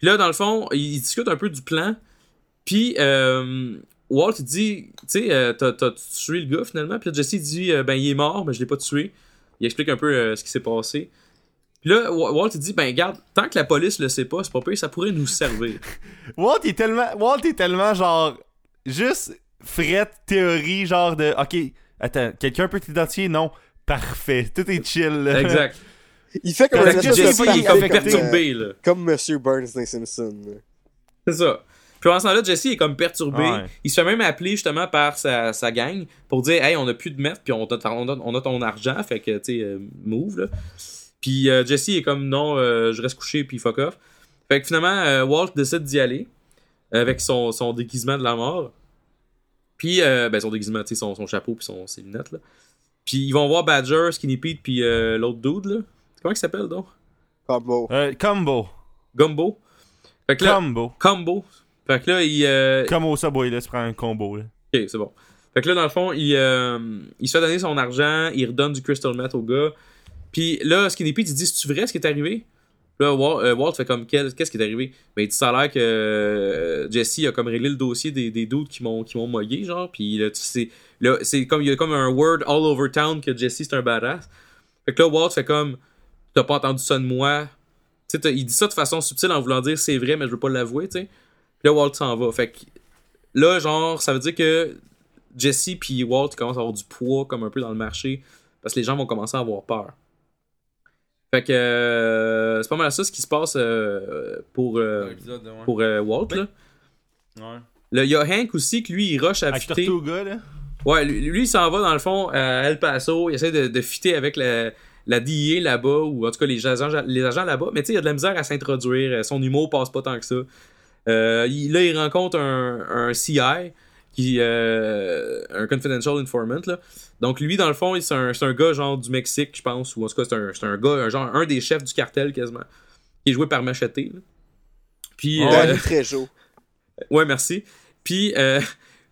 Puis là, dans le fond, il, il discute un peu du plan. Puis euh, Walt, il dit, tu sais, euh, t'as tué le gars finalement. Puis là, Jesse dit, euh, ben il est mort, mais je l'ai pas tué. Il explique un peu euh, ce qui s'est passé. Puis là, Wa- Walt, il dit, ben garde, tant que la police le sait pas, c'est pas pire, ça pourrait nous servir. Walt est tellement. Walt est tellement genre. Juste frette théorie, genre de. Ok, attends, quelqu'un peut t'identifier? Non. Parfait. Tout est chill, là. exact. Il fait comme un Jesse, il est comme perturbé, là. euh, comme Monsieur Burns dans Simpson. là. C'est ça. Puis pendant ce temps-là, Jesse est comme perturbé. Ouais. Il se fait même appeler justement par sa, sa gang pour dire Hey, on a plus de meth, puis on a, on a- on a ton argent, fait que, tu sais, euh, move, là. Puis euh, Jesse est comme Non, euh, je reste couché, puis fuck off. Fait que finalement, euh, Walt décide d'y aller avec son, son déguisement de la mort. Puis, euh, ben, son déguisement, tu sais, son, son chapeau, puis son, ses lunettes, là. Puis ils vont voir Badger, Skinny Pete, puis euh, l'autre dude, là. Comment il s'appelle, donc? Combo. Euh, combo. Gumbo. Fait que là, Combo. combo. Fait que là, il. euh, Comme au Subway, là, tu prends un combo, là. Ok, c'est bon. Fait que là, dans le fond, il, euh, il se fait donner son argent, il redonne du crystal meth au gars. Puis là, Skinny Pete, il dit C'est-tu vrai ce qui est arrivé? Là, Walt, euh, Walt fait comme Qu'est-ce qui est arrivé? Ben, il dit Ça a l'air que euh, Jesse a comme réglé le dossier des, des doutes qui m'ont qui m'ont mogué, genre. Puis là, tu sais, là, c'est comme, il y a comme un word all over town que Jesse c'est un badass. Fait que là, Walt fait comme T'as pas entendu ça de moi. Tu sais, t'as- il dit ça de façon subtile en voulant dire c'est vrai, mais je veux pas l'avouer, tu sais. Puis là, Walt s'en va. Fait que là, genre, ça veut dire que Jesse puis Walt commencent à avoir du poids comme un peu dans le marché parce que les gens vont commencer à avoir peur. Fait que euh, c'est pas mal ça ce qui se passe euh, pour, euh, pour euh, Walt. Là. Ouais. Là, il y a Hank aussi que lui il rush à fitter. Tortuga, là. Ouais, lui, lui, il s'en va dans le fond à El Paso. Il essaie de, de fitter avec la, la DEA là-bas, ou en tout cas les agents, les agents là-bas. Mais tu sais, il y a de la misère à s'introduire. Son humour passe pas tant que ça. Euh, il- là, il rencontre un, un CI, qui, euh, un confidential informant. Là. Donc lui, dans le fond, il- c'est un, un gars genre du Mexique, je pense, ou en tout cas, c'est un, c'est un gars, un, genre un des chefs du cartel quasiment, qui est joué par Machete. là. Puis, euh, Danny Trejo. Ouais, merci. Puis, euh,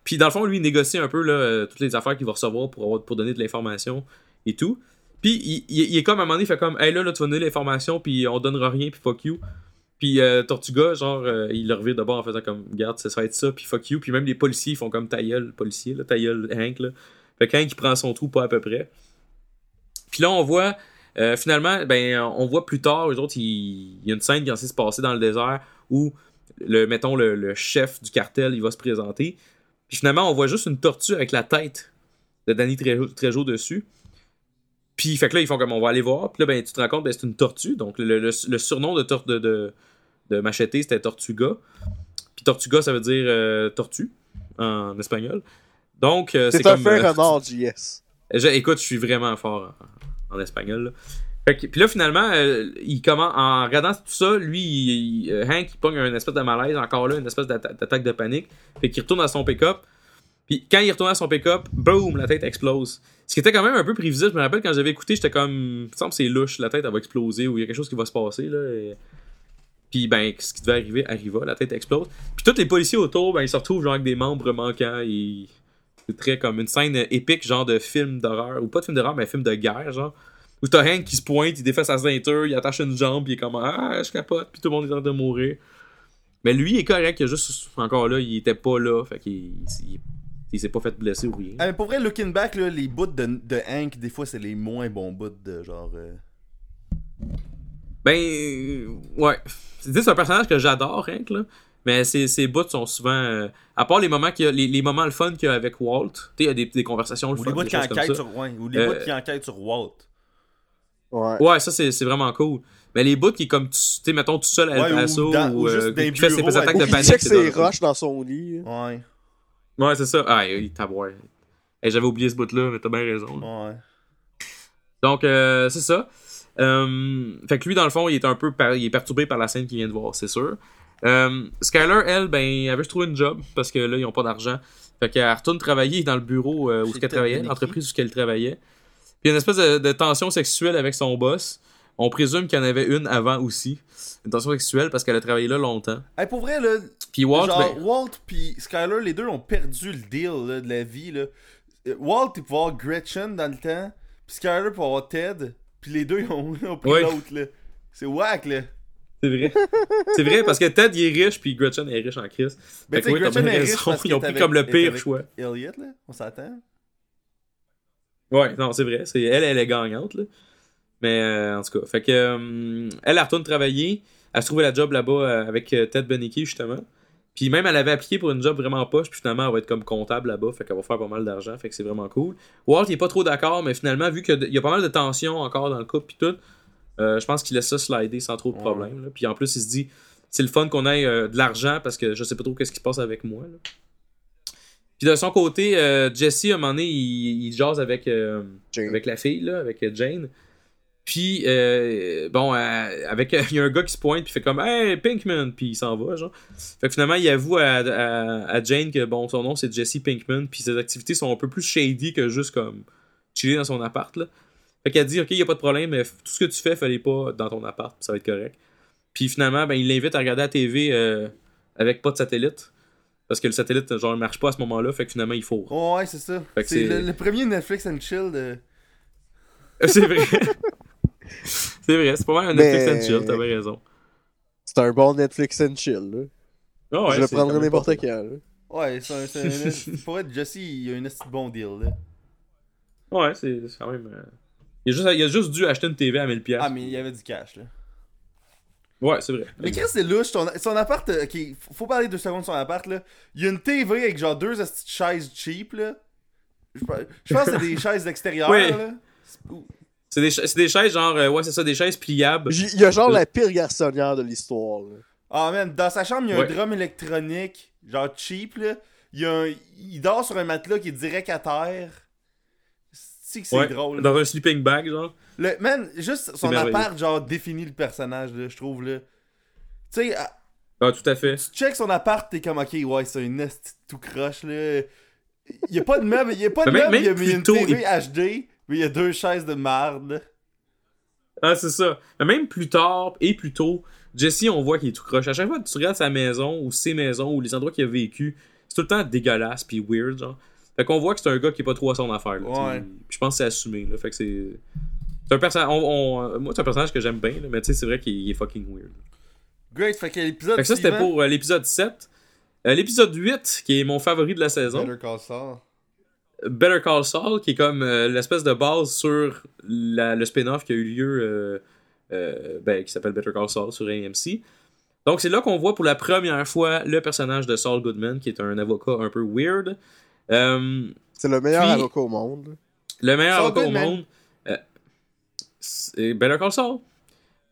puis dans le fond, lui, il négocie un peu là, euh, toutes les affaires qu'il va recevoir pour, avoir- pour donner de l'information et tout. Puis, il, est comme à un moment donné, il fait comme, hey là, là, tu vas donner l'information, puis on donnera rien, puis fuck you. Puis euh, Tortuga, genre, euh, il le revient d'abord en faisant comme, garde, ça va être ça, puis fuck you. Puis même les policiers, ils font comme ta policier, là, ta Hank, là. Fait que Hank, il prend son trou pas à peu près. Puis là, on voit, euh, finalement, ben, on voit plus tard, eux autres, il, y a une scène qui est censée se passer dans le désert où, le, mettons, le, chef du cartel, il va se présenter. Puis finalement, on voit juste une tortue avec la tête de Danny Trejo dessus. Puis, fait que là, ils font comme on va aller voir. Puis là, ben, tu te rends compte, ben, c'est une tortue. Donc, le, le- le surnom de, tor- de, de, de Machete, c'était Tortuga. Puis Tortuga, ça veut dire euh, tortue en espagnol. Donc, euh, c'est C'est un comme. euh, renard, JS. je- écoute, je suis vraiment fort en, en espagnol. Là. Fait que- puis là, finalement, euh, il commence, en regardant tout ça, lui, il- il- euh, Hank, il pogne un espèce de malaise, encore là, une espèce d'atta- d'attaque de panique. Fait qu'il retourne à son pick-up. Puis quand il retourne à son pick-up, boum, la tête explose. Ce qui était quand même un peu prévisible. Je me rappelle quand j'avais écouté, j'étais comme. Semble c'est louche, la tête elle va exploser ou il y a quelque chose qui va se passer. Là, Puis ben, ce qui devait arriver arriva, la tête explose. Puis tous les policiers autour, ben, ils se retrouvent genre avec des membres manquants. Et... C'est très comme une scène épique, genre de film d'horreur. Ou pas de film d'horreur, mais film de guerre, genre. Où t'as Hank qui se pointe, il défait sa ceinture, il attache une jambe, puis il est comme Ah, je capote, puis tout le monde est en train de mourir. Mais lui, il est correct, il a juste. Encore là, il était pas là, fait qu'il il, il s'est pas fait blesser ou rien. Ah, mais pour vrai, looking back, là, les bouts de, de Hank, des fois, c'est les moins bons bouts de genre. euh, Ben, euh, ouais. C'est c'est un personnage que j'adore, Hank, là. Mais ses, ses bouts sont souvent. euh, à part les moments, qu'il y a, les, les moments le fun qu'il y a avec Walt, tu sais, il y a des, des conversations le Ou fun. les bouts qui enquêtent sur. Ouais, ou les Euh, bouts qui enquêtent sur Walt. Ouais. Ouais, ça, c'est c'est vraiment cool. Mais les bouts qui comme, tu sais, mettons, tout seul à Ouais, El ou Paso, dans- ou, ou juste euh, qui fait ses attaques de Ou il panique. check c'est ses roches dans son lit. Ouais, Ouais, c'est ça. Ah, il taboire. Hey, J'avais oublié ce bout-là, mais t'as bien raison. là. ouais. Donc, euh, c'est ça. Euh, fait que lui, dans le fond, il est un peu par- il est perturbé par la scène qu'il vient de voir, c'est sûr. Euh, Skyler, elle, ben, elle veut juste trouver une job parce que là, ils ont pas d'argent. Fait qu'elle retourne travailler dans le bureau euh, où elle travaillait, l'entreprise où elle travaillait. Puis il y a une espèce de, de tension sexuelle avec son boss. On présume qu'il y en avait une avant aussi. Une tension sexuelle parce qu'elle a travaillé là longtemps. Hey, pour vrai, là, Puis Walt, genre, ben, Walt puis Skyler, les deux ont perdu le deal là, de la vie. Là. Euh, Walt, il pouvait avoir Gretchen dans le temps, puis Skyler pour avoir Ted, puis les deux ils ont, ils ont pris l'autre. là. C'est whack, là. c'est vrai. c'est vrai parce que Ted, il est riche, puis Gretchen est riche en Christ. Mais sais, oui, t'as Gretchen bien est raison. riche parce Ils ont pris comme le pire choix. Elliot, là, on s'attend. Ouais, non, c'est vrai. C'est, elle, elle est gagnante, là. Mais euh, en tout cas, fait que euh, elle, elle retourne travailler. Elle se trouvait la job là-bas avec Ted Benecke, justement. Puis même, elle avait appliqué pour une job vraiment poche, puis finalement, elle va être comme comptable là-bas, fait qu'elle va faire pas mal d'argent, fait que c'est vraiment cool. Walt, il est pas trop d'accord, mais finalement, vu qu'il y a pas mal de tensions encore dans le couple, puis tout, euh, je pense qu'il laisse ça slider sans trop de problème. là. Puis en plus, il se dit, c'est le fun qu'on ait euh, de l'argent, parce que je sais pas trop qu'est-ce qui se passe avec moi. là. Puis de son côté, euh, Jesse, à un moment donné, il, il jase avec, euh, avec la fille, là, avec Jane. Puis, euh, bon, euh, avec il y a un gars qui se pointe, puis fait comme Hey, Pinkman, puis il s'en va, genre. Fait que finalement, il avoue à, à, à Jane que bon, son nom c'est Jesse Pinkman, puis ses activités sont un peu plus shady que juste comme chiller dans son appart, là. Fait qu'elle dit Ok, y a pas de problème, mais tout ce que tu fais, fallait pas dans ton appart, ça va être correct. Puis finalement, ben, il l'invite à regarder la TV euh, avec pas de satellite. Parce que le satellite, genre, marche pas à ce moment-là, fait que finalement, il faut. Oh, ouais, c'est ça. C'est- le, le premier Netflix and Chill de. C'est vrai. C'est vrai, c'est pas mal un Mais- Netflix and chill, t'as bien raison. C'est un bon Netflix and chill, là. Ah ouais, je le prendrais n'importe quand, là. Ouais, c'est un. Pour être Jesse, il a un bon deal, là. Ouais, c'est quand même. euh, Il, a juste, il a juste dû acheter une TV à 1000$. piastres. Ah, mais il y avait du cash, là. Ouais, c'est vrai. Mais Chris, c'est louche. Ton, son appart, euh, ok, faut parler deux secondes de son appart, là. Il y a une TV avec genre deux chaises cheap, là. Je pense je pense que c'est des chaises d'extérieur, Oui. là. C'est- des, des chaises genre. euh, ouais, c'est ça, des chaises pliables. Il y a genre la pire garçonnière de l'histoire. Ah, man, dans sa chambre, il y a Ouais. un drum électronique, genre cheap, là. Il, y a un- il dort sur un matelas qui est direct à terre. C'est que c'est Ouais, drôle. Dans un sleeping bag, genre. Le, man, juste son appart, genre, définit le personnage, là, je trouve, là. Tu sais, à- Ah, tout à fait. tu check son appart, t'es comme, ok, ouais, c'est un de tout croche, là. Il y a pas de meuble, il y a pas de meuble, il y a, une TV HD, mais il y a deux chaises de marde. Ah, c'est ça. Mais même plus tard et plus tôt, Jesse, on voit qu'il est tout croche. À chaque fois que tu regardes sa maison ou ses maisons ou les endroits qu'il a vécu, c'est tout le temps dégueulasse puis weird, genre. Fait qu'on voit que c'est un gars qui est pas trop à son affaire, là. Ouais. Puis je pense que c'est assumé, là. Fait que c'est. C'est un personnage. on- on- Moi, c'est un personnage que j'aime bien, là, mais tu sais, c'est vrai qu'il il est fucking weird. Great, fait que l'épisode Fait que ça, c'était pour euh, l'épisode 7. Euh, l'épisode 8, qui est mon favori de la saison. Better Call Saul. Better Call Saul, qui est comme euh, l'espèce de base sur la- le spin-off qui a eu lieu, euh, euh, ben, qui s'appelle Better Call Saul sur AMC. Donc c'est là qu'on voit pour la première fois le personnage de Saul Goodman, qui est un avocat un peu weird. Euh, C'est le meilleur Puis- avocat au monde. là. le meilleur Saul avocat au monde. euh, c'est Better Call Saul.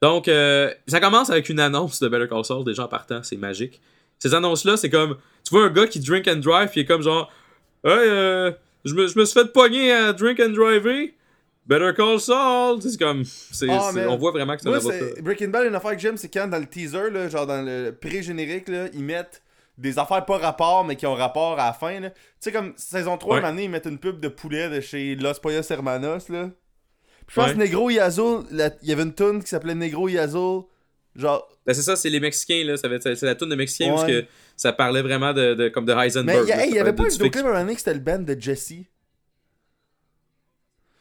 Donc, euh, ça commence avec une annonce de Better Call Saul, déjà en partant, c'est magique. Ces annonces-là, c'est comme, tu vois un gars qui drink and drive, puis il est comme genre, hey, euh, je me, je me suis fait pogner à drink and driver. Better Call Saul. C'est comme, c'est, Ah, man. on voit vraiment que avocat. c'est Breaking Bad, une affaire que j'aime, c'est quand dans le teaser, là, genre dans le pré-générique, là, ils mettent des affaires pas rapport, mais qui ont rapport à la fin. Tu sais, comme saison 3, Ouais. année, ils mettent une pub de poulet de chez Los Pollos Hermanos. Là. Puis je pense Ouais. que Negro la- il y avait une tune qui s'appelait Negro Yazul. Genre, Ben, c'est ça, c'est les Mexicains, là. C'est la toune de Mexicains, Ouais. parce que ça parlait vraiment de, de- comme de mais Heisenberg. il y, a- là, hey, il y avait pas de- un vidéoclip à un moment donné que c'était le band de Jesse?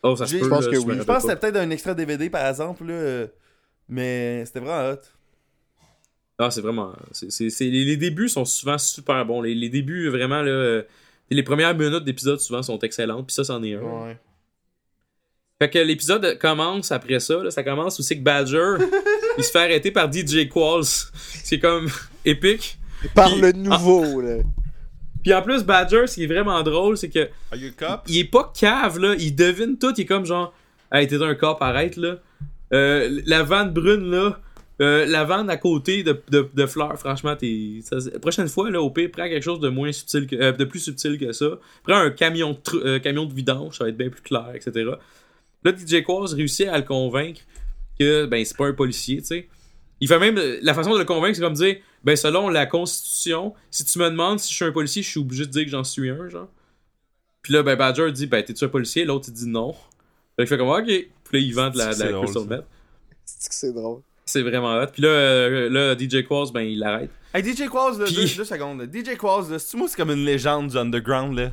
Oh, ça se J'ai- peut, je pense là, que oui. Je pense que c'était peut-être un extrait DVD par exemple, là, euh, mais c'était vraiment hot. Ah, c'est vraiment. c'est c'est- c'est- les, les débuts sont souvent super bons. Les, les débuts, vraiment, là. euh, les premières minutes d'épisode, souvent, sont excellentes. Puis ça, c'en est un. Ouais. Fait que l'épisode commence après ça. Là, ça commence aussi que Badger, il se fait arrêter par DJ Qualls. C'est comme épique. Par Puis- le nouveau, là. Puis en plus, Badger, ce qui est vraiment drôle, c'est que Are you a cop? il est pas cave, là. Il devine tout. Il est comme genre, hey, t'es un cop, arrête, là. Euh, la vanne brune, là. euh, la vanne à côté de, de, de fleurs, franchement, t'es. prochaine fois, là, au pire, prends quelque chose de moins subtil que, euh, de plus subtil que ça. Prends un camion de, euh, camion de vidange, ça va être bien plus clair, etc. Là, DJ Quaz réussit à le convaincre que, ben, c'est pas un policier, tu sais. Il fait même. La façon de le convaincre, c'est comme dire, ben, selon la Constitution, si tu me demandes si je suis un policier, je suis obligé de dire que j'en suis un, genre. Puis là, ben, Badger dit, ben, t'es-tu un policier? L'autre, il dit non. Fait qu'il fait comme, ok. Puis là, il vend de la, de C'est la crystal meth. C'est que c'est drôle. C'est vraiment hot. Puis là, euh, là, DJ Quaz, ben, il l'arrête. Hey, DJ Quaz, là, Puis- deux, deux secondes. DJ Quaz, là, c'est moi, c'est comme une légende du underground, là.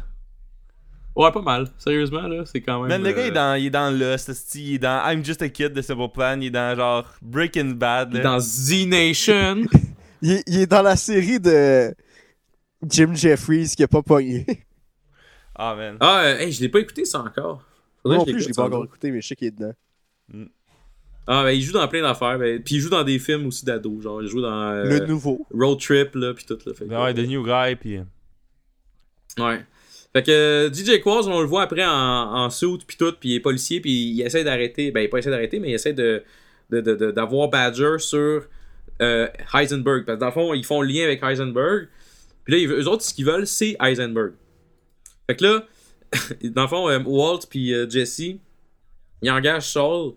Ouais, pas mal. Sérieusement, là, c'est quand même. Man, le gars, euh, il est dans, il est dans Lost, il est dans I'm Just a Kid de Simple Plan, il est dans genre Breaking Bad, il est dans Z Nation. Il est, il est dans la série de Jim Jeffries qui a pas pogné. Ah, man. ah, euh, hey, je l'ai pas écouté ça encore. Faudrait non que plus, je l'ai pas encore écouté, mais je sais qu'il est dedans. Ah, ben, il joue dans plein d'affaires. Ben, puis il joue dans des films aussi d'ados. Genre, il joue dans euh, Le nouveau. Road Trip, là, puis tout, là. Fait Ouais, The New Guy, pis. Ouais. Fait que euh, DJ Quaz, on le voit après en, en suit puis tout, puis il est policier, puis il essaie d'arrêter, ben il pas essaie d'arrêter, mais il essaie de d'avoir Badger sur euh, Heisenberg. Parce que dans le fond, ils font le lien avec Heisenberg. Puis là, eux autres, ce qu'ils veulent, c'est Heisenberg. Fait que là, dans le fond, euh, Walt puis Jesse, ils engagent Saul.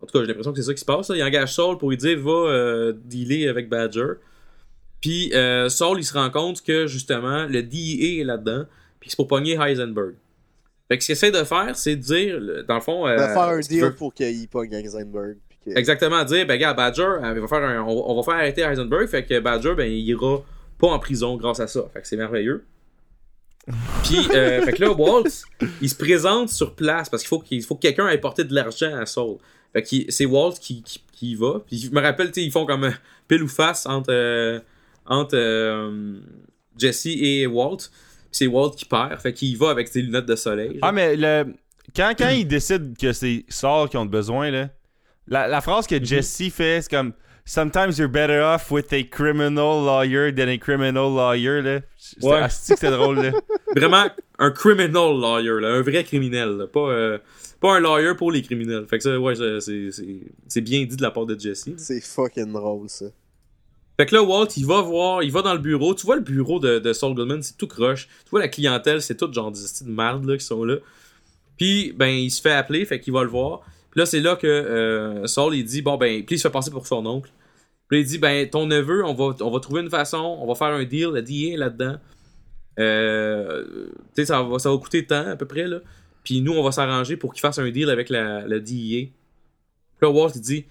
En tout cas, j'ai l'impression que c'est ça qui se passe. Là. Ils engagent Saul pour lui dire va dealer avec Badger. Puis Saul, il se rend compte que justement, le DEA est là-dedans. Puis c'est pour pogner Heisenberg. Fait que ce qu'il essaie de faire, c'est de dire, dans le fond. Euh, va faire un deal pour qu'il pogne Heisenberg. Exactement, dire, ben, gars, Badger, euh, il va faire un- on, on va faire arrêter Heisenberg, fait que Badger, ben, il ira pas en prison grâce à ça. Fait que c'est merveilleux. Puis, euh, fait que là, Walt, il se présente sur place parce qu'il faut qu'il faut que quelqu'un ait porté de l'argent à Saul. Fait que c'est Walt qui, qui, va. Puis, je me rappelle, tu sais, ils font comme euh, pile ou face entre, euh, entre Jesse et Walt. C'est Walt qui perd. Fait qu'il y va avec ses lunettes de soleil. genre. Ah, mais le... quand, quand ils décident que c'est Saul qui ont besoin, là, la, la phrase Mhm. que Jesse fait, c'est comme Sometimes you're better off with a criminal lawyer than a criminal lawyer. Là. C'est Ouais. c'est drôle. Là. Vraiment un criminal lawyer, là, un vrai criminel, là, pas, euh, pas un lawyer pour les criminels. Fait que ça, ouais, c'est bien dit de la part de Jesse. C'est fucking drôle, ça. Fait que là, Walt, il va voir, il va dans le bureau. Tu vois le bureau de, de Saul Goodman, c'est tout croche. Tu vois la clientèle, c'est tout genre des estis de merde là, qui sont là. Puis, ben, il se fait appeler, fait qu'il va le voir. Puis là, c'est là que euh, Saul, il dit, bon, ben, puis il se fait passer pour son oncle. Puis il dit, ben, ton neveu, on va, on va trouver une façon, on va faire un deal, la DA là-dedans. Euh, tu sais, ça va, ça va coûter tant, à peu près, là. Puis nous, on va s'arranger pour qu'il fasse un deal avec la, la DEA. Puis là, Walt, il dit,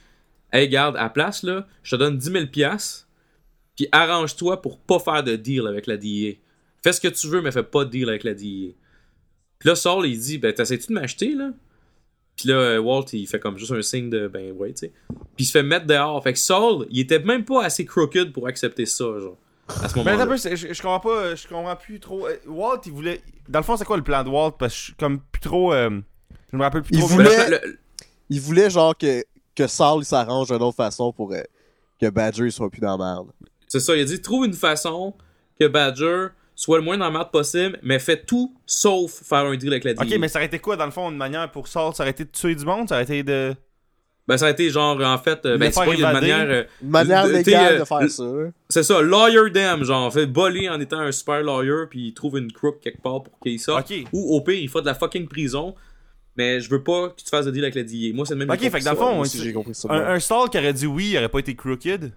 hey, garde, à place, là, je te donne 10 000 piastres, puis arrange-toi pour pas faire de deal avec la DEA. Fais ce que tu veux, mais fais pas de deal avec la DEA. Puis là, Saul, il dit, ben, t'essaies-tu de m'acheter, là? Puis là, euh, Walt, il fait comme juste un signe de, ben, ouais, tu sais. Puis il se fait mettre dehors. Fait que Saul, il était même pas assez crooked pour accepter ça, genre, à ce Mais attends moment-là. un peu, c'est- je, je comprends pas, je comprends plus trop. Euh, Walt, il voulait. Dans le fond, c'est quoi le plan de Walt? Parce que je suis comme plus trop. euh, Je me rappelle plus Il trop. voulait- Le- le- Il voulait genre que, que Saul il s'arrange d'une autre façon pour euh, que Badger soit plus dans la merde. C'est ça, il a dit trouve une façon que Badger soit le moins dans la merde possible, mais fait tout sauf faire un deal avec la DEA. Ok, mais ça aurait été quoi dans le fond une manière pour Saul Ça aurait été de tuer du monde Ça aurait été de. Ben, ça a été genre, en fait, euh, ben, c'est pas une manière. euh, Une manière Euh, t'sais, légale euh, de faire ça. hein. c'est ça, lawyer them, genre, fait voler en étant un super lawyer, puis il trouve une crook quelque part pour qu'il sorte. Ok. Ou au pire, il fait de la fucking prison, mais je veux pas que tu fasses de deal avec la DEA. Moi, c'est le même Ok, fait que dans le ça. fond, Moi on- aussi, j'ai compris ça. Un, un Saul qui aurait dit oui, il aurait pas été crooked.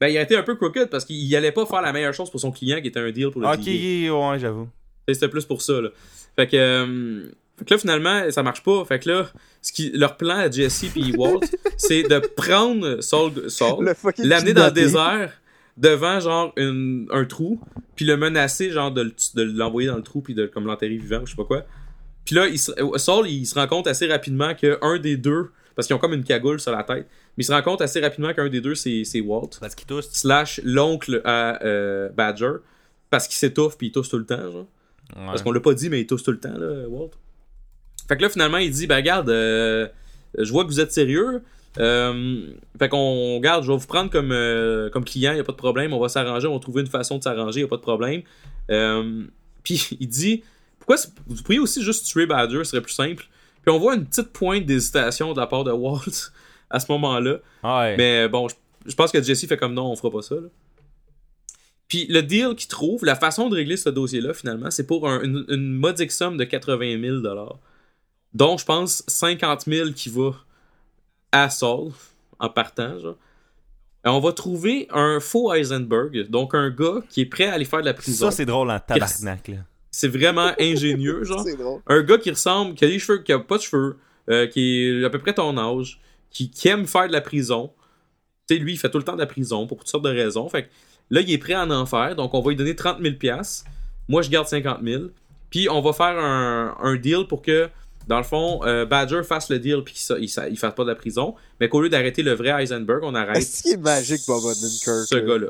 Ben, il a été un peu crooked parce qu'il allait pas faire la meilleure chose pour son client qui était un deal pour la Ok, ouais, j'avoue. C'était plus pour ça, là. Fait que, euh, fait que là, finalement, ça marche pas. Fait que là, ce qui, leur plan à Jesse puis Walt, c'est de prendre Saul, Saul Le l'amener dans le désert devant, genre, une- un trou, puis le menacer, genre, de, le- de l'envoyer dans le trou, puis de comme l'enterrer vivant, ou je sais pas quoi. Puis là, il se- Saul, il se rend compte assez rapidement qu'un des deux, parce qu'ils ont comme une cagoule sur la tête, mais il se rend compte assez rapidement qu'un des deux, c'est Walt. Parce qu'il tousse. slash l'oncle à euh, Badger. Parce qu'il s'étouffe puis il tousse tout le temps genre. parce qu'on l'a pas dit mais il tousse tout le temps là Walt. Fait que là finalement il dit ben regarde euh, je vois que vous êtes sérieux. Euh, fait qu'on garde je vais vous prendre comme euh, comme client y a pas de problème. On va s'arranger on va trouver une façon de s'arranger y a pas de problème. Euh, puis il dit pourquoi vous pourriez aussi juste tuer Badger ce serait plus simple puis on voit une petite pointe d'hésitation de la part de Walt à ce moment-là Ouais. mais bon, je, je pense que Jesse fait comme non, on fera pas ça. là. Puis le deal qu'il trouve, la façon de régler ce dossier-là, finalement, c'est pour un- une, une modique somme de 80 000 dont je pense 50 000 qui va à Saul en partant. Genre. Et on va trouver un faux Heisenberg, donc un gars qui est prêt à aller faire de la prison. Ça, c'est drôle en tabarnak, là. C'est vraiment ingénieux, genre drôle. un gars qui ressemble, qui a des cheveux, qui a pas de cheveux, euh, qui est à peu près ton âge, qui, qui aime faire de la prison. Tu sais, lui, il fait tout le temps de la prison pour toutes sortes de raisons. Fait que là, il est prêt à en faire, donc on va lui donner 30 000 piastres. Moi, je garde 50 000. Puis on va faire un, un deal pour que, dans le fond, euh, Badger fasse le deal puis qu'il il fasse pas de la prison. Mais qu'au lieu d'arrêter le vrai Heisenberg, on arrête Est-ce qu'il est magique, Bob Odenkirk? ce gars-là?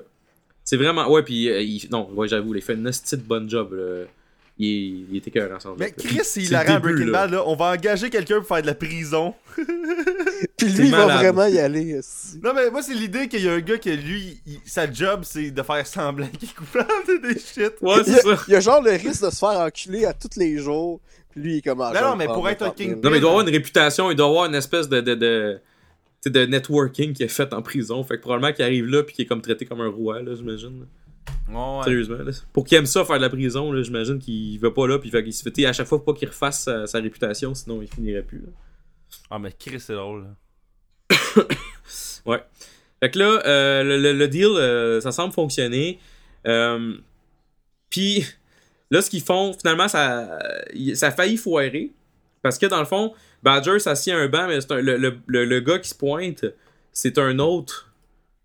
C'est vraiment. Ouais, puis euh, il... non, ouais, j'avoue, il fait une petite bonne job. là. Il, était cœur ensemble. Mais Chris, il a rend Breaking là. Bad, là. On va engager quelqu'un pour faire de la prison. Puis lui, il va vraiment y aller. esti. Non, mais moi, c'est l'idée qu'il y a un gars que lui, il- sa job, c'est de faire semblant qu'il est coupable de des shit. Ouais, Il y, c'est a, ça. il y a genre le risque de se faire enculer à tous les jours. Puis lui, il commence Non, non, mais pour être un king- Non, mais il doit avoir une réputation, il doit avoir une espèce de. de, de... de networking qui est fait en prison. Fait que probablement qu'il arrive là puis qu'il est comme traité comme un roi, là, j'imagine. Ouais. Sérieusement. Là. Pour qu'il aime ça faire de la prison, là, j'imagine qu'il va pas là puis qu'il se fait à chaque fois pas qu'il refasse sa, sa réputation, sinon il finirait plus. là. Ah, mais Chris, c'est drôle. Ouais. Fait que là, euh, le, le- le deal, euh, ça semble fonctionner. Euh, Puis là, ce qu'ils font, finalement, ça, ça a failli foirer. Parce que dans le fond, Badger s'assied à un banc, mais c'est un- le, le, le, le gars qui se pointe, c'est un autre.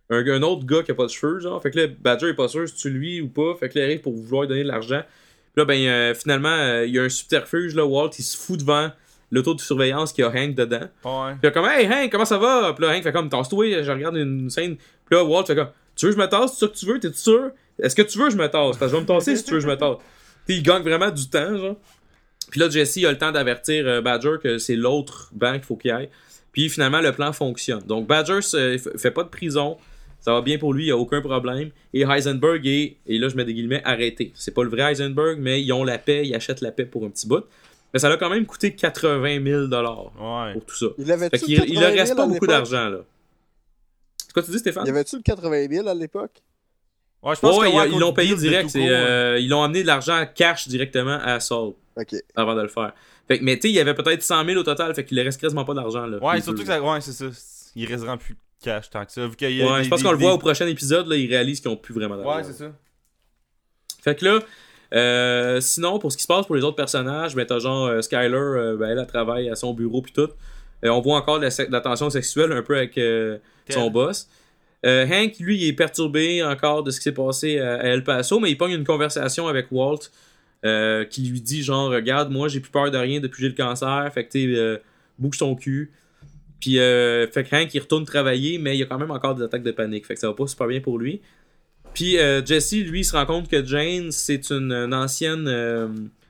Un, un autre gars qui a pas de cheveux, genre. Fait que là, Badger est pas sûr si tu lui ou pas. Fait que là, il arrive pour vouloir lui donner de l'argent. Puis là, ben, euh, finalement, euh, il y a un subterfuge, là. Walt, il se fout devant l'auto de surveillance qui a Hank dedans. Ouais. Puis là, comme, hey Hank, comment ça va? Puis là, Hank fait comme, tasse-toi, je regarde une scène. Puis là, Walt fait comme, tu veux que je me tasse? C'est ça que tu veux? T'es sûr? Est-ce que tu veux que je me tasse? Parce que je vais me tasser si tu veux que je me tasse. Puis il gagne vraiment du temps, genre. Puis là, Jesse a le temps d'avertir euh, Badger que c'est l'autre banc qu'il faut qu'il aille. Puis finalement, le plan fonctionne. Donc Badger fait pas de prison. Ça va bien pour lui, il n'y a aucun problème. Et Heisenberg est, et là je mets des guillemets, arrêté. C'est pas le vrai Heisenberg, mais ils ont la paix, ils achètent la paix pour un petit bout. Mais ça a quand même coûté 80 000 Ouais. pour tout ça. Il avait Fait qu'il il leur reste pas beaucoup d'argent, là. C'est quoi tu dis, Stéphane? Il y avait-tu le 80 000 à l'époque? Ouais, je pense Ouais, que ils- ouais, ils l'ont payé direct. euh, ils l'ont amené de l'argent cash directement à Saul avant de le faire. Fait que, mais tu sais, il y avait peut-être 100 000 au total, fait qu'il ne reste quasiment pas d'argent. Là, Ouais, surtout deux. que ça. Ouais, c'est ça. Il reste vraiment plus de cash tant que ça. Vu qu'il y a Ouais, des- je pense qu'on le des- voit au prochain épisode, là, ils réalisent qu'ils n'ont plus vraiment d'argent. Ouais, c'est ça. Fait que là, euh, sinon, pour ce qui se passe pour les autres personnages, ben t'as genre euh, Skyler, euh, ben, elle, elle travaille à son bureau puis tout. On voit encore de la, tension sexuelle un peu avec son boss. Hank, lui, il est perturbé encore de ce qui s'est passé à, à El Paso, mais il pogne une conversation avec Walt qui lui dit genre, regarde, moi j'ai plus peur de rien depuis que j'ai le cancer, fait que euh, bouge ton cul. Puis euh, fait que Hank il retourne travailler, mais il y a quand même encore des attaques de panique, fait que ça va pas super bien pour lui. Puis euh, Jesse, lui, il se rend compte que Jane, c'est une, une ancienne euh,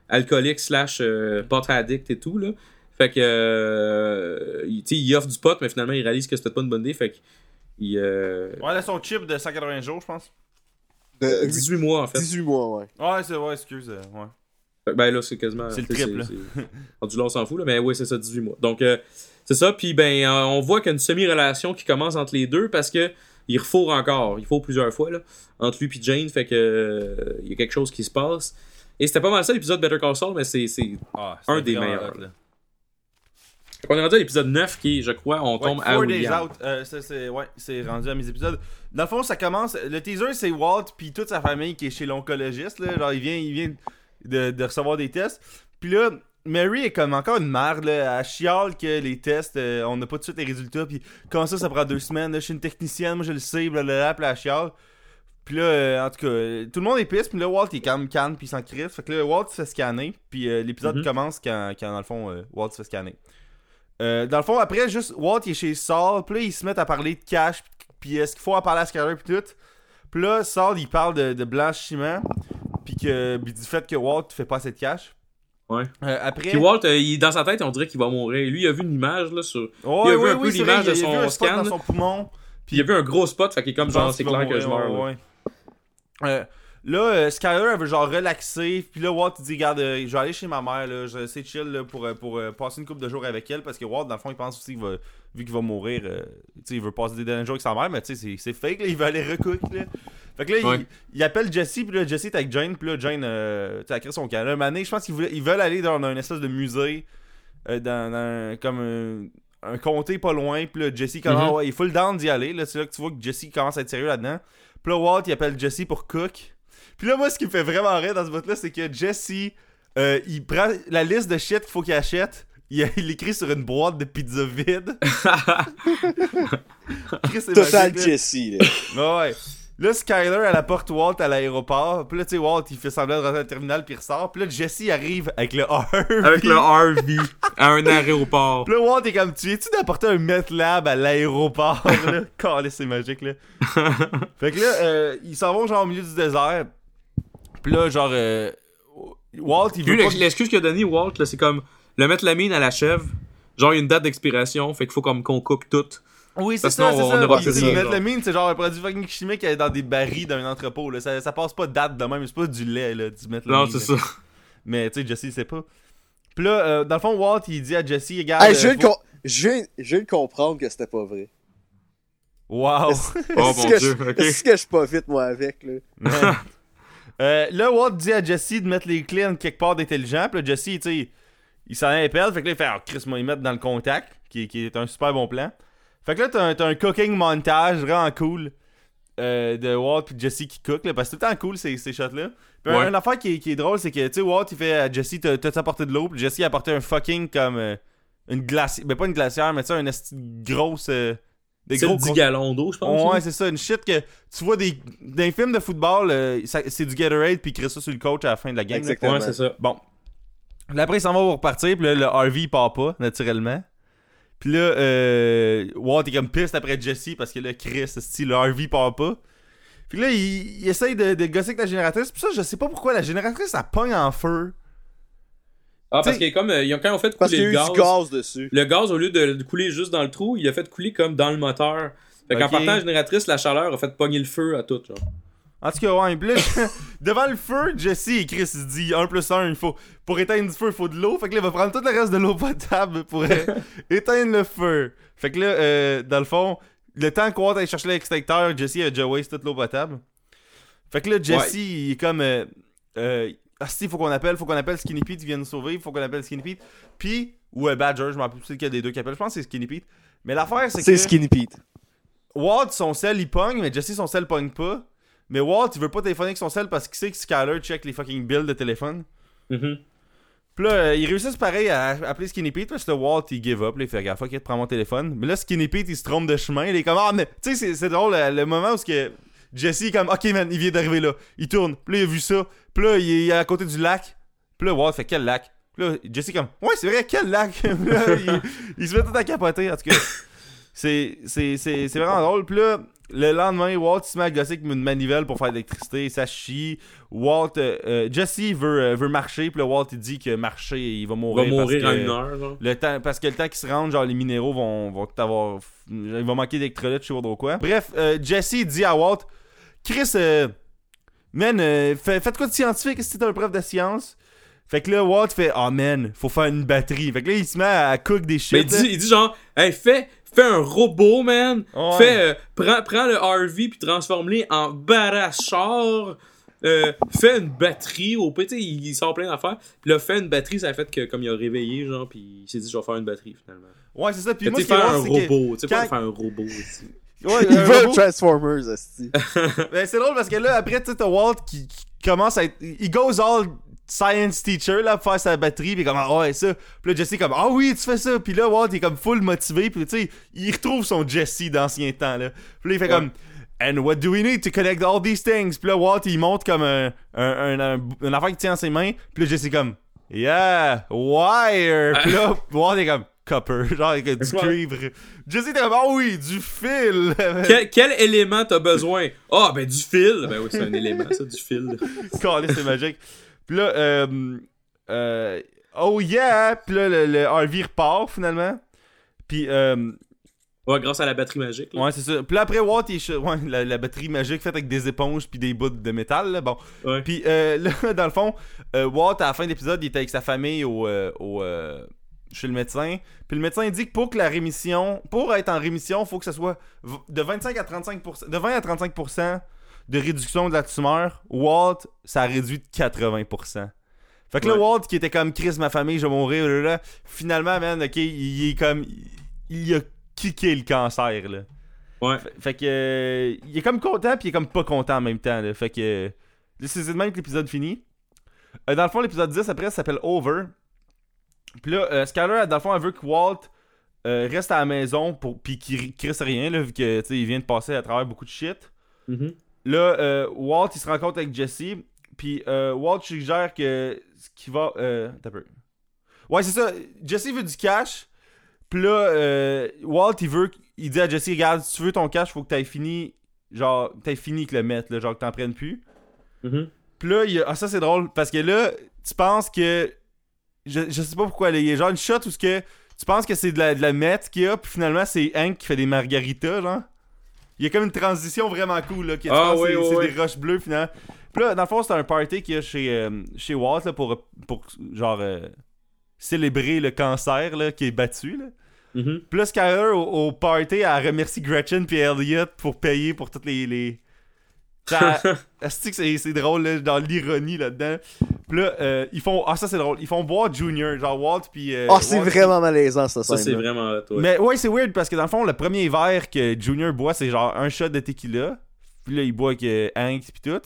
alcoolique slash euh, pot addict et tout, là. Fait que, euh, il, tu sais, il offre du pot, mais finalement, il réalise que c'était pas une bonne idée, fait que, il, euh, Ouais, là, son chip de 180 jours, je pense. De 18 mois, en fait. 18 mois, ouais. Ouais, c'est ouais, excuse. ouais. Fait que, ben là, c'est quasiment. C'est le triple, là. Rendu là, on s'en fout, là, mais oui, c'est ça, 18 mois. Donc, euh, c'est ça, puis ben, euh, on voit qu'il y a une semi-relation qui commence entre les deux parce que il refourre encore. Il faut plusieurs fois, là, entre lui et Jane, fait que euh, il y a quelque chose qui se passe. Et c'était pas mal ça l'épisode Better Call Saul, mais c'est. c'est... Ah, Un des meilleurs, hot, là. Fait qu'on est rendu à l'épisode 9 qui je crois, on Ouais, tombe à Four Days William. Out. Euh, c'est ouais, c'est rendu à mes épisodes. Dans le fond, ça commence. Le teaser, c'est Walt puis toute sa famille qui est chez l'oncologiste. Là. Genre, il vient, il vient de, de recevoir des tests. Puis là, Mary est comme encore une merde. Là. Elle chiale que les tests, euh, on n'a pas tout de suite les résultats. Puis comment ça, ça prend deux semaines. Là, je suis une technicienne, moi je le sais. Blablabla, puis elle chiale. Puis là, euh, en tout cas, euh, tout le monde est pisse. Puis là, Walt il est même calme. Puis il s'en crisse. Fait que là, Walt se fait scanner. Puis l'épisode Mhm. commence quand, quand, dans le fond, Walt se fait scanner. Dans le fond, après, juste Walt il est chez Saul, puis là, ils se mettent à parler de cash, puis est-ce qu'il faut en parler à Skyler, puis tout. Puis là, Saul, il parle de, de blanchiment, puis que, puis du fait que Walt fait pas assez de cash. Ouais. Euh, après. Puis Walt, euh, il, dans sa tête, on dirait qu'il va mourir. Lui, il a vu une image, là, sur. Ouais, il a vu ouais, un peu oui, c'est l'image de il vu son scan. dans son poumon. Puis il a vu un gros spot, fait qu'il est comme genre, c'est clair que je mourir, meurs. ouais. Euh, là, euh, Skyler, elle veut genre relaxer. Puis là, Walt, il dit Regarde, euh, je vais aller chez ma mère. Là, je de chill là, pour, euh, pour euh, passer une couple de jours avec elle. Parce que Walt, dans le fond, il pense aussi qu'il va, vu qu'il va mourir, sais, il veut passer des derniers jours avec sa mère. Mais tu sais, c'est- c'est fake. Là, il veut aller recook. Là. Fait que là, Ouais. il, il appelle Jesse. Puis là, Jesse est avec Jane. Puis là, Jane, euh, tu crée son camp. Là, un donné, je pense qu'ils voulaient- ils veulent aller dans un espèce de musée. dans, dans- comme un, un comté pas loin. Puis là, Jesse, comme, Mhm. ah ouais, il faut le down d'y aller. Là, c'est là que tu vois que Jesse commence à être sérieux là-dedans. Puis là, Walt, il appelle Jesse pour cook. Puis là, moi, ce qui me fait vraiment rire dans ce bout-là, c'est que Jesse, euh, il prend la liste de shit qu'il faut qu'il achète. Il, il l'écrit sur une boîte de pizza vide. Chris, c'est Total. Jesse, là. Ouais. Là, Skyler, elle apporte Walt à l'aéroport. Puis là, tu sais, Walt, il fait semblant de rentrer dans le terminal, puis il ressort. Puis là, Jesse arrive avec le Harvey. Avec le RV à un aéroport. Puis là, Walt est comme, tu viens-tu d'apporter un MetLab à l'aéroport, là? C'est magique, là. fait que là, euh, ils s'en vont, genre, au milieu du désert. Puis là, genre, euh, Walt, il veut l'excuse qu'il a donné Walt, là, c'est comme le mettre la mine à la chèvre. Genre, il y a une date d'expiration, fait qu'il faut comme qu'on coupe tout. Oui, c'est ça, c'est ça. sais, ça, le genre. méthalamine, c'est genre un produit fucking chimique qui est dans des barils d'un entrepôt, là. Ça, ça passe pas de date de même. C'est pas du lait, là, du méthalamine. Non, c'est ça. Mais, tu sais, Jesse, il sait pas. Puis là, euh, dans le fond, Walt, il dit à Jesse, regarde... Hey, euh, je viens de faut- com- je viens- je viens de comprendre que c'était pas vrai. Wow! Oh Est-ce mon que dieu, je- ok. Est-ce que je suis pas vite, moi, avec, là? Euh, là, Walt dit à Jesse de mettre les clés en quelque part d'intelligent. Puis là, Jesse, tu sais, il s'en appelle. Fait que là, il fait Ah, Chris, moi, il mettre dans le contact, qui, qui est un super bon plan. Fait que là, t'as un, un cooking montage vraiment cool euh, de Walt puis Jesse qui cook, là, parce que c'est tout le temps cool ces, ces shots-là. Puis Ouais. une affaire qui est, qui est drôle, c'est que, tu sais, Walt, il fait à Jesse, t'as apporté de l'eau, puis Jesse a apporté un fucking comme. euh, une glacière. Ben, pas une glacière, mais tu sais, une grosse. Des C'est gros 10 gallons d'eau, je pense. Ouais, c'est ça, une shit que tu vois des, dans les films de football, euh, c'est du Gatorade, puis il crée ça sur le coach à la fin de la game. Exactement. Ouais, c'est ça. Bon. Là, après, il s'en va pour repartir, puis là, le RV, il part pas, naturellement. Puis là, euh, Walt est comme piste après Jesse, parce que là, Chris, style, le RV part pas. Puis là, il, il essaye de, de gosser avec la génératrice, puis ça, je sais pas pourquoi, la génératrice, elle pogne en feu. Ah, parce que comme euh, ils ont quand ils ont fait Parce qu'il couler y a le gaz, du gaz dessus. le gaz au lieu de, de couler juste dans le trou, il a fait couler comme dans le moteur. Fait qu'en Ok. partant la génératrice, la chaleur a fait pogner le feu à tout, genre. En tout cas, ouais, puis là, devant le feu, Jesse et Chris, il se dit 1 plus 1, il faut, pour éteindre du feu, il faut de l'eau. Fait que là, il va prendre tout le reste de l'eau potable pour euh, éteindre le feu. Fait que là, euh, dans le fond, le temps qu'on aille chercher l'extincteur, Jesse a déjà waste toute l'eau potable. Fait que là, Jesse, Ouais. il est comme. Euh, euh, ah, si, faut qu'on appelle, faut qu'on appelle Skinny Pete, il vient nous sauver, faut qu'on appelle Skinny Pete. Puis, ou euh, Badger, je m'en rappelle plus lequel des deux qui appelle. Je pense que c'est Skinny Pete. Mais l'affaire, c'est que. C'est Skinny Pete. Walt, son sel, il pogne, mais Jesse, son sel pogne pas. Mais Walt, il veut pas téléphoner avec son sel parce qu'il sait que Skyler check les fucking bills de téléphone. Mhm. Puis là, euh, ils réussissent pareil à appeler Skinny Pete parce que là, Walt, il give up. Là, il fait regarde, fuck it, prends mon téléphone. Mais là, Skinny Pete, il se trompe de chemin. Il est comme, ah, mais tu sais, c'est- drôle, le, le moment où ce que Jesse est comme, ok, man, il vient d'arriver là. Il tourne. Puis là, il a vu ça. Puis là, il est à côté du lac. Puis là, Walt fait, quel lac? Puis là, Jesse est comme, ouais, c'est vrai, quel lac? Là, il, il se met tout à capoter. En tout cas, c'est c'est- c'est- c'est vraiment drôle. Puis là, le lendemain, Walt il se met à gosser avec une manivelle pour faire de l'électricité. Ça chie. Walt, euh, euh, Jesse veut, euh, veut marcher. Puis là, Walt, il dit que marcher, il va Il mourir. va mourir parce que une heure, genre. Le temps, parce que le temps qu'ils se rendent, genre, les minéraux vont, vont avoir. Il va manquer d'électrolytes, je sais pas trop quoi. Bref, euh, Jesse dit à Walt Chris, euh, man, euh, faites quoi de scientifique si t'es un prof de science Fait que là, Walt fait Ah, man, faut faire une batterie. Fait que là, il se met à cook des shit. Mais il dit, il dit genre, hey, fais, fais un robot, man. Ouais. Fais, euh, prends, prends le RV puis transforme-le en badass char. Euh, fais une batterie au sais, il, il sort plein d'affaires. Puis là, fait une batterie, ça a fait que comme il a réveillé, genre, puis il s'est dit, je vais faire une batterie finalement. Ouais, c'est ça. Puis moi, ce faire un robot, tu sais, pas faire un robot aussi. Ouais, Il un veut. Transformers. Ben, c'est drôle parce que là, après, tu sais, t'as Walt qui, qui commence à être. Il goes all science teacher là pour faire sa batterie puis comme ah ouais ça puis là Jesse est comme ah oui tu fais ça puis là Walt il est comme full motivé puis tu sais il retrouve son Jesse d'ancien temps là puis là il fait comme and what do we need to connect all these things? Puis là Walt il monte comme un un, un, un, un affaire qu'il tient dans ses mains puis là Jesse est comme yeah wire puis là Walt est comme copper genre avec du Ouais. cuivre Jesse était comme ah oui du fil quel, quel élément t'as besoin? Ah, ben du fil. Ben oui, c'est un élément, ça, du fil. Calais, c'est magique. Puis là, euh, euh, oh yeah! Puis là, le, le RV repart finalement. Puis, euh, Ouais, grâce à la batterie magique. là. ouais, c'est ça. Puis là, après, Watt, il, ouais, la, la batterie magique faite avec des éponges puis des bouts de métal. Là, bon. Ouais. Puis euh, là, dans le fond, euh, Watt, à la fin de l'épisode, il était avec sa famille au, euh, au, euh, chez le médecin. Puis le médecin dit que pour que la rémission, pour être en rémission, il faut que ça soit de 25 à 35%, de 20 à 35% de réduction de la tumeur. Walt, ça a réduit de 80%. Fait que là, Ouais. Walt, qui était comme Chris, ma famille, je vais mourir, là, là, finalement, man, ok, il, est comme. Il, a kické le cancer, là. Ouais. Fait, fait que. euh, il est comme content, puis il est comme pas content en même temps, là. Fait que. euh, là, c'est même que l'épisode finit. Euh, dans le fond, l'épisode 10, après, ça s'appelle Over. Puis là, euh, Skyler, dans le fond, elle veut que Walt euh, reste à la maison, pour, puis qu'il crisse rien, là, vu que, tu sais, il vient de passer à travers beaucoup de shit. Mhm. Là, euh, Walt, il se rencontre avec Jesse. Puis euh, Walt suggère que ce qui va. Euh, un peu. Ouais, c'est ça. Jesse veut du cash. Puis là, euh, Walt, il veut. Il dit à Jesse Regarde, si tu veux ton cash, faut que t'aies fini. Genre, t'aies fini avec le mettre, là, genre que t'en prennes plus. Mhm. Puis là, il y a- ah, ça c'est drôle. Parce que là, tu penses que. Je, je sais pas pourquoi, là, il y a genre une shot où ce que. Tu penses que c'est de la, de la meth qu'il y a, puis finalement, c'est Hank qui fait des margaritas, genre. Il y a comme une transition vraiment cool, là. Tu Ah, oui, c'est oui, c'est oui. des roches bleues, finalement. Puis là, dans le fond, c'est un party qu'il y a chez, euh, chez Walt, là, pour, pour genre, euh, célébrer le cancer, là, qui est battu, là. Mhm. Puis là, Skyler, au, au party, elle remercie Gretchen puis Elliot pour payer pour toutes les... les... Ça- c'est drôle, là, dans l'ironie là-dedans. Puis là, euh, ils font... Ah, ça, c'est drôle. Ils font boire Junior, genre Walt puis... euh, Oh, c'est vraiment malaisant, ça, Ça, c'est vraiment. Mais ouais, c'est weird parce que dans le fond, le premier verre que Junior boit, c'est genre un shot de tequila. Puis là, il boit avec euh, Hank puis tout.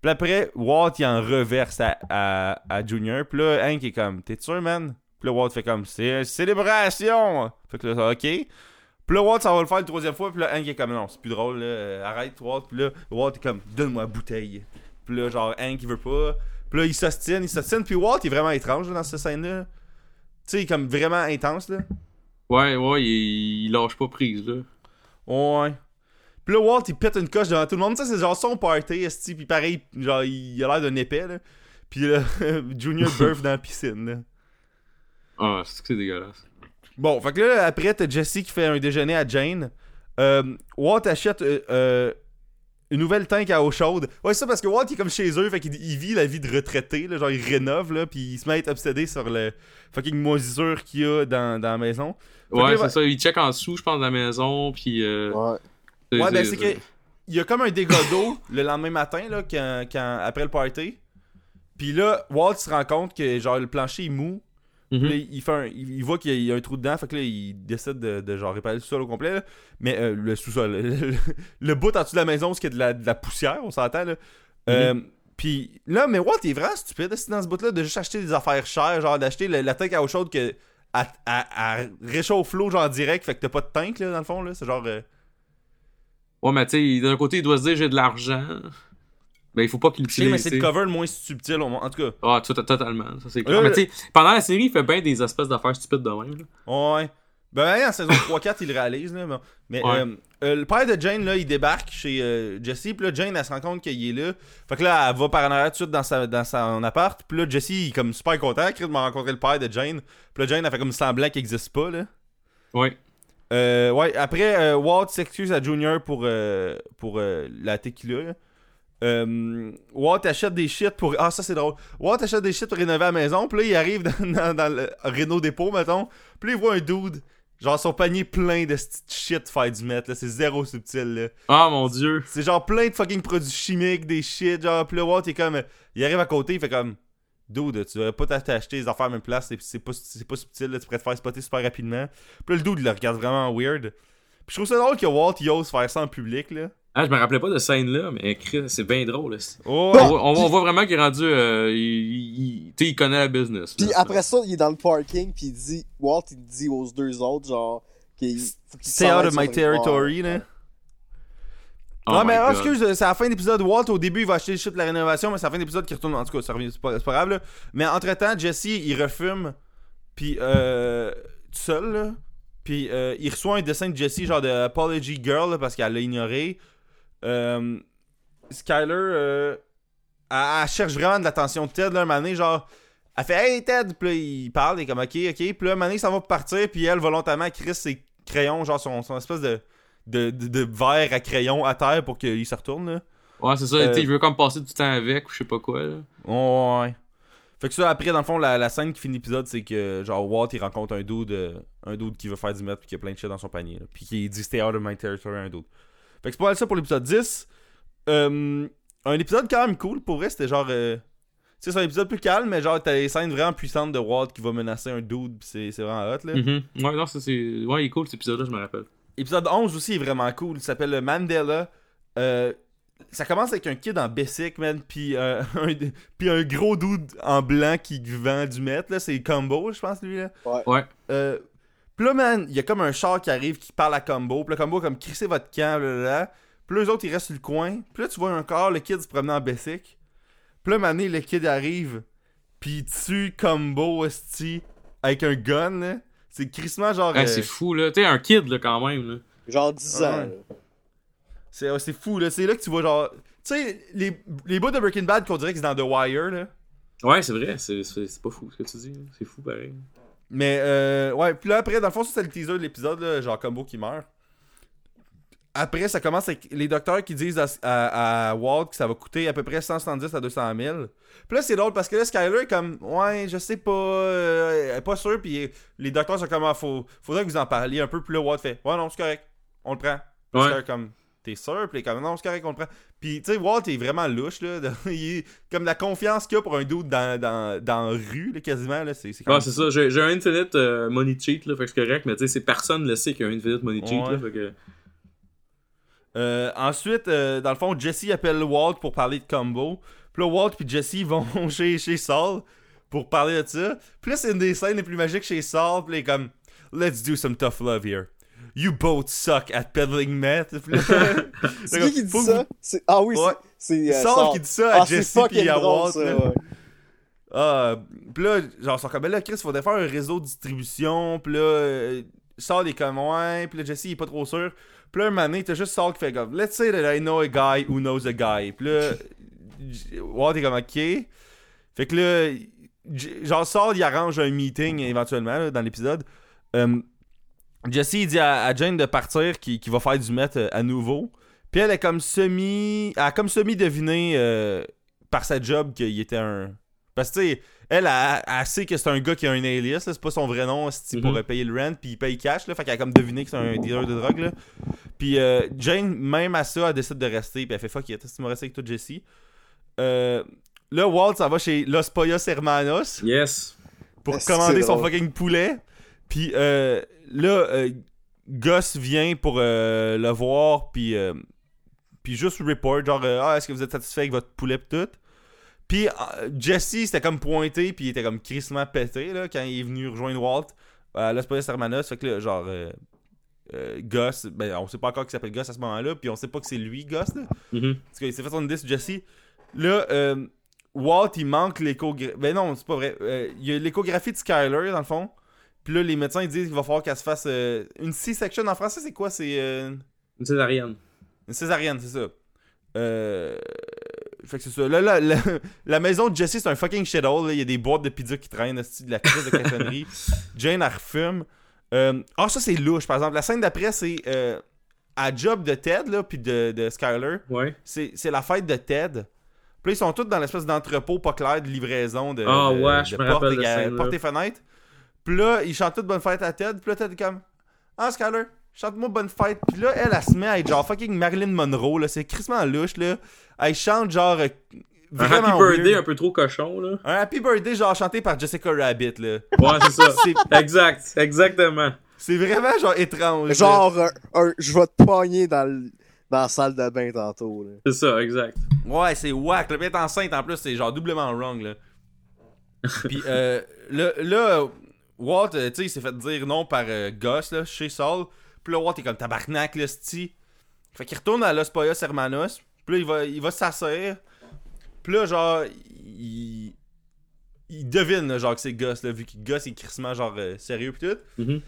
Puis après, Walt, il en reverse à, à, à Junior. Puis là, Hank est comme, t'es sûr, man? Puis là, Walt fait comme, c'est une célébration! Fait que là, ok. Puis là, Walt, ça va le faire une troisième fois. Puis là, Hank est comme, non, c'est plus drôle, là. euh, arrête, Walt. Puis là, Walt est comme, donne-moi la bouteille. Puis là, genre, Hank, il veut pas. Puis là, il s'ostine, il s'ostine. Puis Walt, est vraiment étrange là, dans cette scène-là. Tu sais, il est comme vraiment intense, là. Ouais, ouais, il, il lâche pas prise, là. Ouais. Puis là, Walt, il pète une coche devant tout le monde. Ça, c'est genre son party, esti. Puis pareil, genre, il a l'air d'un épais, là. Puis là, Junior Burf dans la piscine, là. Ah, c'est que c'est dégueulasse. Bon, fait que là, après, t'as Jesse qui fait un déjeuner à Jane. Euh, Walt achète euh, euh, une nouvelle tank à eau chaude. Ouais, c'est ça, parce que Walt, il est comme chez eux, fait qu'il il vit la vie de retraité, là, genre, il rénove, là, puis il se met à être obsédé sur le fucking moisissure qu'il y a dans, dans la maison. Fait Ouais, c'est ça. Il check en dessous, je pense, de la maison, puis. Euh, Ouais. Ouais, ben c'est que. Il y a comme un dégât d'eau le lendemain matin, là, quand, quand- après le party. Puis là, Walt se rend compte que, genre, le plancher est mou. Mhm. Là, il, fait un- il, il voit qu'il y a- il y a un trou dedans, fait que là, il décide de, de, genre réparer le sous-sol au complet. là. Mais euh, le sous-sol, le, le- le bout en dessous de la maison, il y a de la, de la poussière, on s'entend là. Euh, Puis là, mais Walt il est vraiment stupide dans ce bout-là de juste acheter des affaires chères, genre d'acheter la tank à eau chaude que à, à, à réchauffe l'eau genre direct, fait que t'as pas de tank là dans le fond là, c'est genre. euh, Ouais, mais tu sais, d'un côté, il doit se dire j'ai de l'argent. Ben, il faut pas qu'il mais c'est le cover le moins subtil au. En tout cas, Ah, tout- totalement. Ça, c'est clair. Mais tu sais, pendant la série, il fait bien des espèces d'affaires stupides de même. là. ouais. Ben, en saison 3-4, il réalise, là. Mais, mais, Ouais. euh, euh, le père de Jane, là, il débarque chez euh, Jesse. Puis là, Jane, elle se rend compte qu'il est là. Fait que là, elle va par en arrière tout de suite dans, sa, dans son appart. Puis là, Jesse, il est comme super content. Il m'a rencontré le père de Jane. Puis là, Jane, elle fait comme semblant qu'il existe pas, là. Ouais. Euh, ouais, après, euh, Walt s'excuse à Junior pour, euh, pour euh, la tequila. là. Euh, Walt achète des shit pour. Ah, ça c'est drôle. Walt achète des shit pour rénover la maison. Puis là, il arrive dans, dans, dans le Renault dépôt, mettons. Puis là, il voit un dude. Genre, son panier plein de shit faire du mètre. là. C'est zéro subtil. Là. Ah, mon dieu. C'est genre plein de fucking produits chimiques, des shit. Genre, puis là, Walt, il est comme. Il arrive à côté, il fait comme. Dude, tu devrais pas t'acheter les affaires à même place. C'est- C'est pas, c'est pas subtil. là. Tu pourrais te faire spotter super rapidement. Puis là, le dude, il le regarde vraiment weird. Puis je trouve ça drôle que Walt, il ose faire ça en public. là. Ah, je me rappelais pas de scène-là, mais c'est bien drôle. Oh, On, voit, on voit- on voit vraiment qu'il est rendu. euh, il, il- tu sais, il connaît la business. Puis là. après ça, il est dans le parking, puis il dit, Walt, il dit aux deux autres, genre, qu'il faut qu'il Stay out of my territory, là. Oh non, my mais ah, God. excuse, c'est la fin d'épisode. Walt, au début, il va acheter le shit de la rénovation, mais c'est la fin d'épisode qui retourne. En tout cas, ça revient, c'est pas, c'est pas grave, là. Mais entre-temps, Jesse, il refume, puis euh, tout seul, là. Puis euh, il reçoit un dessin de Jesse, genre de Apology Girl, là, parce qu'elle l'a ignoré. Euh, Skyler, euh, elle, elle cherche vraiment de l'attention de Ted, là, un donné, genre. Elle fait Hey Ted, puis là, il parle, il est comme ok, ok. Puis là, donné, ça va partir, puis elle, volontairement, crisse ses crayons, genre son, son espèce de, de, de, de verre à crayon à terre pour qu'il se retourne, là. Ouais, c'est ça. Euh, Il veut comme passer du temps avec ou je sais pas quoi. Là. Ouais. Fait que ça, après, dans le fond, la, la scène qui finit l'épisode, c'est que, genre, Walt, il rencontre un dude, euh, un dude qui veut faire du mètre puis qui a plein de shit dans son panier. là. Puis qui dit Stay out of my territory, un dude. Fait que c'est pas mal ça pour l'épisode 10. Euh, un épisode quand même cool, pour vrai, c'était genre. euh, tu sais, c'est un épisode plus calme, mais genre, t'as des scènes vraiment puissantes de Walt qui va menacer un dude, pis c'est c'est vraiment hot, là. Mhm. Ouais, non, ça c'est. Ouais, il est cool cet épisode-là, je me rappelle. Épisode 11 aussi est vraiment cool. Il s'appelle Mandela. Euh, ça commence avec un kid en basic, man, puis euh, un, puis un gros dude en blanc qui vend du mètre, là. C'est Combo, je pense, lui, là. Ouais. Euh, puis là, man, il y a comme un char qui arrive qui parle à Combo. Puis là, Combo, comme, crissez votre camp, là, là, là. Puis là, eux autres, ils restent sur le coin. Puis là, tu vois encore le kid se promener en basic. Puis là, mané, le kid arrive. Puis il tue Combo, esti, avec un gun, là. C'est crissement genre. Ah, euh, c'est fou, là. Tu sais, un kid, là, quand même. Là. Genre 10 ans. Ouais. C'est ouais, c'est fou, là. C'est là que tu vois, genre. Tu sais, les, les bouts de Breaking Bad qu'on dirait que c'est dans The Wire, là. Ouais, c'est vrai. C'est c'est- c'est pas fou ce que tu dis. C'est fou, pareil. Mais, euh, ouais. Puis là, après, dans le fond, ça, c'est le teaser de l'épisode. Genre, Combo qui meurt. Après, ça commence avec les docteurs qui disent à, à, à Walt que ça va coûter à peu près 170 à 200 000. Puis là, c'est drôle parce que là, Skyler est comme, ouais, je sais pas, euh, elle est pas sûr. Puis les docteurs sont comme, ah, faut, faudrait que vous en parliez un peu. Puis là, Walt fait, ouais, non, c'est correct, on le prend. Ouais. Comme, t'es sûr? Puis il est comme, non, c'est correct, on le prend. Puis, tu sais, Walt est vraiment louche, là. il est comme la confiance qu'il a pour un dude dans, dans, dans la rue, là, quasiment, là. C'est c'est même- c'est ça. J'ai j'ai un Infinite euh, Money Cheat, là. Fait que c'est correct, mais tu sais, c'est personne le sait qu'il y a un Infinite Money Cheat, Ouais. là. Fait que. Euh, ensuite, euh, dans le fond, Jesse appelle Walt pour parler de combo. Puis là, Walt puis Jesse vont chez, chez Saul pour parler de ça. Puis là, c'est une des scènes les plus magiques chez Saul. Puis il est comme, let's do some tough love here. You both suck at peddling meth. C'est qui qui dit ça? Ah oui, Ouais. c'est... euh, qui dit ça à Ah, Jesse puis à Walt. Ah, pis là, genre, sont comme, là, Chris, faudrait faire un réseau de distribution, pis là, euh, est comme, ouais, pis là, Jesse, il est pas trop sûr. Pis là, un moment donné, t'as juste Saul qui fait comme, let's say that I know a guy who knows a guy. Pis là, Walt est comme, ok. Fait que là, genre, Saul, il arrange un meeting éventuellement, là, dans l'épisode. Euh, Jesse, il dit à, à Jane de partir, qui, qui va faire du meth euh, à nouveau. Puis elle est comme semi. Elle a comme semi-deviné euh, par sa job qu'il était un. Parce que, tu sais, elle, elle, elle sait que c'est un gars qui a un alias, c'est pas son vrai nom, c'est pour Mhm. payer le rent, puis il paye cash, là, fait qu'elle a comme deviné que c'est un dealer de drogue, là. Puis euh, Jane, même à ça, elle décide de rester, puis elle fait fuck it, tu m'as resté avec toi, Jesse. Euh, là, Walt, ça va chez Los Pollos Hermanos Yes. pour commander son drôle? fucking poulet. Puis euh, là, euh, Gus vient pour euh, le voir, puis euh, puis juste report, genre, ah, est-ce que vous êtes satisfait avec votre poulet pis tout? Puis Jesse, c'était comme pointé, puis il était comme crissement pété, là, quand il est venu rejoindre Walt à Los Pollos Hermanos. Fait que là, genre, euh, Gus, ben, on sait pas encore qu'il s'appelle Gus à ce moment-là, puis on sait pas que c'est lui, Gus, là. Mhm. Parce qu'il s'est fait son sur Jesse. Là, euh, Walt, il manque l'échographie. Ben non, c'est pas vrai. Euh, il y a l'échographie de Skyler, dans le fond. Puis là, les médecins ils disent qu'il va falloir qu'elle se fasse euh, une C-section. En français, c'est quoi? C'est euh, Une césarienne. une césarienne, c'est ça. Euh. Fait que c'est ça. Là, là, la, la maison de Jesse, c'est un fucking shithole. Il y a des boîtes de pizza qui traînent, de la crise de cochonnerie. Jane, elle refume. Euh, Ah, ça, c'est louche, par exemple. La scène d'après, c'est euh, à job de Ted, là, puis de, de Skyler Ouais. c'est c'est la fête de Ted. Puis là, ils sont tous dans l'espèce d'entrepôt pas clair de livraison de, Ah ouais, de je me portes rappelle de et fenêtres. Puis là, ils chantent toutes bonne fête à Ted. Puis là, Ted est comme Ah, Skyler, chante-moi bonne fête. Puis là, elle, elle se met à être genre fucking Marilyn Monroe. là C'est crissement louche. là Elle chante genre euh, Un happy birthday weird. un peu trop cochon, là. Un happy birthday, genre chanté par Jessica Rabbit. là Ouais, c'est ça. C'est- exact. Exactement. C'est vraiment genre étrange. là. Genre, un, un- je vais te pogner dans, le, dans la salle de bain tantôt. Là. C'est ça, exact. Ouais, c'est whack. Le être enceinte en plus, c'est genre doublement wrong là. Puis euh, là, là, Walt, euh, tu sais, il s'est fait dire non par euh, Gus là, chez Saul. Puis là, Walt est comme tabarnak, là, c'ti. Fait qu'il retourne à Los Pollos Hermanos. Puis là, il va, il va s'asseoir. Puis là, genre, il. Il devine, là, genre, que c'est Gus, là, vu que Gus est crissement, genre, euh, sérieux, pis tout. Mhm.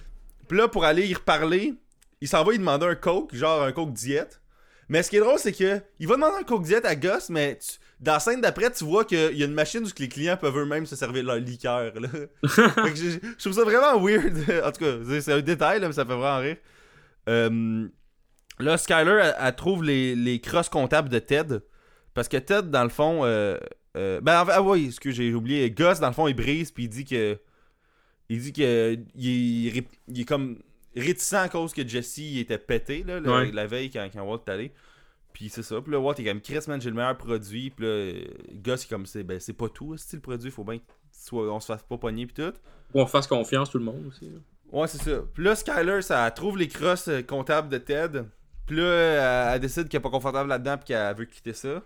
Puis là, pour aller y reparler, il s'en va y demander un coke, genre un coke diète. Mais ce qui est drôle, c'est que il va demander un coke diète à Gus, mais tu- dans la scène d'après, tu vois qu'il y a une machine où les clients peuvent eux-mêmes se servir leur liqueur. Là. Fait que je, je trouve ça vraiment weird. en tout cas, c'est- un détail, là, mais ça fait vraiment rire. Euh, là, Skyler, elle, elle trouve les, les crosses comptables de Ted. Parce que Ted, dans le fond. euh, euh, ben, en fait- ah oui, ce que j'ai oublié. Gus, dans le fond, il brise, puis il dit que. Il dit que. Il il est comme réticent à cause que Jesse il était pété, là, la veille quand, quand Walt est allé. Puis c'est ça. Puis là, Walt est comme Chris, man, j'ai le meilleur produit. Puis là, euh, Gus, il est comme c'est ben, c'est pas tout, c'est le produit. Faut bien qu'on se fasse pas pogner, puis tout. Qu'on fasse confiance, tout le monde aussi. là. Ouais, c'est ça. Puis là, Skyler, ça trouve les crosses euh, comptables de Ted. Puis là, elle, elle décide qu'elle est pas confortable là-dedans puis qu'elle veut quitter ça.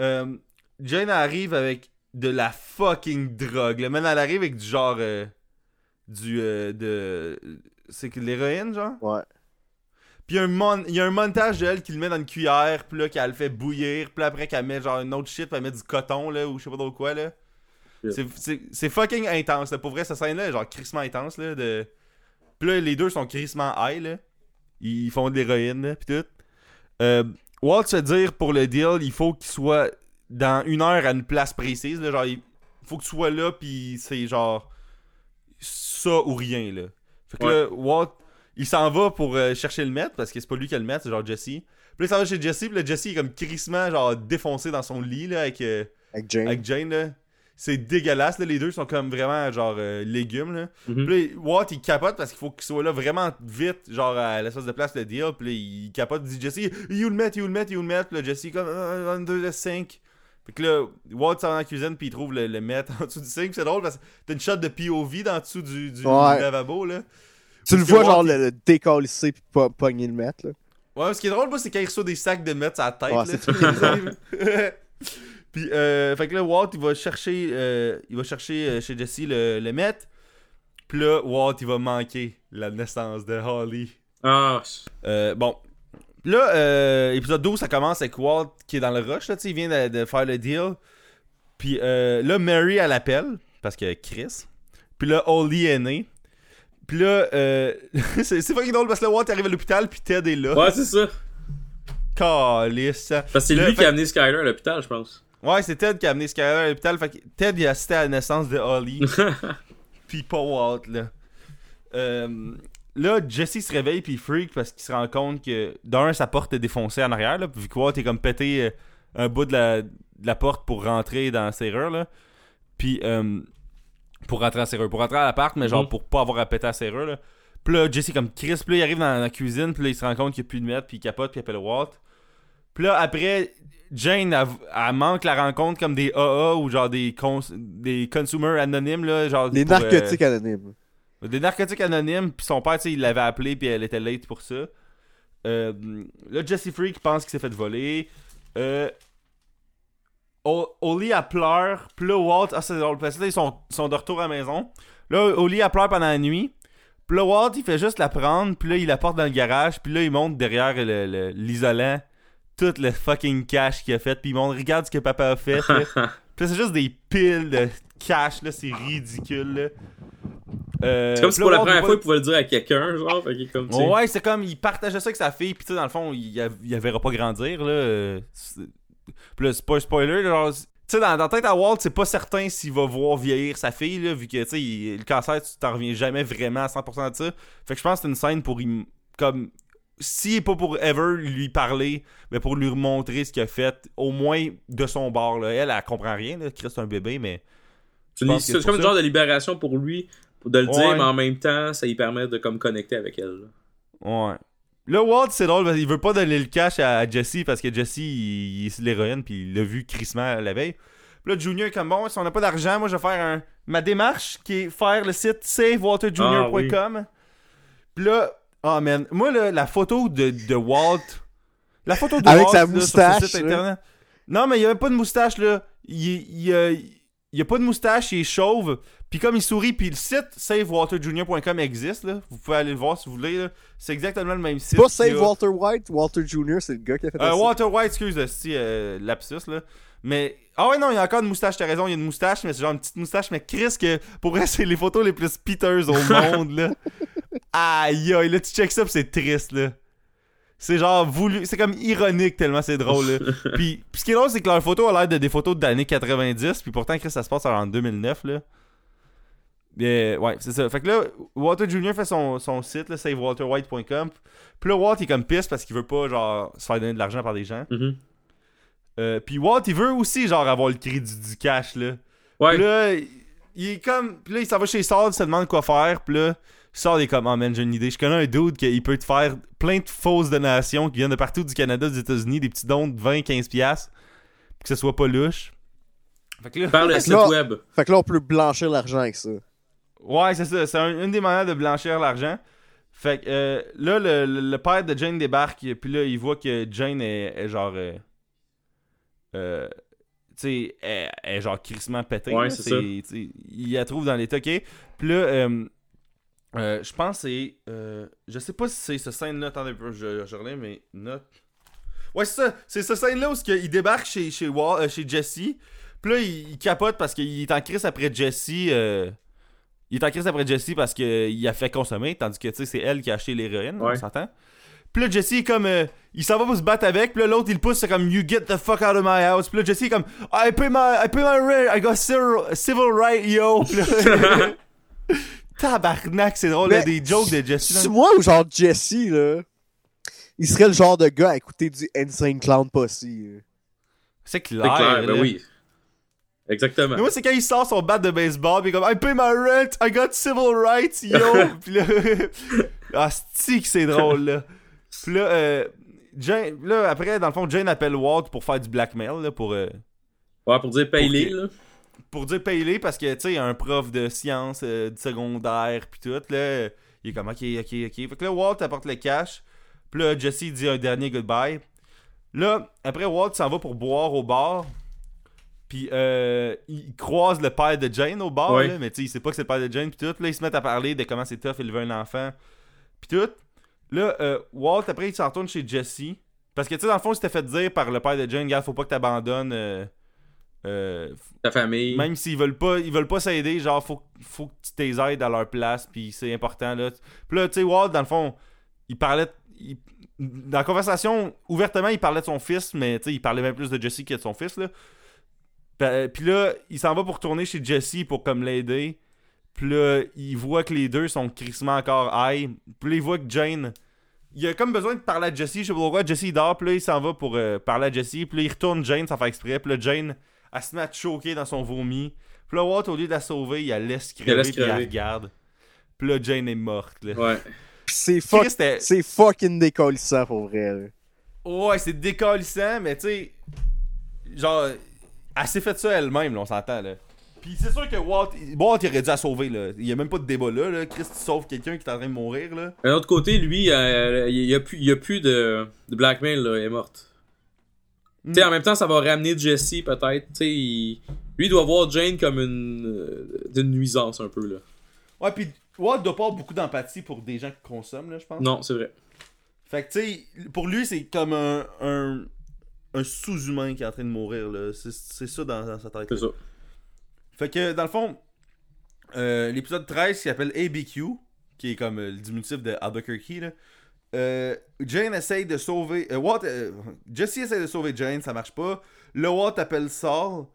Euh, Jane arrive avec de la fucking drogue. Le man, elle arrive avec du genre. euh, du. euh, de. C'est que de l'héroïne, genre? Ouais. Puis il y a un un montage d'elle qui le met dans une cuillère, puis là, qu'elle le fait bouillir, puis après qu'elle met genre une autre shit, puis elle met du coton, là, ou je sais pas trop quoi, là. Yeah. C'est- fucking intense, là. Pour vrai, cette scène-là, est genre crissement intense, là. De... Puis là, les deux sont crissement high, là. Ils font de l'héroïne, là, pis tout. Euh, Walt se dire, pour le deal, il faut qu'il soit dans une heure à une place précise, là. Genre, il faut que tu sois là, puis c'est genre ça ou rien, là. Fait que Ouais. là, Walt, il s'en va pour euh, chercher le maître, parce que c'est pas lui qui a le maître, c'est genre Jesse. Puis là, il s'en va chez Jesse, puis là, Jesse est comme crissement, genre, défoncé dans son lit, là, avec, euh, Avec Jane. avec Jane, là. C'est dégueulasse, là. Les deux sont comme vraiment, genre, euh, légumes, là. Mhm. Puis là, Walt, il capote parce qu'il faut qu'il soit là vraiment vite, genre, à l'espèce de place de deal. Puis là, il capote, il dit Jesse, you le met, you le met, you le met. Puis là, Jesse, comme, euh, under the sink. Fait que là, Walt s'en va dans la cuisine, puis il trouve le, le met en dessous du sink. Puis c'est drôle parce que t'as une shot de POV dans dessous du, du Ouais. lavabo, là. Tu le vois, genre, le, décalisser pis pas pogner le mettre, là. Ouais, ce qui est drôle, c'est quand il reçoit des sacs de meth à la tête. Puis, euh, fait que là, Walt, il va chercher, euh, il va chercher euh, chez Jesse le, le Met. Puis là, Walt, il va manquer la naissance de Holly. Ah, Euh, bon. Là, euh, épisode 12, ça commence avec Walt qui est dans le rush, là, tu sais, il vient de, de faire le deal. Puis euh, là, Mary, elle appelle, parce que Chris. Puis là, Holly est né. Puis là, euh, c'est fucking drôle parce que là, Walt arrive à l'hôpital, puis Ted est là. ouais, c'est ça. Calisse. Parce que c'est lui qui a amené Skyler à l'hôpital, je pense. Ouais, c'est Ted qui a amené Skyler à l'hôpital. Fait que Ted, il a assisté à la naissance de Holly. Puis pas Walt, là. Euh, là, Jesse se réveille puis il freak parce qu'il se rend compte que, d'un, sa porte est défoncée en arrière, là, vu que Walt est comme pété euh, un bout de la, de la porte pour rentrer dans la serrure, là. Puis, euh, pour rentrer en serrure. Pour rentrer à l'appart, mais genre Mhm. pour pas avoir à péter la serrure, là. Puis là, Jesse, comme Chris, puis là, il arrive dans la cuisine, puis là, il se rend compte qu'il n'y a plus de mètre, puis il capote, puis il appelle Walt. Puis là, après, Jane, elle, elle manque la rencontre comme des AA ou genre des, cons des consumers anonymes, là, genre... Les pour, euh, narcotiques anonymes. des narcotiques anonymes, puis son père, tu sais, il l'avait appelé, puis elle était late pour ça. Euh, là, Jesse Freak pense qu'il s'est fait voler. Euh, Oli, elle pleure. Puis là, Walt, ah, c'est drôle, parce que là, ils sont, sont de retour à la maison. Là, Oli, elle pleure pendant la nuit. Puis là, Walt, il fait juste la prendre, puis là, il la porte dans le garage, puis là, il monte derrière l'isolant tout le fucking cash qu'il a fait, puis il montre, regarde ce que papa a fait. là. Puis c'est juste des piles de cash, là, c'est ridicule, là. Euh, C'est comme si pour la première fois, il pouvait le dire à quelqu'un, genre. Fait comme, tu sais. Ouais, c'est comme, il partageait ça avec sa fille, puis tu sais, dans le fond, il, il la verra pas grandir, là. C'est- c'est pas un spoiler, genre, tu sais, dans, dans la tête à Walt, c'est pas certain s'il va voir vieillir sa fille, là, vu que, tu sais, le cancer, tu t'en reviens jamais vraiment à 100% de ça. Fait que je pense que c'est une scène pour, comme, si pas pour ever lui parler, mais pour lui montrer ce qu'il a fait, au moins de son bord, là. Elle, elle comprend rien, là, Chris, c'est un bébé, mais... C'est comme une genre de libération pour lui, pour de le Ouais. dire, mais en même temps, ça lui permet de comme connecter avec elle. là. Ouais. Là, Walt, c'est drôle, parce qu'il veut pas donner le cash à Jesse parce que Jesse, il, il est l'héroïne, puis il l'a vu crissement la veille. Puis là, Junior est comme bon, si on n'a pas d'argent, moi, je vais faire un, ma démarche qui est faire le site savewaterjunior.com. Puis là, oh man, moi, là, la photo de, de Walt, la photo de Avec Walt sa là, sur ce moustache, site internet. Non, mais il y avait pas de moustache, là. Il, il, y a- il a pas de moustache, il est chauve. Puis comme il sourit, puis le site savewaterjunior.com existe, là. Vous pouvez aller le voir si vous voulez. C'est exactement le même site. Pas Save Walter White, Walter Jr., c'est le gars qui a fait euh, ça. Walter White, excuse, si, euh, lapsus, là. Mais. Ah ouais, non, il y a encore une moustache, t'as raison, il y a une moustache, mais c'est genre une petite moustache, mais Chris, que pour vrai, c'est les photos les plus piteuses au monde, là. Aïe, aïe, là, tu check ça, pis c'est triste, là. C'est genre voulu, c'est comme ironique tellement c'est drôle, là. puis, puis ce qui est drôle, c'est que leur photo a l'air de des photos d'années 90, puis pourtant, Chris, ça se passe en 2009, là. Mais, ouais, c'est ça. Fait que là, Walter Jr. fait son, son site, là, savewaterwhite.com. Puis là, Walt, il est comme pisse parce qu'il veut pas, genre, se faire donner de l'argent par des gens. Mhm. Euh, puis Walt, il veut aussi, genre, avoir le crédit du cash, là. Ouais. Puis là, il est comme. Puis là, il s'en va chez Sard, il se demande quoi faire. Puis là, Sard est comme, oh man, j'ai une idée. Je connais un dude qui peut te faire plein de fausses donations qui viennent de partout du Canada, des États-Unis, des petits dons de 20-15$, piastres, puis que ce soit pas louche. Fait que là. Par le site là- web. Fait que là, on peut blanchir l'argent avec ça. Ouais, c'est ça. C'est un- une des manières de blanchir l'argent. Fait que euh, là, le, le- le père de Jane débarque, puis là, il voit que Jane est, est genre. Euh, euh, tu sais, est, est genre crissement pété. Ouais, c'est ça. Il la trouve dans l'état, ok? Puis là, euh, je pense que c'est. euh, je sais pas si c'est ce scène-là. Attendez je, je relève mes notes. Ouais, c'est ça. C'est ce scène-là où il débarque chez, chez, Wa- euh, chez Jesse. Puis là, il, il capote parce qu'il est en crise après Jesse. il est en crise après Jesse parce qu'il a fait consommer, tandis que tu sais, c'est elle qui a acheté l'héroïne, on Ouais. s'entend. Puis là, Jesse est comme. euh, il s'en va pour se battre avec, puis là, l'autre il pousse, c'est comme You get the fuck out of my house. Puis là, Jesse est comme I pay my, I pay my rent, I got civil, civil right, yo. Puis là- Tabarnak, c'est drôle, Mais là, des jokes de Jesse. C'est là. moi ou genre Jesse, là, il serait le genre de gars à écouter du Insane Clown Posse. C'est clair. C'est clair, ben oui. Exactement. Mais moi, c'est quand il sort son bat de baseball, pis il est comme I pay my rent, I got civil rights, yo. pis là, ah, c'est que c'est drôle, là. Pis là, euh, Jane, là, après, dans le fond, Jane appelle Walt pour faire du blackmail, là, pour, euh, Ouais, pour dire paye-les, là. Pour dire paye-les parce que, tu sais, un prof de sciences euh, du secondaire, pis tout, là, il est comme ok, ok, ok. Fait que là, Walt apporte le cash, pis là, Jesse dit un dernier goodbye. Là, après, Walt s'en va pour boire au bar. Puis euh, il croise le père de Jane au bar, là, mais tu sais, il sait pas que c'est le père de Jane, puis tout. Là, ils se mettent à parler de comment c'est tough élever un enfant, puis tout. Là, euh, Walt, après, il s'en retourne chez Jesse. Parce que, tu sais, dans le fond, il s'était fait dire par le père de Jane, gars, faut pas que t'abandonnes. Euh, euh, Ta famille. même s'ils veulent pas ils veulent pas s'aider, genre, faut, faut que tu t'aides à leur place, puis c'est important, là. Puis là, tu sais, Walt, dans le fond, il parlait. il- dans la conversation, ouvertement, il parlait de son fils, mais tu sais, il parlait même plus de Jesse que de son fils, là. Pa- Puis là, il s'en va pour retourner chez Jesse pour comme l'aider. Puis là, il voit que les deux sont crissement encore high. Puis là, il voit que Jane. Il a comme besoin de parler à Jesse. Je sais pas pourquoi. Jesse il dort. Puis là, il s'en va pour euh, parler à Jesse. Puis là, il retourne Jane sans faire exprès. Puis là, Jane, elle se met à choquer dans son vomi. Puis là, Walt, au lieu de la sauver, il la laisse crever. puis il la regarde. Puis là, Jane est morte. Là. Ouais. C'est fuck, fucking décollissant pour vrai. là. Ouais, c'est décalissant, mais tu sais, genre, elle s'est fait ça elle-même, là, on s'entend, là. Puis c'est sûr que Walt, Walt, il aurait dû la sauver, là. Il y a même pas de débat là, là. Chris, tu sauves quelqu'un qui est en train de mourir, là. D'un autre côté, lui, euh, il y a plus, il y a plus de, de blackmail, là, elle est morte. Sais, en même temps, ça va ramener Jesse, peut-être. Tu sais, il- lui, il doit voir Jane comme une, euh, d'une nuisance, un peu, là. Ouais, pis Walt doit pas avoir beaucoup d'empathie pour des gens qui consomment, là, je pense. Non, c'est vrai. Fait que, tu sais, pour lui, c'est comme un, un, un sous-humain qui est en train de mourir, là. C'est c'est ça dans, dans sa tête. C'est ça. Fait que, dans le fond, euh, l'épisode 13 qui s'appelle ABQ, qui est comme euh, le diminutif de Albuquerque, là, euh, Jane essaye de sauver. euh, Walt, euh, Jesse essaye de sauver Jane, ça marche pas. Le Walt appelle Saul,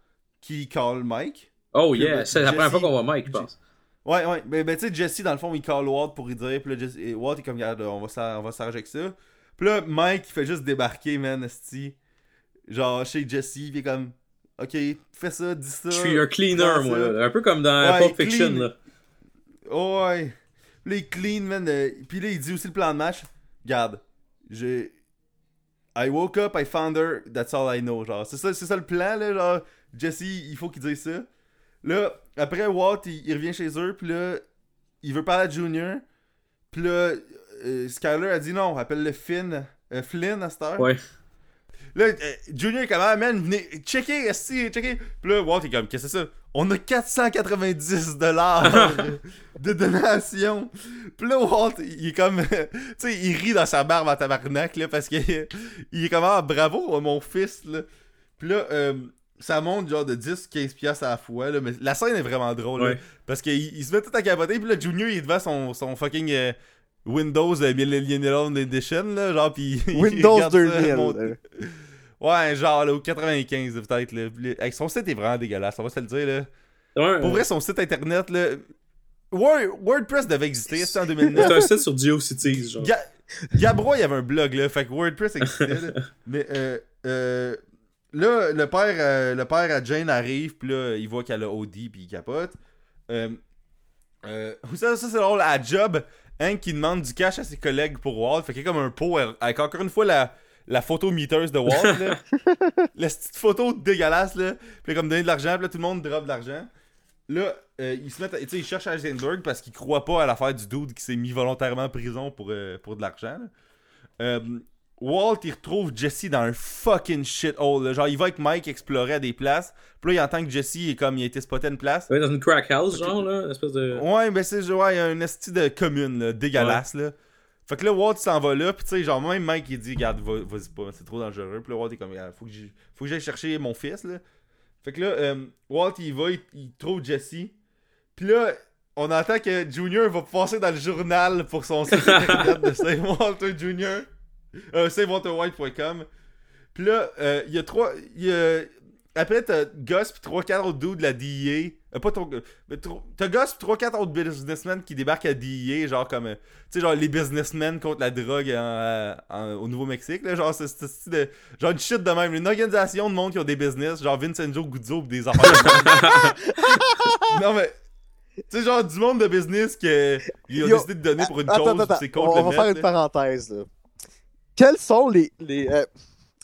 qui call Mike. Oh Puis, yeah, c'est la première fois qu'on voit Mike, je pense. Ouais, ouais. Mais ben, tu sais, Jesse, dans le fond, il call Walt pour lui dire. Puis là, Jesse- et Walt est comme, regarde, on va s'arranger avec ça. Puis là, Mike, il fait juste débarquer, man, esti. Genre, chez Jesse, puis il est comme, ok, fais ça, dis ça. Je suis un cleaner, moi, là. Un peu comme dans Ouais, Pulp Fiction, clean. là. Ouais. Puis là, il clean, man. Puis là, il dit aussi le plan de match. Regarde, j'ai. I woke up, I found her, that's all I know. Genre, c'est ça, c'est ça le plan, là. Genre, Jesse, il faut qu'il dise ça. Là, après, Walt, il, revient chez eux, puis là, il veut parler à Junior. Puis là, euh, Skyler a dit non, appelle-le Finn. euh, Flynn à cette heure. Ouais. Là, euh, Junior est comme, ah man, venez, checker, esti, checker. Puis là, Walt est comme, qu'est-ce que c'est ça? On a 490 dollars de donation. Puis là, Walt, il est comme, tu sais, il rit dans sa barbe en tabarnak, là, parce que il est comme, ah, bravo, mon fils, là. Puis là, euh, ça monte genre de 10-15 piastres à la fois, là, mais la scène est vraiment drôle, là, Ouais. parce qu'il il se met tout à capoter, puis là, Junior, il est devant son, son fucking... euh, Windows euh, Millennium Edition, là, genre, pis il Windows regarde ça 2000. monter. Ouais, genre, là, au 95, peut-être, là. Hey, son site est vraiment dégueulasse, on va se le dire, là. Ouais, Pour vrai, son site internet, là. Word- WordPress devait exister, c'était en 2009. C'est un site sur GeoCities, genre. Ga Gabrois, il y avait un blog, là. Fait que WordPress existait, là. Mais, euh, euh, là, le père, euh, le père à Jane arrive, puis là, il voit qu'elle a OD, puis il capote. Euh, euh, ça, ça c'est drôle. À Job, Hank qui demande du cash à ses collègues pour Walt. Fait qu'il y a comme un pot avec encore une fois la, la photo meteuse de Walt, là. la petite photo dégueulasse, là. Puis comme donner de l'argent, puis là, tout le monde drop de l'argent. Là, euh, ils se mettent, à- tu sais, ils cherchent Heisenberg parce qu'ils croient pas à l'affaire du dude qui s'est mis volontairement en prison pour, euh, pour de l'argent. là. Euh, Walt, il retrouve Jesse dans un fucking shithole. là. Genre, il va avec Mike explorer à des places. Puis là, il entend que Jesse est comme, il a été spoté à une place. Ouais, dans une crack house, genre, là. Une espèce de. Ouais, ben c'est genre, ouais, il y a un esti de commune, là, dégueulasse, là. Fait que là, Walt s'en va là, pis tu sais, genre, même Mike, il dit, regarde, va- vas-y pas, c'est trop dangereux. Pis là, Walt est comme, Regarde, faut que faut que j'aille chercher mon fils, là. Fait que là, euh, Walt, il va, il, il trouve Jesse. Pis là, on entend que Junior va passer dans le journal pour son site internet de Save Walter Jr. Euh, SaveWalterWhite.com. Pis là, euh, il y a trois. y a- après, t'as Gus pis 3-4 autres dudes de la DEA. Euh, pas trop. mais trop- T'as pis 3-4 autres businessmen qui débarquent à DEA, genre comme. euh, Tu sais, genre les businessmen contre la drogue en- en- au Nouveau-Mexique, là. Genre, c'est c'est- c'est de. Genre une shit de même. Une organisation de monde qui ont des business, genre Vincenzo Guzzo pis des affaires. non, mais. Tu sais, genre du monde de business que ils ont décidé de donner pour une Attends, cause attends, c'est contre On va faire une parenthèse, là. Quelles sont les, les, euh,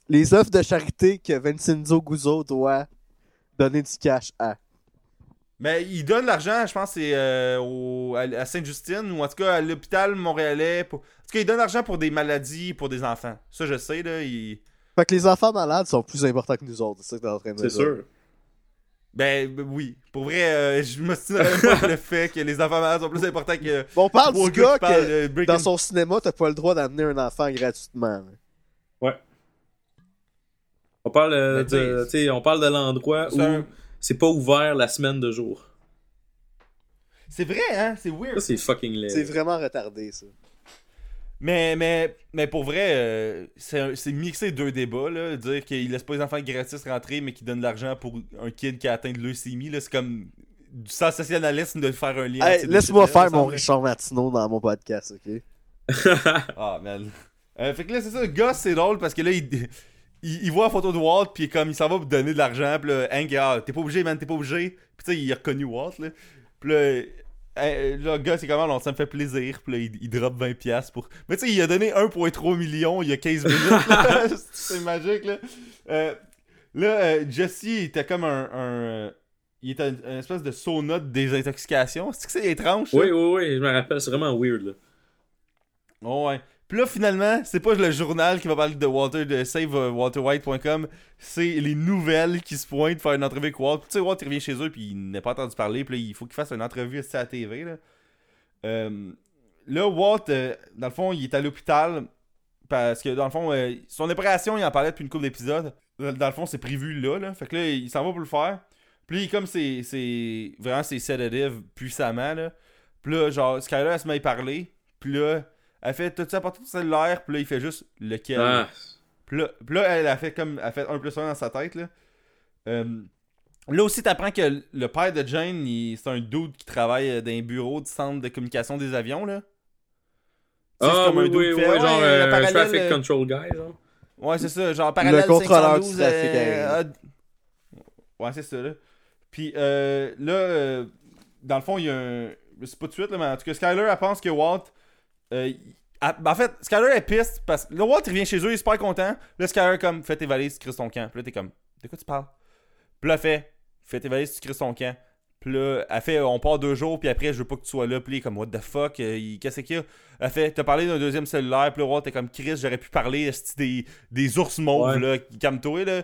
les œuvres de charité que Vincenzo Guzzo doit donner du cash à? Mais il donne l'argent, je pense, c'est euh, au- à, Sainte-Justine, ou en tout cas à l'hôpital montréalais. Pour... En tout cas, il donne l'argent pour des maladies, pour des enfants. Ça, je sais, là. Il... Fait que les enfants malades sont plus importants que nous autres, c'est ça que t'es en train de C'est dire. sûr. Ben, ben oui. Pour vrai, euh, je me suis même pas le fait que les enfants malades sont plus importants que. Bon, on parle du gars que dans son cinéma, t'as pas le droit d'amener un enfant gratuitement. là. On parle, euh, Mais de, t'sais, on parle de l'endroit où un- c'est pas ouvert la semaine de jour. C'est vrai, hein? C'est weird. Ça, c'est fucking laid. C'est vraiment retardé, ça. Mais, mais, mais pour vrai, euh, c'est mixer deux débats, là. Dire qu'il laisse pas les enfants gratis rentrer, mais qu'il donne de l'argent pour un kid qui a atteint de leucémie, là. C'est comme du sensationnalisme de faire un lien. Hey, Laisse-moi faire mon. Richard Martineau dans mon podcast, ok? Ah, man. Euh, fait que là, c'est ça, le gars, c'est drôle parce que là, il, il, il voit la photo de Walt, puis comme il s'en va pour donner de l'argent, puis là, Hank, ah, t'es pas obligé, man, t'es pas obligé. Puis tu sais, il a reconnu Walt, là. Puis là, le gars, c'est comment, ça me fait plaisir, puis là, il, il drop 20$ pour. Mais tu sais, il a donné 1,3 million il y a 15 minutes, c'est magique, là. Euh, là, euh, Jesse, il était comme un. un, il était une, une espèce de sauna de désintoxication. C'est que c'est étrange, ça? Oui, oui, oui, je me rappelle, c'est vraiment weird, là. Oh ouais. Puis là, finalement, c'est pas le journal qui va parler de Walter, de savewalterwhite.com, c'est les nouvelles qui se pointent faire une entrevue avec Walt. Tu sais, Walt, il revient chez eux, puis il n'a pas entendu parler, puis là, il faut qu'il fasse une entrevue à la TV, là. Euh, là, Walt, euh, dans le fond, il est à l'hôpital, parce que, dans le fond, euh, son opération, il en parlait depuis une couple d'épisodes. Dans le fond, c'est prévu là, là. Fait que là, il s'en va pour le faire. Puis comme c'est c'est vraiment c'est sedative puissamment, là. Puis là, genre, Skyler, elle se met à y parler. Puis là, elle fait T'as-tu apporté ton cellulaire Puis là, il fait juste lequel. Ah, Puis là, puis là, elle a fait comme. Elle a fait 1 plus 1 dans sa tête, là. Euh, là aussi, t'apprends que le père de Jane, il- c'est un dude qui travaille euh, dans un bureau du centre de communication des avions, là. Ah comme un oui, dude oui, qui oui, fait, genre Ouais, euh, le parallèle, traffic euh, control guy, genre. Ouais, c'est ça, genre parallèle contrôleur du 512, trafic euh, aérien. ah, Ouais, c'est ça, là. Puis euh, là, euh, dans le fond, il y a un... C'est pas tout de suite, là, mais en tout cas, Skyler, elle pense que Walt... en fait, Skyler est piste parce que là, Walt, revient chez eux, il est super content. Là, Skyler, comme, fais tes valises, tu ton camp. Puis là, t'es comme, de quoi tu parles? Puis là, fait, fais tes valises, tu ton camp. Puis là, elle fait, on part deux jours, puis après, je veux pas que tu sois là. Puis il est comme, what the fuck, euh, qu'est-ce qu'il y a? Elle fait, t'as parlé d'un deuxième cellulaire, puis là, Walt, t'es comme, Chris, j'aurais pu parler des, des ours mauves, Ouais. là, calme-toi, là.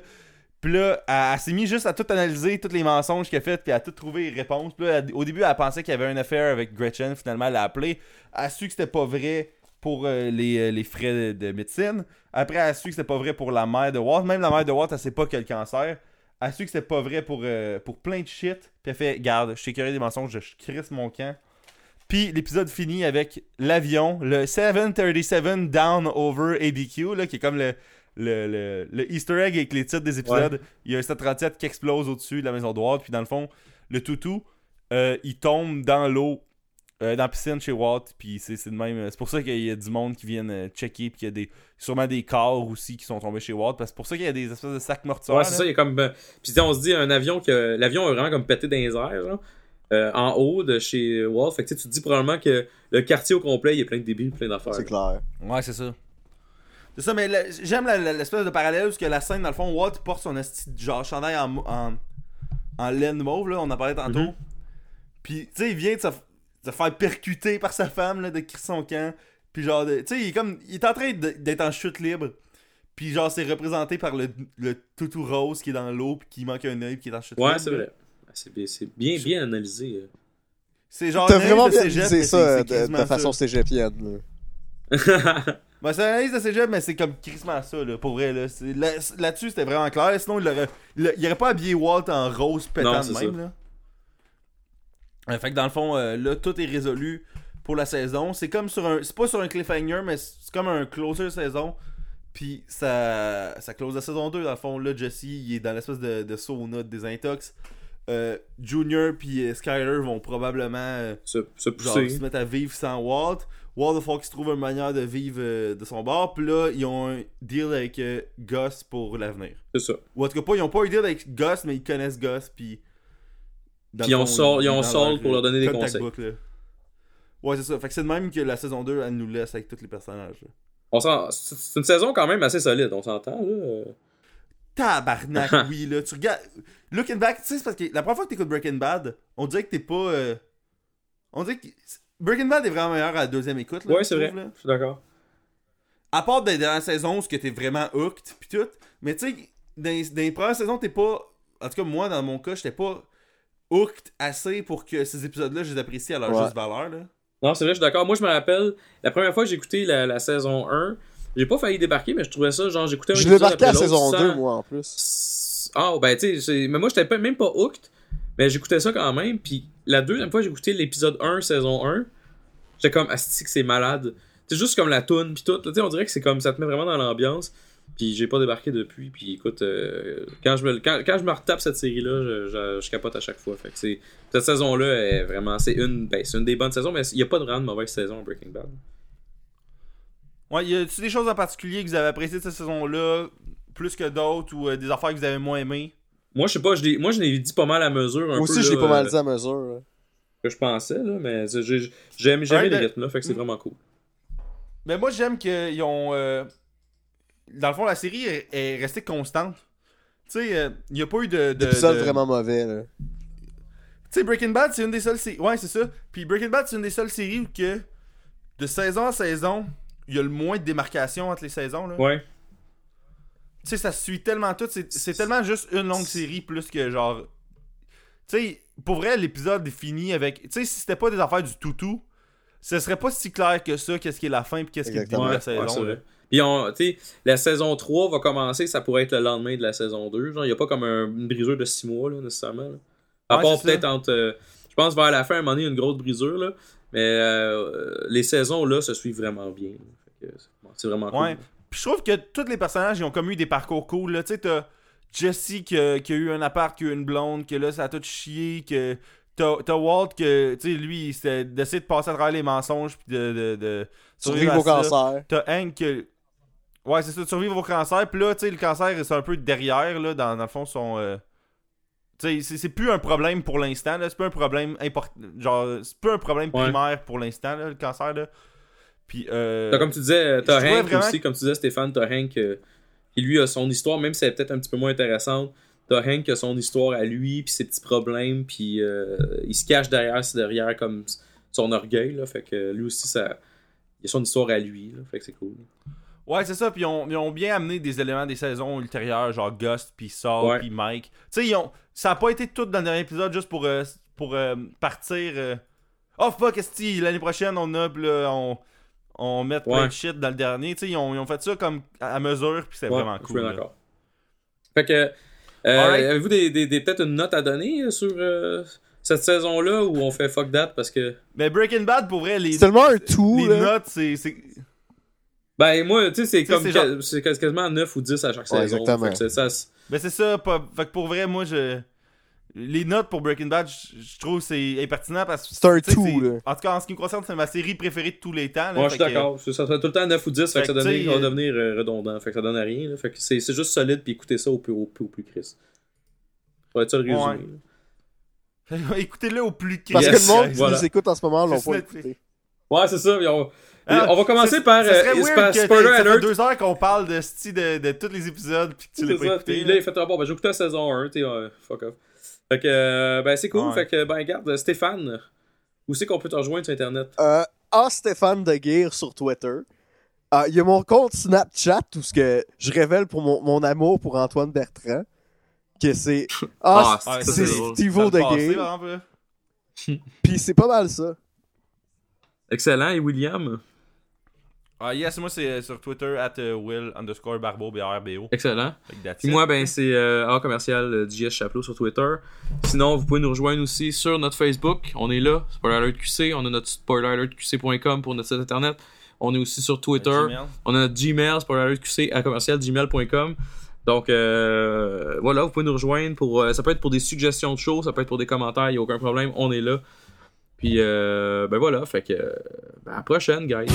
Puis là, elle, s'est mise juste à tout analyser, tous les mensonges qu'elle a fait, puis à tout trouver les réponses. Puis là, au début, elle pensait qu'il y avait un affaire avec Gretchen. Finalement, elle l'a appelé. Elle a su que c'était pas vrai pour euh, les, euh, les frais de, de médecine. Après, elle a su que c'était pas vrai pour la mère de Walt. Même la mère de Walt, elle sait pas quel cancer. Elle a su que c'était pas vrai pour, euh, plein de shit. Puis elle fait, garde, je curé des mensonges, je crisse mon camp. Puis l'épisode finit avec l'avion, le 737 Down Over ABQ, là, qui est comme le, le, le, le Easter egg avec les titres des épisodes. Il y a un 737 qui explose au-dessus de la maison de Walt. Puis dans le fond, le toutou, euh, il tombe dans l'eau, euh, dans la piscine chez Walt. Puis c'est c'est de même. C'est pour ça qu'il y a du monde qui viennent euh, checker. Puis qu'il y a des, sûrement des corps aussi qui sont tombés chez Walt. Parce que c'est pour ça qu'il y a des espèces de sacs mortuaires. Ouais, c'est ça, il y a comme. euh, Puis tu sais, on se dit, un avion que. L'avion a vraiment comme pété dans les airs, genre, euh, en haut de chez Walt. Fait que tu sais, tu te dis probablement que le quartier au complet, il y a plein de débiles, plein d'affaires. C'est clair. Ouais, c'est ça. C'est ça, mais le- j'aime la- la- l'espèce de parallèle parce que la scène, dans le fond, Walt porte son esti de genre chandail en, en, en laine mauve, là, on en parlait tantôt. Mhm. Puis, tu sais, il vient de se, de se faire percuter par sa femme, là, de crier son camp. Puis, genre, de- tu sais, il est comme. Il est en train de- d'être en chute libre. Puis, genre, c'est représenté par le, le toutou rose qui est dans l'eau, puis qui manque un œil, puis qui est en chute libre. Ouais, c'est vrai. C'est bien, c'est bien, bien analysé. euh. C'est genre. T'as vraiment bien cégep, ça c'est- euh, c'est de, de façon cégepienne. Ben, c'est une analyse de cégep, mais c'est comme crissement ça, là, pour vrai. Là. Là-dessus, c'était vraiment clair. Sinon, il aurait, il, aurait pas habillé Walt en rose pétant de même. ça. Là. Euh, fait que dans le fond, euh, là, tout est résolu pour la saison. C'est comme sur un. C'est pas sur un cliffhanger, mais c'est comme un closer saison. Puis ça, ça close la saison 2. Dans le fond, là, Jesse, il est dans l'espèce de, de sauna de désintox. Euh, Junior puis euh, Skyler vont probablement. euh, Se, se genre pousser. se mettre à vivre sans Walt. Walt il faut qu'il se trouve une manière de vivre de son bord. Puis là, ils ont un deal avec Gus pour l'avenir. C'est ça. Ou en tout cas, pas, ils ont pas un deal avec Gus, mais ils connaissent Gus. Puis. le ils ont ils leur, pour leur donner des conseils. book. Ouais, c'est ça. Fait que c'est de même que la saison 2, elle nous laisse avec tous les personnages. là. On c'est une saison quand même assez solide, on s'entend, là. Tabarnak, oui, là. Tu regardes. Looking back, tu sais, c'est parce que la première fois que t'écoutes Breaking Bad, on dirait que t'es pas. euh, On dirait que. Breaking Bad est vraiment meilleur à la deuxième écoute. Là, Ouais, c'est vrai. Je suis d'accord. À part des dernières saisons où ce que t'es vraiment hooked pis tout. Mais tu sais, dans, les- dans les premières saisons, t'es pas En tout cas, moi, dans mon cas, j'étais pas hooked assez pour que ces épisodes-là, je les apprécie à leur Ouais. juste valeur. Là. Non, c'est vrai, je suis d'accord. Moi, je me rappelle, la première fois que j'ai écouté la, la saison 1, j'ai pas failli débarquer, mais je trouvais ça, genre, j'écoutais un Je épisode débarquais à saison sans- 2, moi, en plus. Ah, ben, tu sais, mais moi, j'étais même pas hooked, mais j'écoutais ça quand même. Puis la deuxième fois j'ai écouté l'épisode 1, saison 1, j'étais comme, asti que c'est malade. C'est juste comme la toune, puis tout. Tu sais, on dirait que c'est comme, ça te met vraiment dans l'ambiance. Puis j'ai pas débarqué depuis. Puis écoute, euh, quand, je me, quand, quand je me retape cette série-là, je, je, je capote à chaque fois. Fait que c'est, cette saison-là est vraiment, c'est une, ben, c'est une des bonnes saisons, mais il y a pas de vraiment de mauvaise saison à Breaking Bad. Ouais, y a-tu des choses en particulier que vous avez appréciées de cette saison-là, plus que d'autres, ou euh, des affaires que vous avez moins aimées? Moi, je sais pas, je l'ai- moi, je l'ai dit pas mal à mesure. Un Moi aussi, peu, je l'ai pas mal euh, dit à mesure. que je pensais, là, mais j'ai- j'aime j'aime Ouais, les ben- rythmes-là, fait que c'est vraiment cool. Mais moi, j'aime qu'ils ont. euh, Dans le fond, la série est, est restée constante. Tu sais, il n'y a pas eu de. de L'épisode de- vraiment mauvais, là. Tu sais, Breaking Bad, c'est une des seules séries. Ouais, c'est ça. Puis Breaking Bad, c'est une des seules séries où que, de saison en saison, il y a le moins de démarcation entre les saisons. Là. Ouais. Tu sais, ça se suit tellement tout. C'est tellement juste une longue série plus que genre. Tu sais, pour vrai, l'épisode est fini avec. Tu sais, si c'était pas des affaires du toutou, ce serait pas si clair que ça, qu'est-ce qui est la fin puis qu'est-ce qui est le début de la Ouais, saison. vrai. Puis, on- tu sais, la saison 3 va commencer, ça pourrait être le lendemain de la saison 2. Genre, il n'y a pas comme un, une brisure de 6 mois, là, nécessairement. là. À Ouais, part peut-être entre. euh, je pense vers la fin, à un moment donné, une grosse brisure, là. Mais euh, les saisons, là, se suivent vraiment bien. là. C'est- vraiment Ouais. cool. Puis je trouve que tous les personnages ils ont comme eu des parcours cool. Là. Tu sais, t'as Jesse qui a, qui a eu un appart, qui a eu une blonde, que là, ça a tout chié. Que t'as, t'as Walt, que, tu sais, lui, c'était d'essayer de passer à travers les mensonges. Puis de, de, de Survivre au cancer. T'as Hank que. Ouais, c'est ça, de survivre au cancer. Puis là, tu sais, le cancer, c'est un peu derrière, là, dans, dans le fond, son. euh, Tu sais, c'est, c'est plus un problème pour l'instant, là. C'est pas un problème important. Genre, c'est pas un problème Ouais. primaire pour l'instant, là, le cancer, là. Puis, euh. T'as, comme tu disais, t'as je trouvais Hank vraiment- aussi, comme tu disais, Stéphane, t'as Hank euh, qui lui a son histoire, même si elle est peut-être un petit peu moins intéressante. T'as Hank qui a son histoire à lui, puis ses petits problèmes, puis euh, il se cache derrière, c'est derrière comme son orgueil, là. Fait que lui aussi, ça. Il a son histoire à lui, là. Fait que c'est cool. Ouais, c'est ça. Puis ils ont, ils ont bien amené des éléments des saisons ultérieures, genre Ghost, puis Saul, puis Mike. Tu sais, ils ont... ça a pas été tout dans le dernier épisode juste pour, euh, pour euh, partir. euh, Oh fuck, esti, l'année prochaine, on a, là, on, on met plein Ouais. de shit dans le dernier. Tu sais, ils ont, ils ont fait ça comme à mesure, puis Ouais, vraiment je cool. suis d'accord. Fait que. euh. Avez-vous des, des, des- peut-être une note à donner euh, sur euh, cette saison-là où on fait fuck that parce que. Mais Breaking Bad, pour vrai, les, C'est tellement un tout, les là. notes, c'est. c'est- Ben, moi, tu sais, c'est comme. c'est genre- C'est quasiment 9 ou 10 à chaque Ouais, saison. exactement. Fait que c'est- ça, c'est- Ben c'est ça, pas... fait que pour vrai, moi, je. Les notes pour Breaking Bad, je je trouve que c'est impertinent parce que. C'est un tu tout, là. En tout cas, en ce qui me concerne, c'est ma série préférée de tous les temps. Moi, je fait suis que- d'accord. Ça serait tout le temps 9 ou 10, fait, Fait que ça, donne- tu ça va euh, devenir euh, redondant. Fait que ça donne à rien. là. Fait que c'est juste solide, puis écoutez ça au plus, au plus, au plus Chris. Ça va être ça le résumé. Ouais. Écoutez-le au plus Parce Yes, que le monde qui voilà. nous écoute en ce moment l'ont pas écouté. Ouais, c'est ça. on, Ah, on va commencer ça- par. ça serait euh, weird par que spoiler ça fait alert. deux heures qu'on parle de, sti- de, de tous les épisodes puis que tu l'as C'est pas ça, écouté. puis là. là, il fait ah, bon, ben j'ai écouté la saison 1, t'es euh, fuck off. Fait que, euh, ben c'est cool, Ouais. fait que, ben regarde, Stéphane, où c'est qu'on peut te rejoindre sur Internet? Euh. Stéphane de Guire sur Twitter. Euh, Il y a mon compte Snapchat où ce que je révèle pour mon, mon amour pour Antoine Bertrand. Que c'est Ah, Ah, c'est. Stivo Dans le de passé, Guire. par exemple, là. Puis c'est pas mal ça. Excellent, et William? Ah, yes, moi, c'est euh, sur Twitter, at euh, Will underscore Barbeau, B-R-B-O. Excellent. Puis moi, ben c'est euh, A commercial JS Chaplot sur Twitter. Sinon, vous pouvez nous rejoindre aussi sur notre Facebook. On est là, Spoiler Alert QC. On a notre spoileralertqc.com pour notre site internet. On est aussi sur Twitter. On a notre Gmail, spoileralertqc à commercial gmail.com. Donc euh, voilà, vous pouvez nous rejoindre pour. euh, ça peut être pour des suggestions de shows, ça peut être pour des commentaires, il n'y a aucun problème, on est là. Puis euh, ben voilà, fait que ben, à la prochaine, guys.